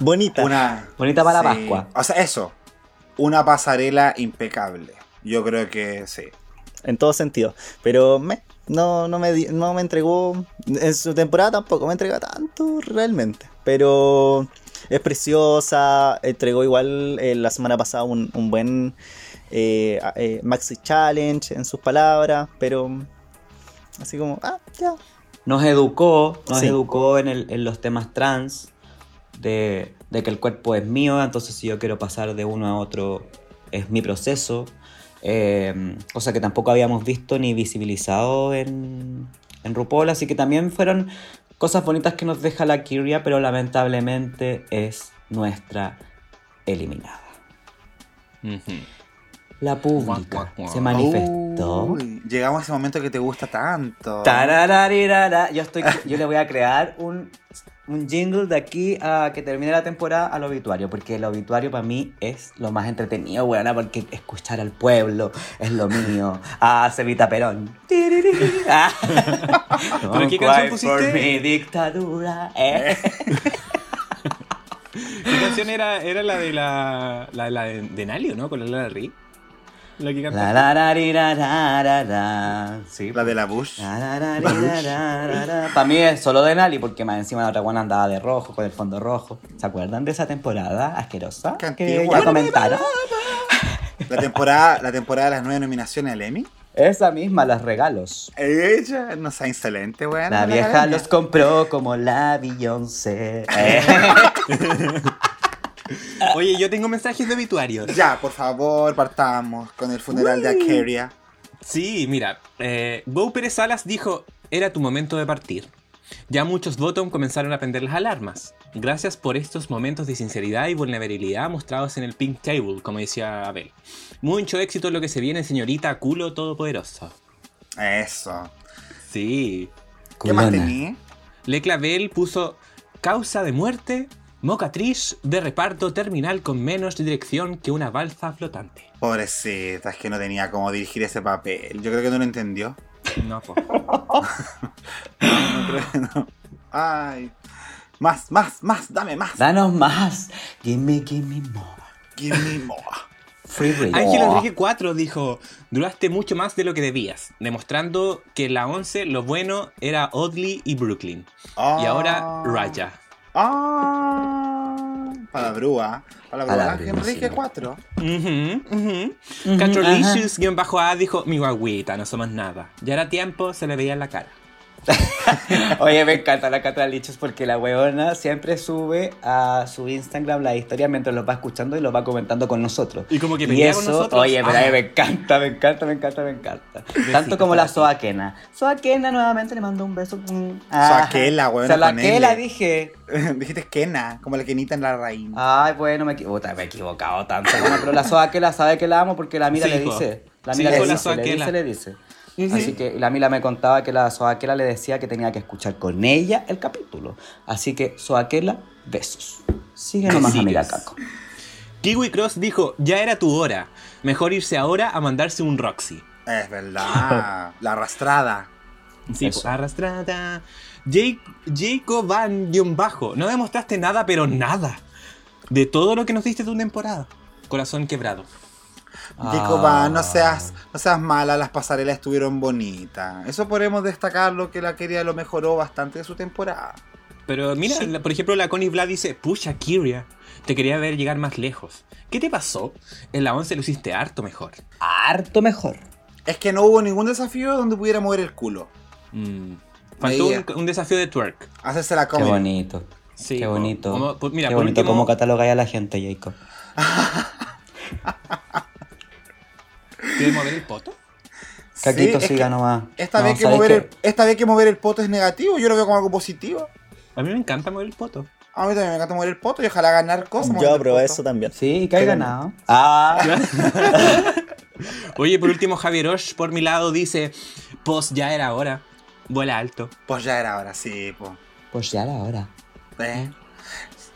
Bonita. Una. Bonita para la Pascua. O sea, eso. Una pasarela impecable. Yo creo que sí. En todo sentido. Pero me. No, no, me, no me entregó. En su temporada tampoco me entrega tanto realmente. Pero es preciosa. Entregó igual eh, la semana pasada un, un buen eh, eh, Maxi Challenge en sus palabras. Pero así como, ah, ya. Nos educó, nos Sí. educó en, el- en los temas trans, de, de que el cuerpo es mío, entonces si yo quiero pasar de uno a otro, es mi proceso. Eh, cosa que tampoco habíamos visto ni visibilizado en, en RuPaul, así que también fueron cosas bonitas que nos deja la Kyria, pero lamentablemente es nuestra eliminada. La pública se manifestó. Uy, llegamos a ese momento que te gusta tanto. Yo, estoy, yo le voy a crear un, un jingle de aquí a que termine la temporada al obituario, porque el obituario para mí es lo más entretenido, weona, porque escuchar al pueblo es lo mío. Ah, Cevita Perón. Ah. (laughs) ¿Pero qué canción pusiste? por mi dictadura. eh. (laughs) ¿Qué canción era, era la de la, la, la de, de Nalio, no? Con la Lara Ri. La que canta. la. Sí, de la Bush. Para mí es solo de Nali, porque más encima la otra buena andaba de rojo, con el fondo rojo. ¿Se acuerdan de esa temporada asquerosa? Que ya comentaron. La temporada, la temporada de las nueve nominaciones al Emmy. Esa misma, las regalos. Ella no sea insolente, weón. La la vieja los compró como la Beyoncé. (laughs) (laughs) Oye, yo tengo mensajes de obituarios. Ya, por favor, partamos con el funeral de Akeria. Sí, mira, eh, Go Pérez Salas dijo, era tu momento de partir. Ya muchos Bottom comenzaron a prender las alarmas. Gracias por estos momentos de sinceridad y vulnerabilidad mostrados en el Pink Table, como decía Abel. Mucho éxito en lo que se viene, señorita culo todopoderoso. Eso. Sí. ¿Qué más tenía? Le Clavel puso causa de muerte, mocatriz de reparto terminal con menos dirección que una balsa flotante. Pobrecita, es que no tenía cómo dirigir ese papel. Yo creo que no lo entendió. (laughs) No, po. (laughs) No creo que no. Ay. Más, más, más, dame más. Danos más. Gimme, gimme more. Give me more. (laughs) Free reign. Ángel Enrique 4 dijo, duraste mucho más de lo que debías, demostrando que en la 11 lo bueno era Oddly y Brooklyn. Ah. Y ahora Raya. Ah. Palabrúa. Palabrúa. Enrique sí. 4. Ujú, ujú. Ujú, Catrolicious-A dijo, mi guaguita, no somos nada. Ya era tiempo, se le veía en la cara. (laughs) Oye, me encanta la Catralichos porque la weona siempre sube a su Instagram la historia mientras los va escuchando y los va comentando con nosotros. Y como que Y eso, con nosotros. oye, pero a mí Ah. me encanta, me encanta, me encanta, me encanta. Tanto como la Soaquena. Soaquena nuevamente le mando un beso. Mm, ah. Soaquela, weona, con Soaquela L. dije. (laughs) Dijiste Kena, como la Kenita en la raíz. Ay, bueno, me, puta, me he equivocado tanto. pero la Soaquela sabe que la amo porque la Mila Sí, le dice. La Sí, Mila po, le la dice, le dice, le dice. Así que la Mila me contaba que la Soaquela le decía que tenía que escuchar con ella el capítulo. Así que, Soaquela, besos. Sigue nomás, amiga Caco. Kiwi Cross dijo, ya era tu hora. Mejor irse ahora a mandarse un Roxy. Es verdad. la arrastrada. Sí, Eso. po, arrastrada. Jake, Jacob Van guion bajo. No demostraste nada, pero nada. De todo lo que nos diste tu temporada. Corazón quebrado. Dico, Ah. va, no seas, no seas mala, las pasarelas estuvieron bonitas. Eso podemos destacar lo que la quería lo mejoró bastante de su temporada. Pero mira, por ejemplo, la Connie Vlad dice, pucha, Kyria, te quería ver llegar más lejos. ¿Qué te pasó? En la 11 lo hiciste harto mejor. Harto mejor. Es que no hubo ningún desafío donde pudiera mover el culo. Mm. Faltó un, un desafío de twerk. Hacerse la Qué comedy. Sí, bonito. Qué bonito. Como- por- mira, Qué bonito último- cómo catalogáis a la gente, Jacob. (laughs) ¿Quieres mover el poto? (laughs) Caquito, Sí, siga nomás. Esta, No, vez que ¿sabes mover el, esta vez que mover el poto es negativo, yo lo veo como algo positivo. A mí me encanta mover el poto. A mí también me encanta mover el poto y ojalá ganar cosas. Yo poto. eso también. Sí, que hay ganado. Ah, (laughs) (laughs) Oye, por último, Javier Osh, por mi lado, dice, pues ya era hora. Vuela alto. Pues ya era hora, sí, pues. pues ya era hora. ¿Eh?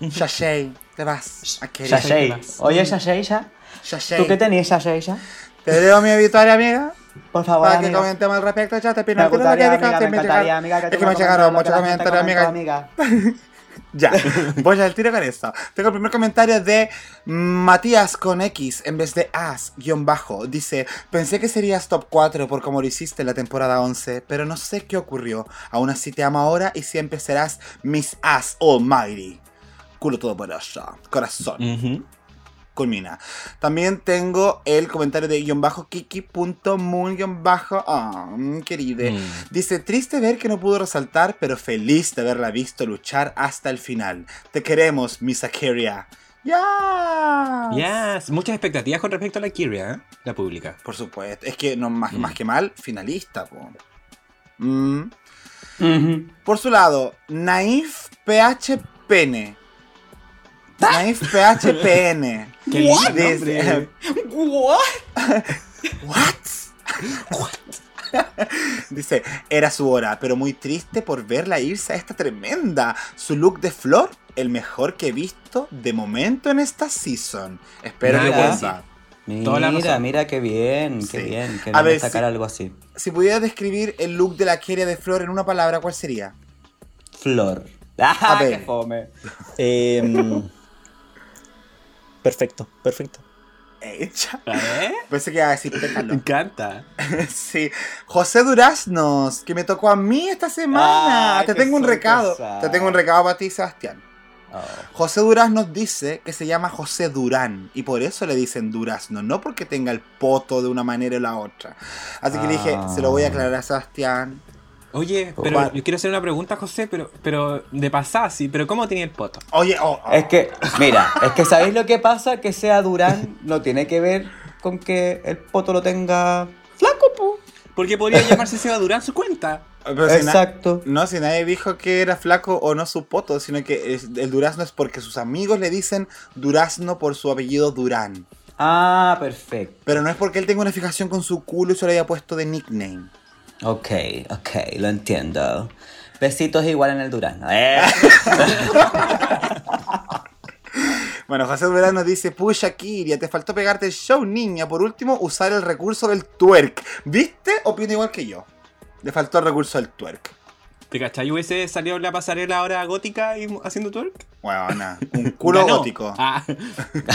Shashay, te vas. Shashay. Oye, Shashay, ya. Shashay. ¿Tú qué tenías, Shashay, ya? Te leo mi obituario, amiga. Por favor, Para que amiga. comentemos al respecto, ya te pido Me gustaría, que amiga, me encantaría, amiga, Es que me llegaron muchos lo que comentarios, amiga. (laughs) Ya, (laughs) voy al tiro con esto. Tengo el primer comentario de Matías con X en vez de as, guion bajo. Dice, pensé que serías top 4 por como lo hiciste en la temporada 11, pero no sé qué ocurrió. Aún así te amo ahora y siempre serás Miss As Almighty. Culo todo por allá. Corazón. Culmina. También tengo el comentario de guion bajo kiki.moon guion bajo. Ah, mm, querida. Mm. Dice, triste ver que no pudo resaltar, pero feliz de haberla visto luchar hasta el final. Te queremos, Miss Akeria. ¡Ya! Yes. Muchas expectativas con respecto a la Kyria, ¿eh? La pública. Por supuesto. Es que no más, Mm. más que mal, finalista, po. Mm. Por su lado, Naif PHPN. Naif PHPN. Qué lindo Dice- nombre. What? Dice, era su hora, pero muy triste por verla irse a esta tremenda. Su look de flor, el mejor que he visto de momento en esta season. Espero que Nada. vuelva. Toda la Mira, razón. mira qué bien, qué Sí. bien. Que A no ver, destacar sí. algo así. Si pudiera describir el look de la Keria de Flor en una palabra, ¿cuál sería? Flor. Ah, (laughs) ver. qué fome. Em, perfecto, perfecto. Hecha. ¿Eh? Pensé que iba a decir Me encanta. (laughs) Sí. José Duraznos, que me tocó a mí esta semana. Ay, Te tengo un recado. Te tengo un recado para ti, Sebastián. José Durán nos dice que se llama José Durán y por eso le dicen durazno, no porque tenga el poto de una manera o la otra. Así que le dije, Ah. se lo voy a aclarar a Sebastián. Oye, pero yo quiero hacer una pregunta, José, pero, pero de pasada, sí, pero ¿cómo tenía el poto? Oye, oh, oh. Es que, mira, es que ¿sabéis lo que pasa? Que sea Durán no tiene que ver con que el poto lo tenga flaco, po. Porque podría llamarse Seba Durán su cuenta. Pero si na- Exacto. no, si nadie dijo que era flaco o no su poto, sino que es- el durazno es porque sus amigos le dicen durazno por su apellido Durán. Ah, perfecto. Pero no es porque él tenga una fijación con su culo y se lo haya puesto de nickname. Ok, ok, lo entiendo. Besitos igual en el Durán. Eh. (laughs) Bueno, José Durán nos dice, pucha Kiria, te faltó pegarte el show, niña. Por último, usar el recurso del twerk. ¿Viste? Opina igual que yo. Le faltó el recurso del twerk. ¿Te cachai? ¿Hubiese salido en la pasarela ahora gótica y haciendo twerk? Bueno, un culo (laughs) Ganó. gótico. Ah,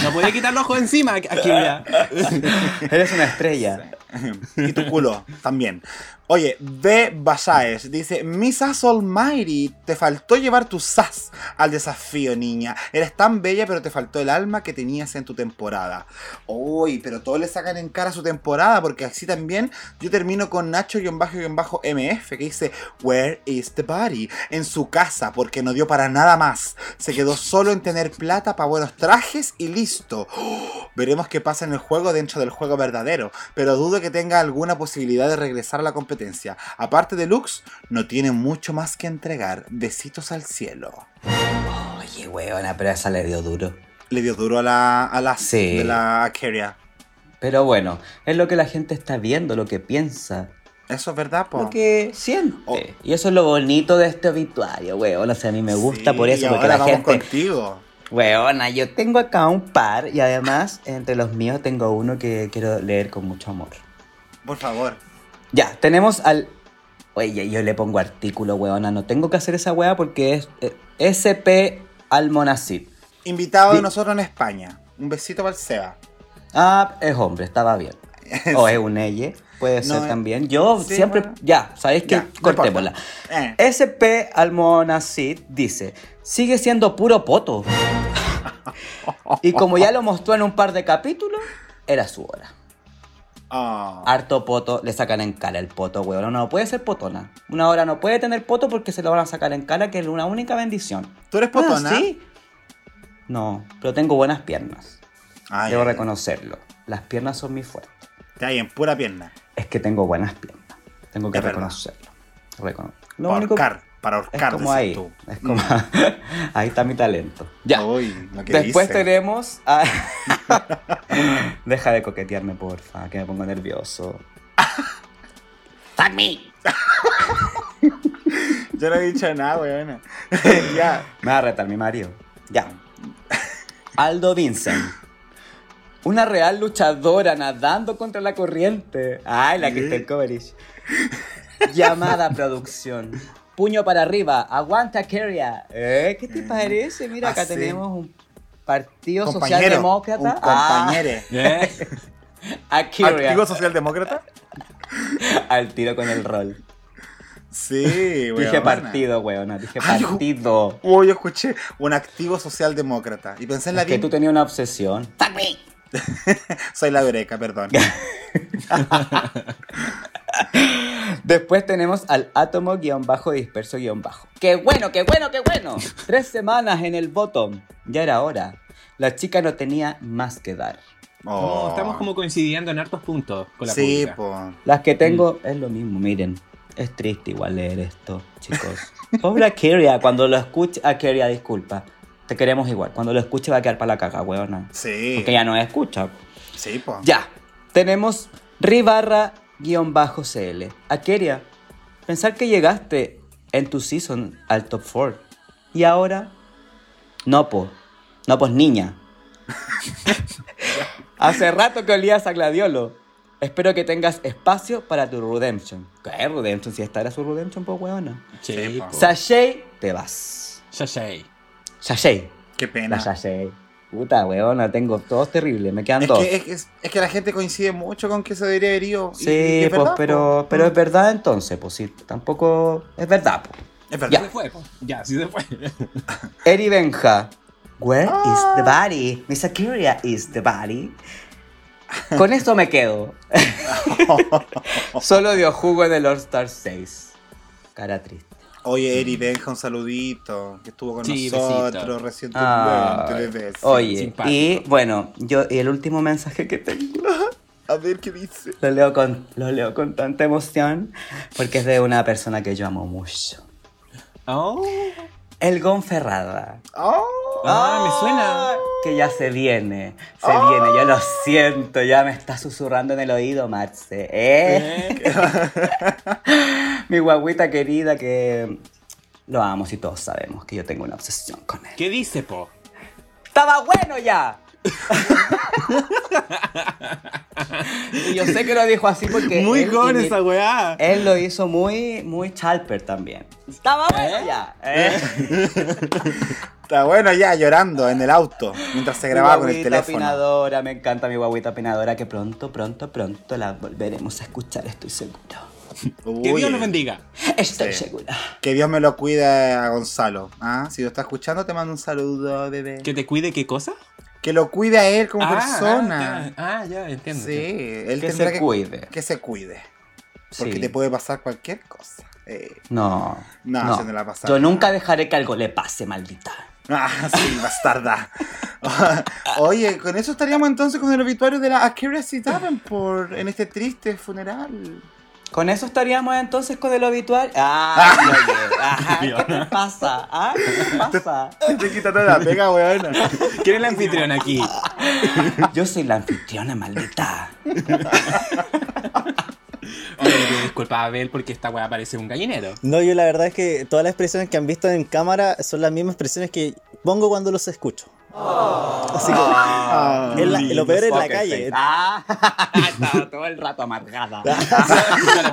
no podía quitar los ojos encima aquí ya. Eres una estrella. (laughs) y tu culo también. Oye, B. Basaes dice: Mrs. Almighty, te faltó llevar tu sas al desafío, niña. Eres tan bella, pero te faltó el alma que tenías en tu temporada. Uy, pero todos le sacan en cara su temporada, porque así también yo termino con Nacho-MF que dice: Where is the body? En su casa, porque no dio para nada más. Se quedó solo en tener plata para buenos trajes y listo. (gasps) Veremos qué pasa en el juego dentro del juego verdadero, pero dudo que tenga alguna posibilidad de regresar a la competencia. Aparte de Lux, no tiene mucho más que entregar. Besitos al cielo. Oye, weona, pero esa le dio duro. Le dio duro a la, a la, Sí. de la Akeria. Pero bueno, es lo que la gente está viendo, lo que piensa, Eso es verdad, po. lo que siente. Oh. Y eso es lo bonito de este obituario, weón. O sea, a mí me gusta Sí, por eso, y porque ahora la vamos gente... contigo. Weona, yo tengo acá un par y además entre los míos tengo uno que quiero leer con mucho amor. Por favor. Ya, tenemos al... Oye, yo le pongo artículo, weona. No tengo que hacer esa weá porque es eh, SP Almonacid. Invitado de nosotros en España. Un besito para el Seba. Ah, es hombre, estaba bien. O es un ella, puede (laughs) No, ser también. Yo sí, siempre... bueno. Ya, ¿sabéis no Cortémosla. Eh. SP Almonacid dice, sigue siendo puro poto. (laughs) y como ya lo mostró en un par de capítulos, era su hora. Ah. Harto poto, le sacan en cara el poto, weón. No, puede ser potona. Una hora no puede tener poto porque se lo van a sacar en cara, que es una única bendición. ¿Tú eres potona? Ah, ¿sí? No, pero tengo buenas piernas. Ay, Debo ay, ay. reconocerlo. Las piernas son mi fuerte. Está bien, pura pierna. Es que tengo buenas piernas. Tengo que Es reconocerlo. Recono- Lo único ahorcar, para es ahorcar, como dices ahí. tú. Es como (laughs) ahí está mi talento. Ya. Uy, lo que Después dice. tenemos a... (laughs) Deja de coquetearme, porfa, que me pongo nervioso. (laughs) Yo no he dicho nada, weón. ya. Me va a retar mi Mario. Ya. Aldo Vincent. Una real luchadora nadando contra la corriente. Ay, la Crystal Coverage. Llamada producción. Puño para arriba. Aguanta, Keria. ¿Eh? ¿Qué te parece? Mira, acá Ah, sí. tenemos un partido Compañero. socialdemócrata. ¿Eh? Ah, (laughs) Keria. ¿Activo socialdemócrata? (laughs) Al tiro con el rol. Sí, weón. Dije partido, weona. Dije Ay, yo- partido. Uy, yo escuché un activo socialdemócrata. Y pensé en la Es que tú tenías una obsesión. (laughs) Soy la breca, perdón. (laughs) Después tenemos al átomo guion bajo disperso guion bajo. ¡Qué bueno, qué bueno, qué bueno! Tres semanas en el bottom. Ya era hora. La chica no tenía más que dar. No, Oh. estamos como coincidiendo en hartos puntos con la Sí, po. Las que tengo es lo mismo, miren. Es triste igual leer esto, chicos. Pobre Akeria, cuando lo escuche... Akeria, disculpa. Te queremos igual. Cuando lo escuche va a quedar para la caga, weona. Sí. Porque ya no escucha. Sí, po. Ya. Tenemos Ribarra guion bajo CL. Akeria, pensar que llegaste en tu season al top 4. Y ahora, no po. No pues niña. (laughs) Hace rato que olías a Gladiolo. Espero que tengas espacio para tu redemption. ¿Qué redemption? Si esta era su redemption, pues weona. Sí. Sashay, te vas. Sashay. Sashay. Qué pena. La Sashay. Puta, weona, tengo todos terribles. Me quedan Es dos. que, es, es- es que la gente coincide mucho con que se debería haber ido. y- y Sí, es pues, verdad, pero, po. pero es verdad entonces, pues sí, tampoco es verdad. pues. Es verdad. se fue, po. Ya, sí se fue. (laughs) Eri Benja. Where is the body? Miss Akiria is the body. Con esto me quedo. (laughs) (laughs) Solo dio jugo en el All Star 6. Cara triste. Oye, Eri, Benja, un saludito. Que estuvo con Sí, nosotros recientemente. Sí. oye, simpático. y bueno, yo y el último mensaje que tengo (laughs) A ver qué dice. lo leo con lo leo con tanta emoción porque es de una persona que yo amo mucho. Oh. El Gonferrada. Oh, Ah, me suena. Que ya se viene, se viene, yo lo siento, ya me está susurrando en el oído, Marce. ¿eh? (laughs) Mi guaguita querida que lo amo y todos sabemos que yo tengo una obsesión con él. ¿Qué dice, po? ¡Estaba bueno ya! Y yo sé que lo dijo así porque Muy con esa weá. Él lo hizo muy, muy Chalper también. ¡Estaba bueno ¿Eh? ya! ¿eh? (laughs) está bueno ya llorando en el auto mientras se grababa Mi con el teléfono. opinadora, me encanta mi guaguita opinadora que pronto, pronto, pronto la volveremos a escuchar, estoy seguro. (laughs) Que Dios los bendiga. Estoy Sí. segura. Que Dios me lo cuide a Gonzalo. ¿ah? Si lo está escuchando, te mando un saludo, bebé. ¿Que te cuide qué cosa? Que lo cuide a él como Ah, persona. Ah, ya, ah, ya, entiendo. sí, él Que tendrá se cuide. Que se cuide. Porque Sí. te puede pasar cualquier cosa. Eh, No. No, se me la va a pasar. Yo nunca dejaré que algo le pase, maldita. Ah, (laughs) sí, bastarda. (laughs) Oye, con eso estaríamos entonces con el obituario de la Accuracy Davenport en este triste funeral. Con eso estaríamos entonces con el obituario. Ah, oye, ajá, (laughs) ¿qué te pasa? ¿Ah? ¿Qué te (laughs) pasa? Te quita toda la pega, weón. ¿Quién es el anfitrión aquí? (laughs) Yo soy la anfitriona, maldita. (laughs) Oye, disculpas a Abel porque esta weá parece un gallinero. No, yo la verdad es que todas las expresiones que han visto en cámara son las mismas expresiones que pongo cuando los escucho. Así que Ah, en la- lo peor es la calle. Ah, (laughs) estaba todo el rato amargada.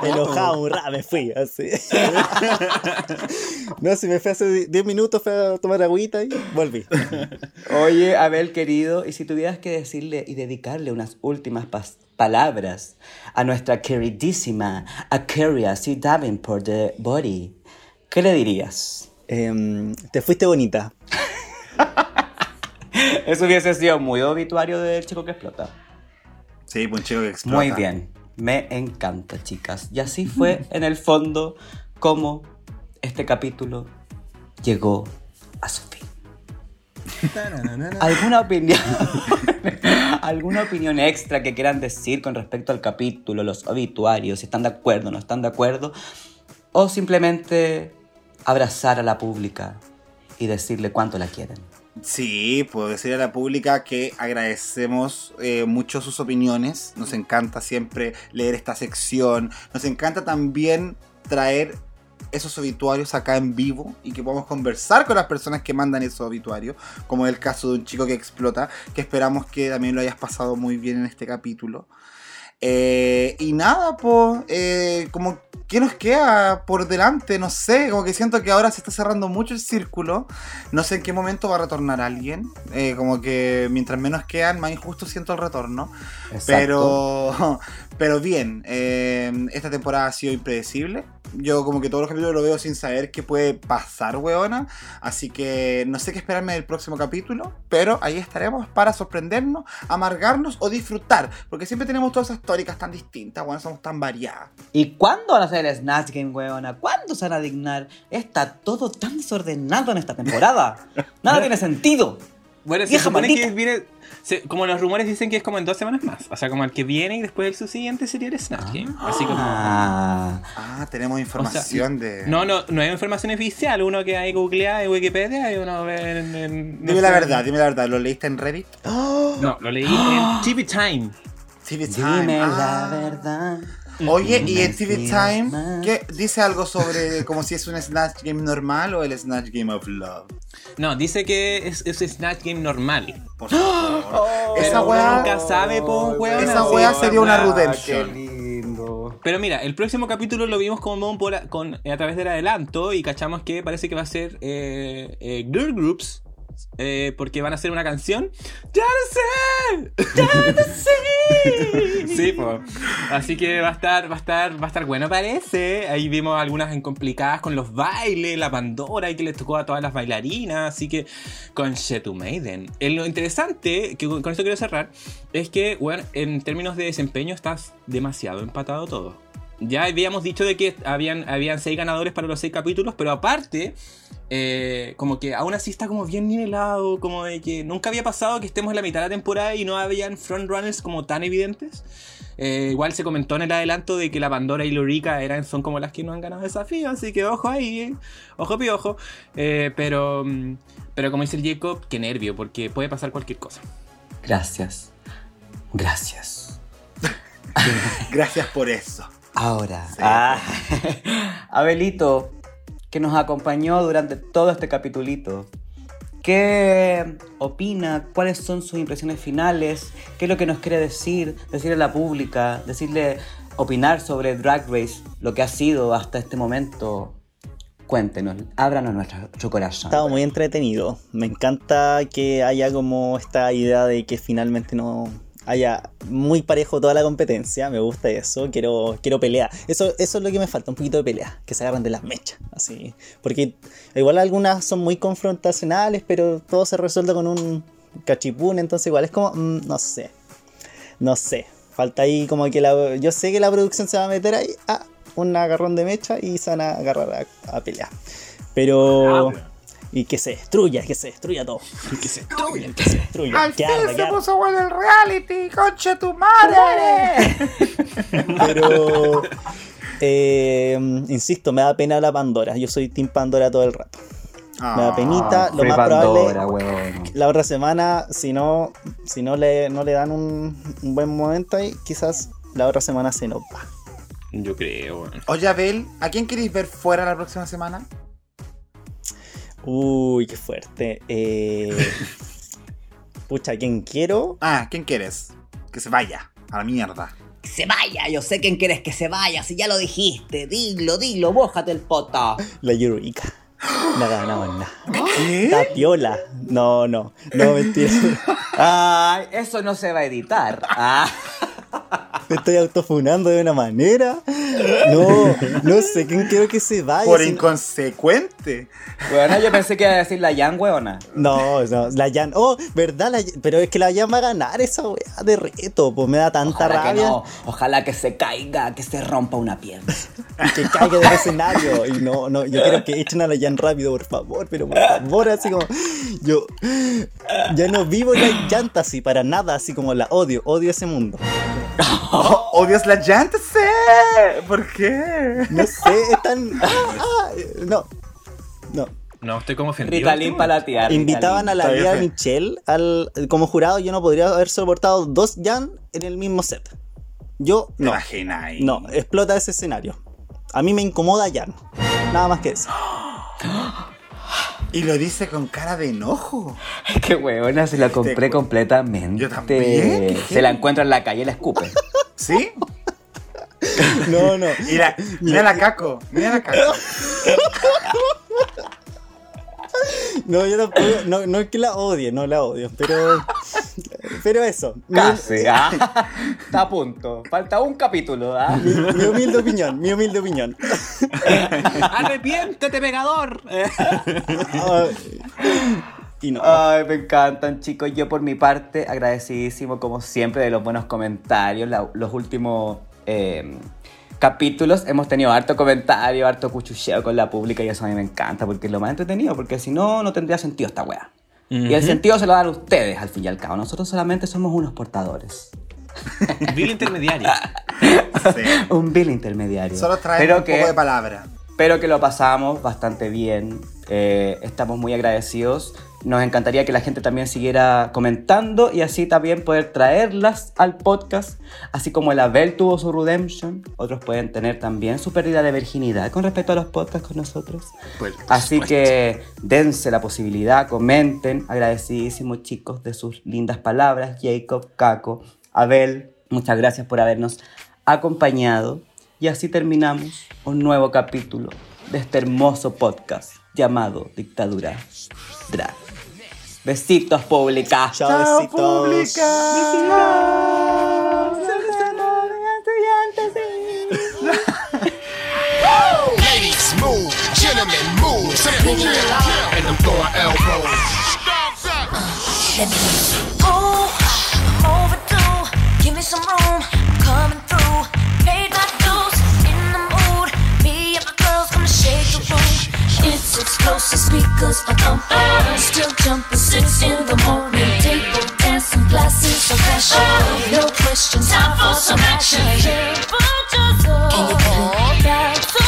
Enojado, un rato, me fui, así. (laughs) no, si me fui hace 10 minutos, fui a tomar agüita y volví. Oye, Abel querido, y si tuvieras que decirle y dedicarle unas últimas pas- palabras a nuestra queridísima Akeria C. Davenport de Body, ¿qué le dirías? Em, te fuiste bonita. (laughs) Eso hubiese sido muy obituario del chico que explota. Sí, pues un chico que explota. Muy bien, me encanta, chicas. Y así fue, (laughs) en el fondo, como este capítulo llegó a su fin. (laughs) ¿Alguna opinión? (laughs) ¿Alguna opinión extra que quieran decir con respecto al capítulo, los obituarios, si están de acuerdo o no están de acuerdo? ¿O simplemente abrazar a la pública y decirle cuánto la quieren? Sí, puedo decir a la pública que agradecemos eh, mucho sus opiniones. Nos encanta siempre leer esta sección. Nos encanta también traer esos obituarios acá en vivo y que podamos conversar con las personas que mandan esos obituarios, como el caso de un chico que explota, que esperamos que también lo hayas pasado muy bien en este capítulo. Eh, y nada, pues, como, ¿qué nos queda por delante? No sé, como que siento que ahora se está cerrando mucho el círculo. No sé en qué momento va a retornar alguien. Eh, como que mientras menos quedan, más injusto siento el retorno. Pero, pero bien, eh, esta temporada ha sido impredecible. Yo como que todos los capítulos lo veo sin saber qué puede pasar, weona. Así que no sé qué esperarme del próximo capítulo. Pero ahí estaremos para sorprendernos, amargarnos o disfrutar. Porque siempre tenemos todas esas tóricas tan distintas, weón. Somos tan variadas. ¿Y cuándo van a hacer el Snatch Game, weona? ¿Cuándo se van a dignar? Está todo tan desordenado en esta temporada. (laughs) Nada tiene sentido. Bueno, se Vieja supone maldita. que viene. se- como los rumores dicen que es como en dos semanas más. O sea, como el que viene y después el subsiguiente sería el Snatch Game. Así como. Ah, Ah, tenemos información de... No, no, no hay información oficial. Uno que hay googleada en Wikipedia y uno ve en. en- no Dime la verdad, dime la verdad. ¿Lo leíste en Reddit? No, lo leí en (gasps) TV Time. TV Time. dime Ah. la verdad. Oye, y en TV Time. ¿qué dice algo sobre como si es un Snatch Game normal o el Snatch Game of Love? No, dice que es, es Snatch Game normal. Por favor. Pero Esa weá. nunca sabe, po, weón. Esa weá sería una Ah, redemption. Qué lindo. Pero mira, el próximo capítulo lo vimos como por, con, a través del adelanto y cachamos que parece que va a ser eh, eh, girl groups eh, porque van a hacer una canción. ¡Ya lo sé! ¡Ya lo sé! sí, pues. Así que va a estar, va a estar, va a estar bueno, parece. Ahí vimos algunas en complicadas con los bailes, la Pandora y que les tocó a todas las bailarinas. Así que con Shetu Maiden. Eh, lo interesante, que con, con esto quiero cerrar, es que, bueno, en términos de desempeño estás demasiado empatado todo. Ya habíamos dicho de que habían, habían seis ganadores para los seis capítulos, pero aparte, eh, como que aún así está como bien nivelado, como de que nunca había pasado que estemos en la mitad de la temporada y no habían frontrunners como tan evidentes. Eh, igual se comentó en el adelanto de que la Pandora y Lorica eran, son como las que no han ganado desafío, así que ojo ahí, eh. ojo piojo. Eh, pero, mm, pero como dice el Jacob, qué nervio, porque puede pasar cualquier cosa. Gracias. Gracias. (laughs) Gracias por eso. Ahora, ah, (laughs) Abelito, que nos acompañó durante todo este capitulito. ¿Qué opina? ¿Cuáles son sus impresiones finales? ¿Qué es lo que nos quiere decir? Decirle a la pública, decirle, opinar sobre Drag Race, lo que ha sido hasta este momento. Cuéntenos, ábranos nuestro, corazón. Estaba muy entretenido. Me encanta que haya como esta idea de que finalmente no haya muy parejo toda la competencia. Me gusta eso. Quiero, quiero pelea. Eso, eso es lo que me falta, un poquito de pelea. Que se agarren de las mechas. Así. Porque igual algunas son muy confrontacionales, pero todo se resuelve con un cachipún. Entonces igual es como, mm, no sé. No sé. Falta ahí como que la... Yo sé que la producción se va a meter ahí a un agarrón de mecha y se van a agarrar a, a pelear. Pero... Y que se destruya, que se destruya todo. Que se destruya, que se destruya. Al que fin arda, se que puso bueno el reality, concha tu madre. (laughs) Pero, eh, insisto, me da pena la Pandora. Yo soy Team Pandora todo el rato. Me da penita. Lo más Pandora, probable, la otra semana, si no, si no le, no le dan un, un buen momento ahí, quizás la otra semana se nos va. Yo creo, bueno. Oye, Abel, ¿a quién queréis ver fuera la próxima semana? Uy, qué fuerte. Eh, (laughs) pucha, ¿quién quiero? Ah, ¿quién quieres? Que se vaya a la mierda. Que se vaya, yo sé quién quieres que se vaya, si ya lo dijiste. Dilo, dilo, bójate el poto. La Eureka. No nada. ¿Qué? La piola. No, no. No, mentira. (laughs) Ay, eso no se va a editar. Ah. Me estoy autofunando de una manera. No, no sé quién quiero que se vaya. Por inconsecuente. Bueno, yo pensé que iba a decir la Yang, weona. No, no, la Jan. Oh, ¿verdad? La- pero es que la Jan va a ganar esa weá de reto. Pues me da tanta Ojalá que rabia. no. Ojalá que se caiga, que se rompa una pierna. Y que caiga del escenario. Y no, no, yo quiero que echen a la Jan rápido, por favor. Pero por favor, así como. Yo ya no vivo la Fantasy para nada, así como la odio. Odio ese mundo. Oh, (laughs) ¿Odias la llanta? Sí. ¿Por qué? No sé, es tan. ah, ah, no. No. No, estoy como ofendido. Ritalin para. Invitaban a la bien. Michelle al, como jurado. Yo no podría haber soportado dos Jan en el mismo set. Yo ¿Te no. imaginas ahí? No, explota ese escenario. A mí me incomoda Jan. Nada más que eso. (gasps) (gasps) (gasps) Y lo dice con cara de enojo. Qué weona, se la compré completamente. Yo también, Se la encuentra en la calle y la escupe. ¿Sí? No, no. Mira, mira la caco. Mira la caco. (laughs) No, yo tampoco. No, no es que la odie, no la odio. Pero. Pero eso. Mi, Casi. ah. Está a punto. Falta un capítulo. ah. mi- mi humilde opinión. Mi humilde opinión. (laughs) ¡Arrepiéntete, pegador! Ay, y no. Ay, me encantan, chicos. Yo, por mi parte, agradecidísimo, como siempre, de los buenos comentarios. La- los últimos eh, capítulos hemos tenido harto comentario, harto cuchucheo con la pública y eso a mí me encanta porque es lo más entretenido. Porque si no, no tendría sentido esta wea. Y el sentido se lo dan ustedes, al fin y al cabo. Nosotros solamente somos unos portadores. Vil intermediario. (laughs) Sí. Un bill intermediario. Solo traemos Pero un que- poco de palabra. pero que lo pasamos bastante bien. Eh, estamos muy agradecidos. Nos encantaría que la gente también siguiera comentando y así también poder traerlas al podcast. Así como el Abel tuvo su redemption, otros pueden tener también su pérdida de virginidad con respecto a los podcasts con nosotros. Pues, Así que dense la posibilidad, comenten. Agradecidísimos chicos de sus lindas palabras. Jacob, Caco, Abel, muchas gracias por habernos acompañado. Y así terminamos un nuevo capítulo de este hermoso podcast llamado Dictadura Drag. Besitos, pública. Chao, besitos. Ladies, move. Gentlemen, move. That we can and them throwing elbows. Ooh, overdue. Give me some room. I'm coming Explosive speakers are thumping. Still jumping six in the morning. Table dancing, glasses of passion. No questions. Time for some action. Can you get it? Back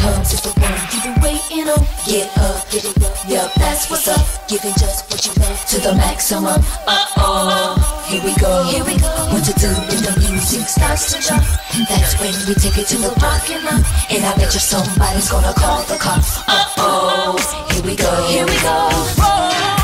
comes, it's the one you've been waiting on. Get up, get it up. Yep, that's what's up. Giving just what you want to the maximum. Uh oh, here we go. Here we go. What to do when the music starts to jump? That's when we take it to the parking lot. And I bet you somebody's gonna call the cops. Uh oh, here we go. Here we go.